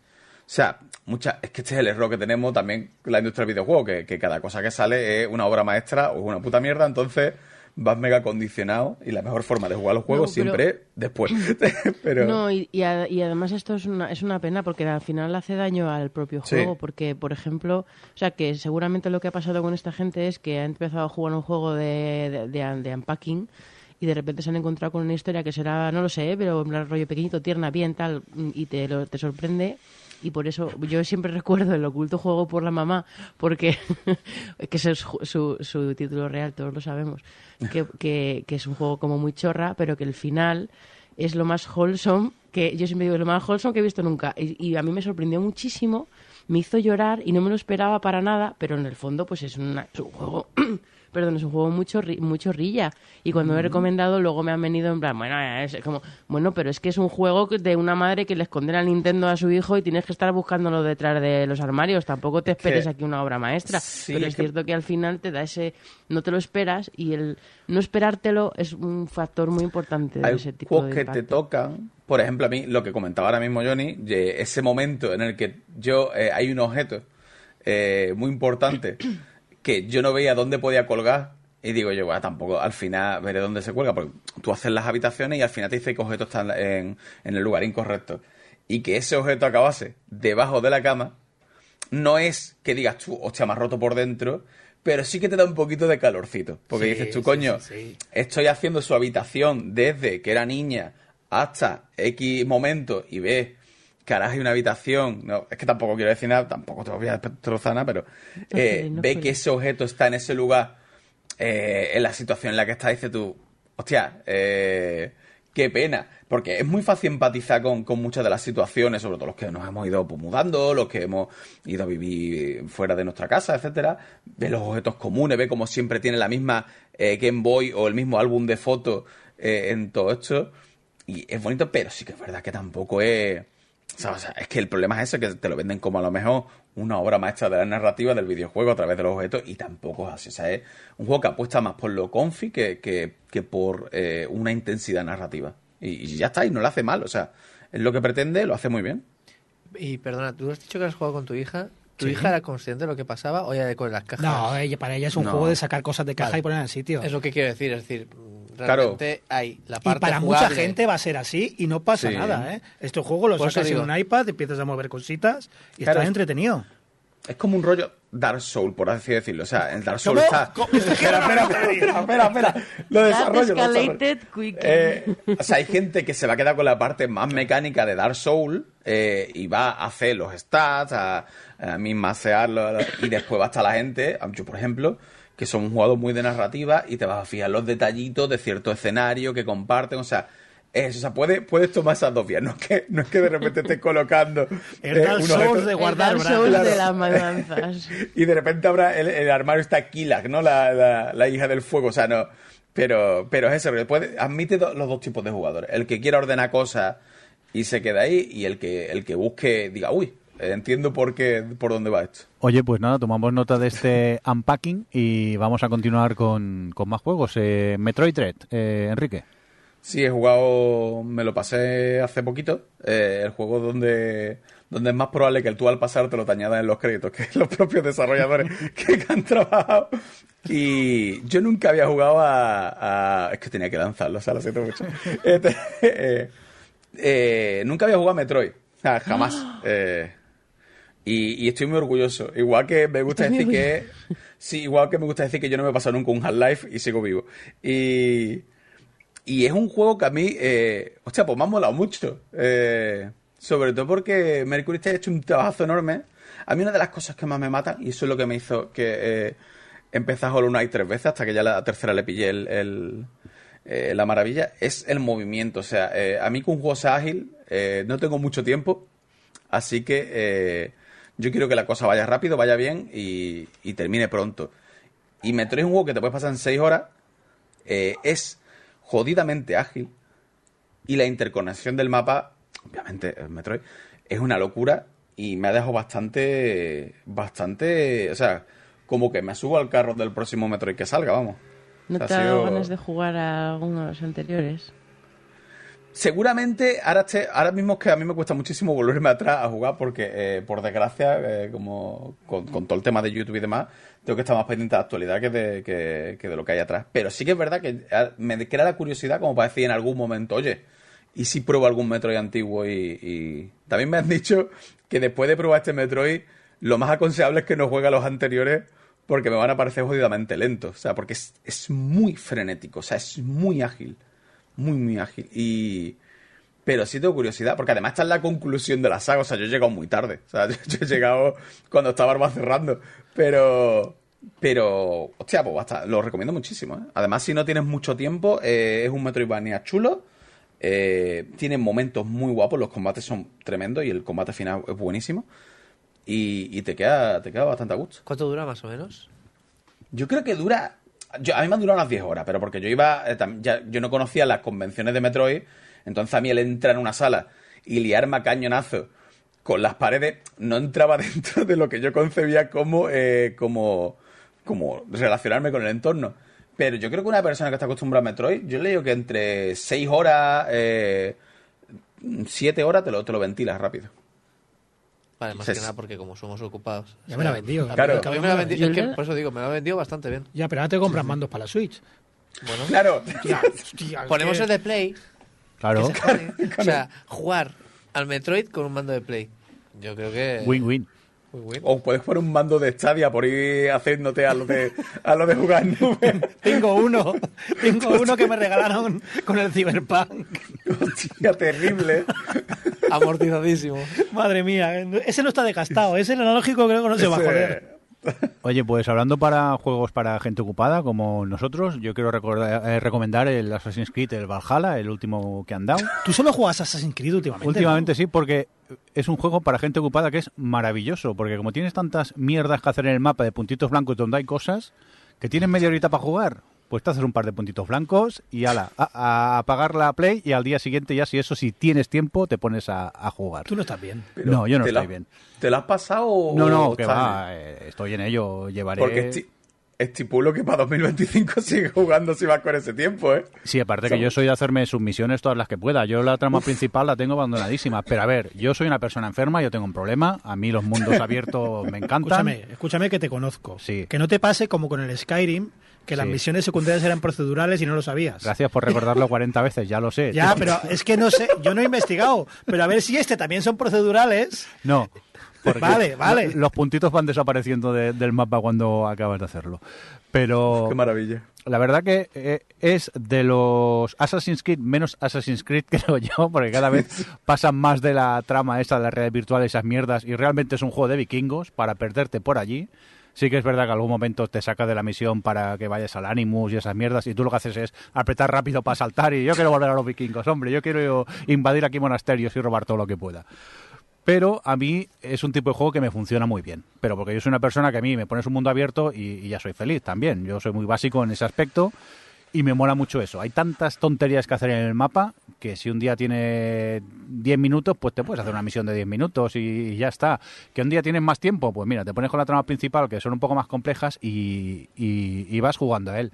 o sea, mucha, es que este es el error que tenemos también la industria del videojuego, que, que cada cosa que sale es una obra maestra o una puta mierda, entonces vas mega condicionado y la mejor forma de jugar los juegos siempre es después. pero... No, y, y, además esto es una, es una pena porque al final hace daño al propio juego, porque, por ejemplo, o sea, que seguramente lo que ha pasado con esta gente es que ha empezado a jugar un juego de, de, de, unpacking y de repente se han encontrado con una historia que será, no lo sé, pero un rollo pequeñito, tierna, bien, tal, y te, lo, te sorprende y por eso yo siempre recuerdo el oculto juego por la mamá, porque que es su, su, título real, todos lo sabemos, que, que, es un juego como muy chorra, pero que el final es lo más wholesome, que yo siempre digo, lo más wholesome que he visto nunca. Y, a mí me sorprendió muchísimo, me hizo llorar y no me lo esperaba para nada, pero en el fondo pues es, es un juego perdón, es un juego mucho, mucho rilla. Y cuando he recomendado, luego me han venido en plan, bueno, es como, bueno, pero es que es un juego de una madre que le esconde al Nintendo a su hijo y tienes que estar buscándolo detrás de los armarios. Tampoco te esperes aquí una obra maestra. pero es, cierto que al final te da ese, no te lo esperas y el no esperártelo es un factor muy importante de ese tipo de que te tocan, por ejemplo, a mí, lo que comentaba ahora mismo Johnny, ese momento en el que yo, eh, hay un objeto eh, muy importante que yo no veía dónde podía colgar. Y digo yo, bueno, tampoco al final veré dónde se cuelga, porque tú haces las habitaciones y al final te dice que objeto está en, en el lugar incorrecto. Y que ese objeto acabase debajo de la cama, no es que digas tú, hostia, me has roto por dentro, pero sí que te da un poquito de calorcito. Porque dices tú, coño, estoy haciendo su habitación desde que era niña hasta X momento y ves carajo, hay una habitación. No, es que tampoco quiero decir nada, tampoco te voy a destrozar pero eh, ve que ese objeto está en ese lugar, eh, en la situación en la que está, dice tú, hostia, eh, qué pena. Porque es muy fácil empatizar con, muchas de las situaciones, sobre todo los que nos hemos ido pues, mudando, los que hemos ido a vivir fuera de nuestra casa, etcétera. Ve los objetos comunes, ve como siempre tiene la misma Game Boy o el mismo álbum de fotos en todo esto. Y es bonito, pero sí que es verdad que tampoco es o sea, es que el problema es ese, que te lo venden como a lo mejor una obra maestra de la narrativa del videojuego a través de los objetos y tampoco es así. O sea, es un juego que apuesta más por lo confi que, que, por eh, una intensidad narrativa. Y, ya está, y no lo hace mal. O sea, es lo que pretende, lo hace muy bien. Y perdona, tú has dicho que has jugado con tu hija. ¿Tu hija era consciente de lo que pasaba o ya de con las cajas? No, ella, para ella es un juego de sacar cosas de caja y poner en el sitio. Es lo que quiero decir, es decir, realmente hay la parte Y para mucha gente va a ser así y no pasa nada, ¿eh? Este juego lo sacas en un iPad, empiezas a mover cositas y estás entretenido. Es como un rollo Dark Soul, por así decirlo. O sea, el Dark Soul está. espera, espera, espera, espera, espera, Lo desarrollo. Eh, o sea, hay gente que se va a quedar con la parte más mecánica de Dark Soul eh, y va a hacer los stats, a, a mismasearlo, y después va a estar la gente, yo por ejemplo, que son jugados muy de narrativa y te vas a fijar los detallitos de cierto escenario que comparten, o sea, eso, o sea, puedes, puedes tomar esas dos vías, no es que, no es que de repente estés colocando El eh, Dark unos Souls objetos- de guardar Claro. de las matanzas. y de repente habrá el, el armario está Kilak, ¿no? La, la, la hija del fuego, o sea, no. Pero, pero es eso, que puede, admite do- los dos tipos de jugadores. El que quiera ordenar cosas y se queda ahí, y el que, el que busque, diga, uy, entiendo por qué, por dónde va esto. Oye, pues nada, tomamos nota de este unpacking y vamos a continuar con, con más juegos. Eh, Metroid Dread, eh, Enrique. Sí, he jugado, me lo pasé hace poquito. eh, el juego donde, donde es más probable que el tú al pasar te lo te en los créditos que los propios desarrolladores que han trabajado. Y yo nunca había jugado a. a- es que tenía que lanzarlo, o sea, lo siento mucho. Este, eh, eh, nunca había jugado a Metroid. O sea, jamás. Y, y estoy muy orgulloso. Igual que me gusta decir que. Sí, igual que me gusta decir que yo no me he pasado nunca un Half-Life y sigo vivo. Y. Y es un juego que a mí, eh, hostia, pues me ha molado mucho. Eh, sobre todo porque Mercury ha hecho un trabajo enorme. A mí una de las cosas que más me matan, y eso es lo que me hizo que eh, empecé a Hollow Knight tres veces, hasta que ya la tercera le pillé el, el- eh, la maravilla, es el movimiento. O sea, eh, a mí con un juego sea ágil, eh, no tengo mucho tiempo, así que eh, yo quiero que la cosa vaya rápido, vaya bien y, y termine pronto. Y Metroid es un juego que te puedes pasar en seis horas, eh, es jodidamente ágil y la interconexión del mapa, obviamente Metroid, es una locura y me ha dejado bastante, bastante, o sea, como que me subo al carro del próximo Metroid que salga, vamos. ¿No O sea, te ha dado sido- ganas de jugar a alguno de los anteriores? Seguramente ahora, este- ahora mismo es que a mí me cuesta muchísimo volverme atrás a jugar porque, eh, por desgracia, eh, como con, todo el tema de YouTube y demás, tengo que estar más pendiente de la actualidad que de, que, de lo que hay atrás. Pero sí que es verdad que me crea la curiosidad como para decir en algún momento, oye, ¿y si pruebo algún Metroid antiguo? Y, y también me han dicho que después de probar este Metroid, lo más aconsejable es que no juegue a los anteriores porque me van a parecer jodidamente lentos. O sea, porque es, es muy frenético, o sea, es muy ágil. Muy, muy ágil. Y. Pero sí tengo curiosidad, porque además esta es la conclusión de la saga. O sea, yo he llegado muy tarde. O sea, yo, yo he llegado cuando estaba Arma cerrando. Pero. Pero. Hostia, pues basta. Lo recomiendo muchísimo. ¿eh? Además, si no tienes mucho tiempo, eh, es un Metroidvania chulo. Eh, tiene momentos muy guapos. Los combates son tremendos y el combate final es buenísimo. Y, y te, queda, te queda bastante a gusto. ¿Cuánto dura más o menos? Yo creo que dura. A mí me han durado unas 10 horas, pero porque yo iba. eh, yo no conocía las convenciones de Metroid. Entonces a mí el entrar en una sala y liarme a cañonazo con las paredes no entraba dentro de lo que yo concebía como, eh, como, como relacionarme con el entorno. Pero yo creo que una persona que está acostumbrada a Metroid, yo le digo que entre 6 horas, eh, 7 horas te lo, te lo ventilas rápido. Vale, más que nada porque como somos ocupados. Ya me la ha vendido. Claro. A mí me la ha vendido, Yo es que le- por eso digo, me la ha vendido bastante bien. Ya, pero ahora te compras mandos para la Switch. Bueno, Claro, Hostia, hostia, es ponemos que- el de Play. Claro, se. O sea, jugar al Metroid con un mando de Play. Yo creo que... win-win. O puedes poner un mando de Stadia por ir haciéndote a lo de, a lo de jugar en nube. Tengo uno. Tengo uno que me regalaron con el Cyberpunk. Hostia, terrible. Amortizadísimo. Madre mía, ese no está desgastado. Ese el analógico creo que no se va a joder. Oye, pues hablando para juegos para gente ocupada como nosotros, yo quiero recordar- eh, recomendar el Assassin's Creed, el Valhalla, el último que han dado. Tú solo juegas Assassin's Creed últimamente. Últimamente sí, porque es un juego para gente ocupada que es maravilloso, porque como tienes tantas mierdas que hacer en el mapa de puntitos blancos donde hay cosas, que tienes media horita para jugar, pues te haces un par de puntitos blancos y ala, a, a apagar la play y al día siguiente ya si eso, si tienes tiempo, te pones a, a jugar. Tú no estás bien. Pero, No, yo no ¿te estoy la- bien. ¿Te lo has pasado o No, no, que va, eh, estoy en ello, llevaré... Porque esti- estipulo que para 2025 sigue jugando si vas con ese tiempo, ¿eh? Sí, aparte que yo soy de hacerme submisiones todas las que pueda. Yo la trama principal la tengo abandonadísima. Pero a ver, yo soy una persona enferma, yo tengo un problema. A mí los mundos abiertos me encantan. Escúchame, escúchame que te conozco. Sí. Que no te pase como con el Skyrim, que las Sí. misiones secundarias eran procedurales y no lo sabías. Gracias por recordarlo 40 veces, ya lo sé. Ya, pero es que no sé, yo no he investigado. Pero a ver si este también son procedurales. No. porque Vale, vale. lo- Los puntitos van desapareciendo de- del mapa cuando acabas de hacerlo. Pero Qué maravilla. la verdad que eh, es de los Assassin's Creed menos Assassin's Creed, creo yo, porque cada vez pasan más de la trama esa de la realidad virtual, esas mierdas, y realmente es un juego de vikingos para perderte por allí. Sí que es verdad que algún momento te saca de la misión para que vayas al Animus y esas mierdas y tú lo que haces es apretar rápido para saltar y yo quiero volver a los vikingos, hombre, yo quiero invadir aquí monasterios y robar todo lo que pueda. Pero a mí es un tipo de juego que me funciona muy bien. Pero porque yo soy una persona que a mí me pones un mundo abierto y, y ya soy feliz también. Yo soy muy básico en ese aspecto y me mola mucho eso. Hay tantas tonterías que hacer en el mapa que si un día tiene 10 minutos, pues te puedes hacer una misión de 10 minutos y, ya está. Que un día tienes más tiempo, pues mira, te pones con la trama principal que son un poco más complejas y, y- vas jugando a él.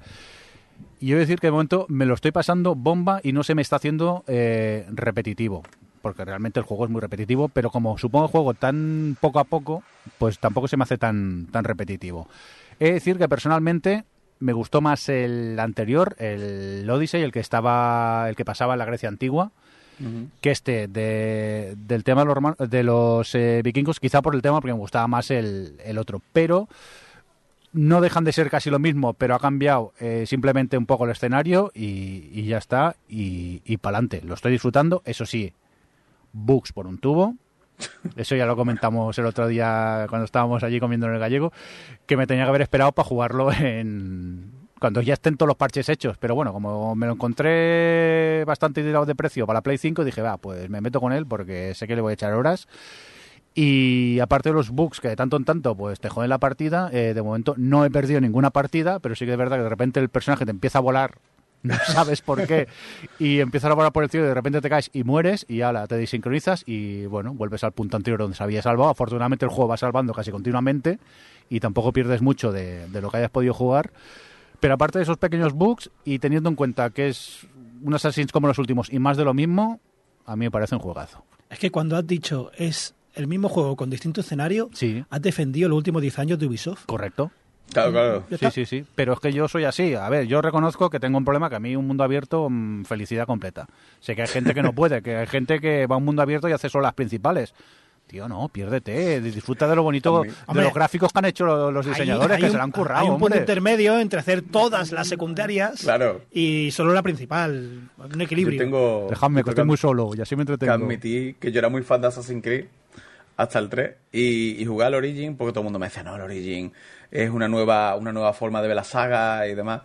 Y yo voy decir que de momento me lo estoy pasando bomba y no se me está haciendo eh, repetitivo. Porque realmente el juego es muy repetitivo, pero como supongo el juego tan poco a poco, pues tampoco se me hace tan, tan repetitivo. He de decir que personalmente me gustó más el anterior, el Odyssey, el que estaba, el que pasaba en la Grecia antigua, que este de- del tema de los, roman- de los eh, vikingos, quizá por el tema porque me gustaba más el, el otro, pero no dejan de ser casi lo mismo, pero ha cambiado eh, simplemente un poco el escenario y, y ya está, y, y para adelante. Lo estoy disfrutando, eso sí, bugs por un tubo. Eso ya lo comentamos el otro día cuando estábamos allí comiendo en el gallego, que me tenía que haber esperado para jugarlo en cuando ya estén todos los parches hechos. Pero bueno, como me lo encontré bastante tirado de precio para la Play 5, dije, va, pues me meto con él porque sé que le voy a echar horas. Y aparte de los bugs que de tanto en tanto pues te joden la partida, eh, de momento no he perdido ninguna partida, pero sí que es verdad que de repente el personaje te empieza a volar, no sabes por qué, y empiezas a volar por el cielo y de repente te caes y mueres y ala, te desincronizas y bueno, vuelves al punto anterior donde se había salvado. Afortunadamente el juego va salvando casi continuamente y tampoco pierdes mucho de, de lo que hayas podido jugar. Pero aparte de esos pequeños bugs y teniendo en cuenta que es un Assassin's como los últimos y más de lo mismo, a mí me parece un juegazo. Es que cuando has dicho es el mismo juego con distinto escenario, Sí. has defendido los últimos 10 años de Ubisoft. Correcto. Claro, claro. ¿Ya Sí, sí, sí. Pero es que yo soy así. A ver, yo reconozco que tengo un problema que a mí un mundo abierto, mm, felicidad completa. Sé que hay gente que no puede, que hay gente que va a un mundo abierto y hace solo las principales. Tío, no, piérdete, disfruta de lo bonito, Hombre. de Hombre. los gráficos que han hecho lo- los diseñadores, hay que un- se lo han currado, Hay un punto hombre. intermedio entre hacer todas las secundarias Claro. y solo la principal. Un equilibrio. Yo tengo. Dejadme, que estoy muy solo y así me que entretengo. admití que yo era muy fan de Assassin's Creed hasta el 3 y, y jugué al Origin porque todo el mundo me decía, no, el Origin es una nueva, una nueva forma de ver la saga y demás.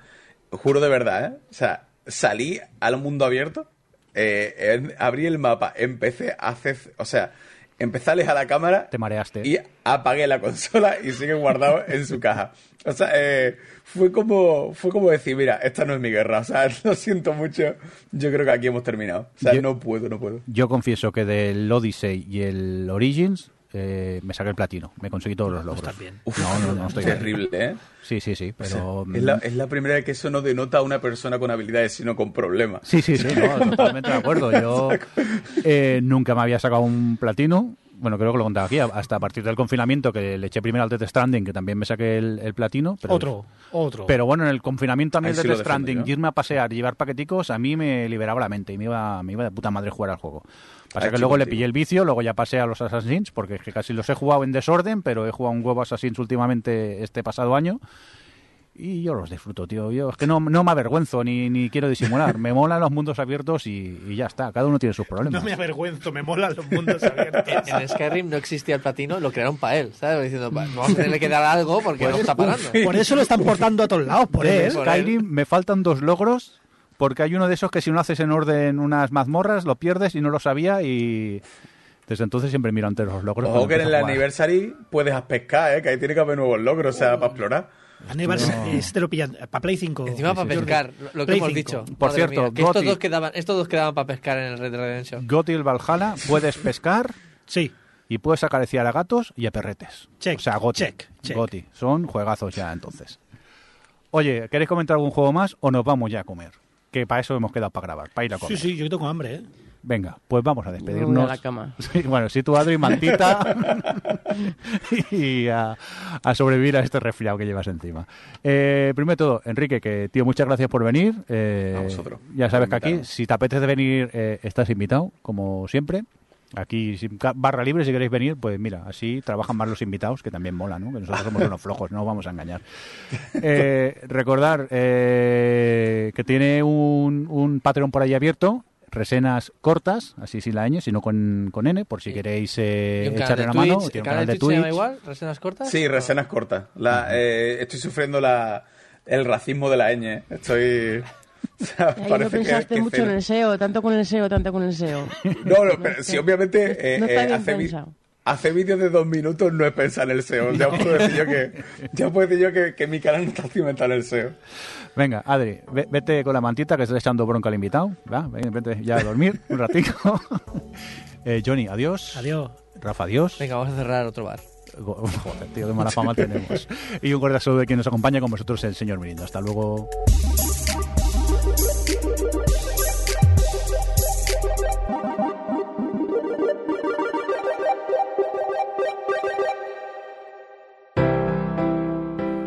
Juro de verdad, ¿eh? O sea, salí al mundo abierto, eh, en- abrí el mapa, empecé a hacer, o sea, empecé a alejar la cámara Te mareaste. y apagué la consola y sigue guardado en su caja. O sea, eh, fue como fue como decir, mira, esta no es mi guerra. O sea, lo siento mucho. Yo creo que aquí hemos terminado. O sea, Yo- no puedo, no puedo. Yo confieso que del Odyssey y el Origins eh, me saqué el platino. Me conseguí todos los logros. estás bien. Uf, No, no, no estoy bien. terrible, ¿eh? Sí, sí, sí, pero... Es la, es la primera vez que eso no denota a una persona con habilidades, sino con problemas. Sí, sí, sí, no, totalmente de acuerdo. Yo eh, nunca me había sacado un platino. Bueno, creo que lo contaba aquí, hasta a partir del confinamiento que le eché primero al Death Stranding, que también me saqué el, el platino. Pero, Otro, otro. Pero bueno, en el confinamiento a mí el sí Death Stranding, irme a pasear y llevar paqueticos, a mí me liberaba la mente y me iba, me iba de puta madre jugar al juego. Pasa que luego le pillé el vicio, luego ya pasé a los Assassins, porque es que casi los he jugado en desorden, pero he jugado un huevo Assassins últimamente este pasado año. Y yo los disfruto, tío. Yo es que no, no me avergüenzo ni, ni quiero disimular. Me molan los mundos abiertos y, y ya está. Cada uno tiene sus problemas. No me avergüenzo, me molan los mundos abiertos. En, en Skyrim no existía el platino, lo crearon para él, ¿sabes? Diciendo, "Va, no vamos a tenerle que dar algo porque no está pagando. Por eso lo están portando a todos lados, por En él. Skyrim me faltan dos logros porque hay uno de esos que si no haces en orden unas mazmorras lo pierdes y no lo sabía y desde entonces siempre miro ante los logros. Ojo que en el anniversary puedes pescar, ¿eh? Que ahí tiene que haber nuevos logros, o sea, para explorar. Aníbal, este lo pillan para Play 5. Encima para pescar, lo que Play hemos 5. dicho. Por Madre cierto, mía, que estos dos, quedaban, estos dos quedaban para pescar en el Red Dead Redemption. Gotti el Valhalla puedes pescar Sí, y puedes acariciar a gatos y a perretes. Check, o sea, Goti. check, check. Goti. Son juegazos ya entonces. Oye, ¿queréis comentar algún juego más o nos vamos ya a comer? Que para eso hemos quedado para grabar, para ir a sí, comer. sí, yo tengo hambre, ¿eh? Venga, pues vamos a voy despedirnos. a la cama. Sí, bueno, si tú, Adri, mantita y a, a sobrevivir a este resfriado que llevas encima. Eh, primero de todo, Enrique, que tío, muchas gracias por venir. Eh, A vosotros, Ya sabes que aquí, si te apetece venir, eh, estás invitado, como siempre. Aquí, barra libre, si queréis venir, pues mira, así trabajan más los invitados, que también mola, ¿no? Que nosotros somos unos flojos, no os vamos a engañar. Eh, recordar eh, que tiene un, un Patreon por ahí abierto, resenas cortas, así sin la ñ, sino con, con N, por si queréis eh, ¿Y un canal echarle una mano. Twitch? Tiene un ¿El canal de se llama Twitch. igual? ¿Resenas cortas? Sí, resenas cortas. La, eh, estoy sufriendo la, el racismo de la ñ. Estoy... o sea, Ahí no parece que- pensaste que mucho en cero. el SEO, tanto con el SEO, tanto con el SEO. No, no, pero sí, obviamente eh, no está eh, bien hace, hace vídeos de dos minutos no es pensar en el SEO. Ya puedo decir yo que, ya puedo decir yo que, que mi canal no está cimentado en el SEO. Venga, Adri, ve- vete con la mantita que estás echando bronca al invitado. ¿va? Ven, Vete ya a dormir un ratico. Eh, Johnny, adiós. Adiós. Rafa, adiós. Venga, vamos a cerrar otro bar. Joder, tío, qué mala fama tenemos. Y un cordial saludo de quien nos acompaña con vosotros, el señor Mirindo. Hasta luego.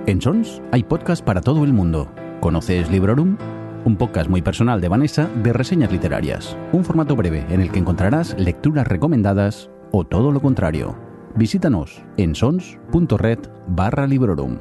En Sons hay podcast para todo el mundo. ¿Conoces Librorum? Un podcast muy personal de Vanessa de reseñas literarias. Un formato breve en el que encontrarás lecturas recomendadas o todo lo contrario. Visítanos en sons.red barra Librorum.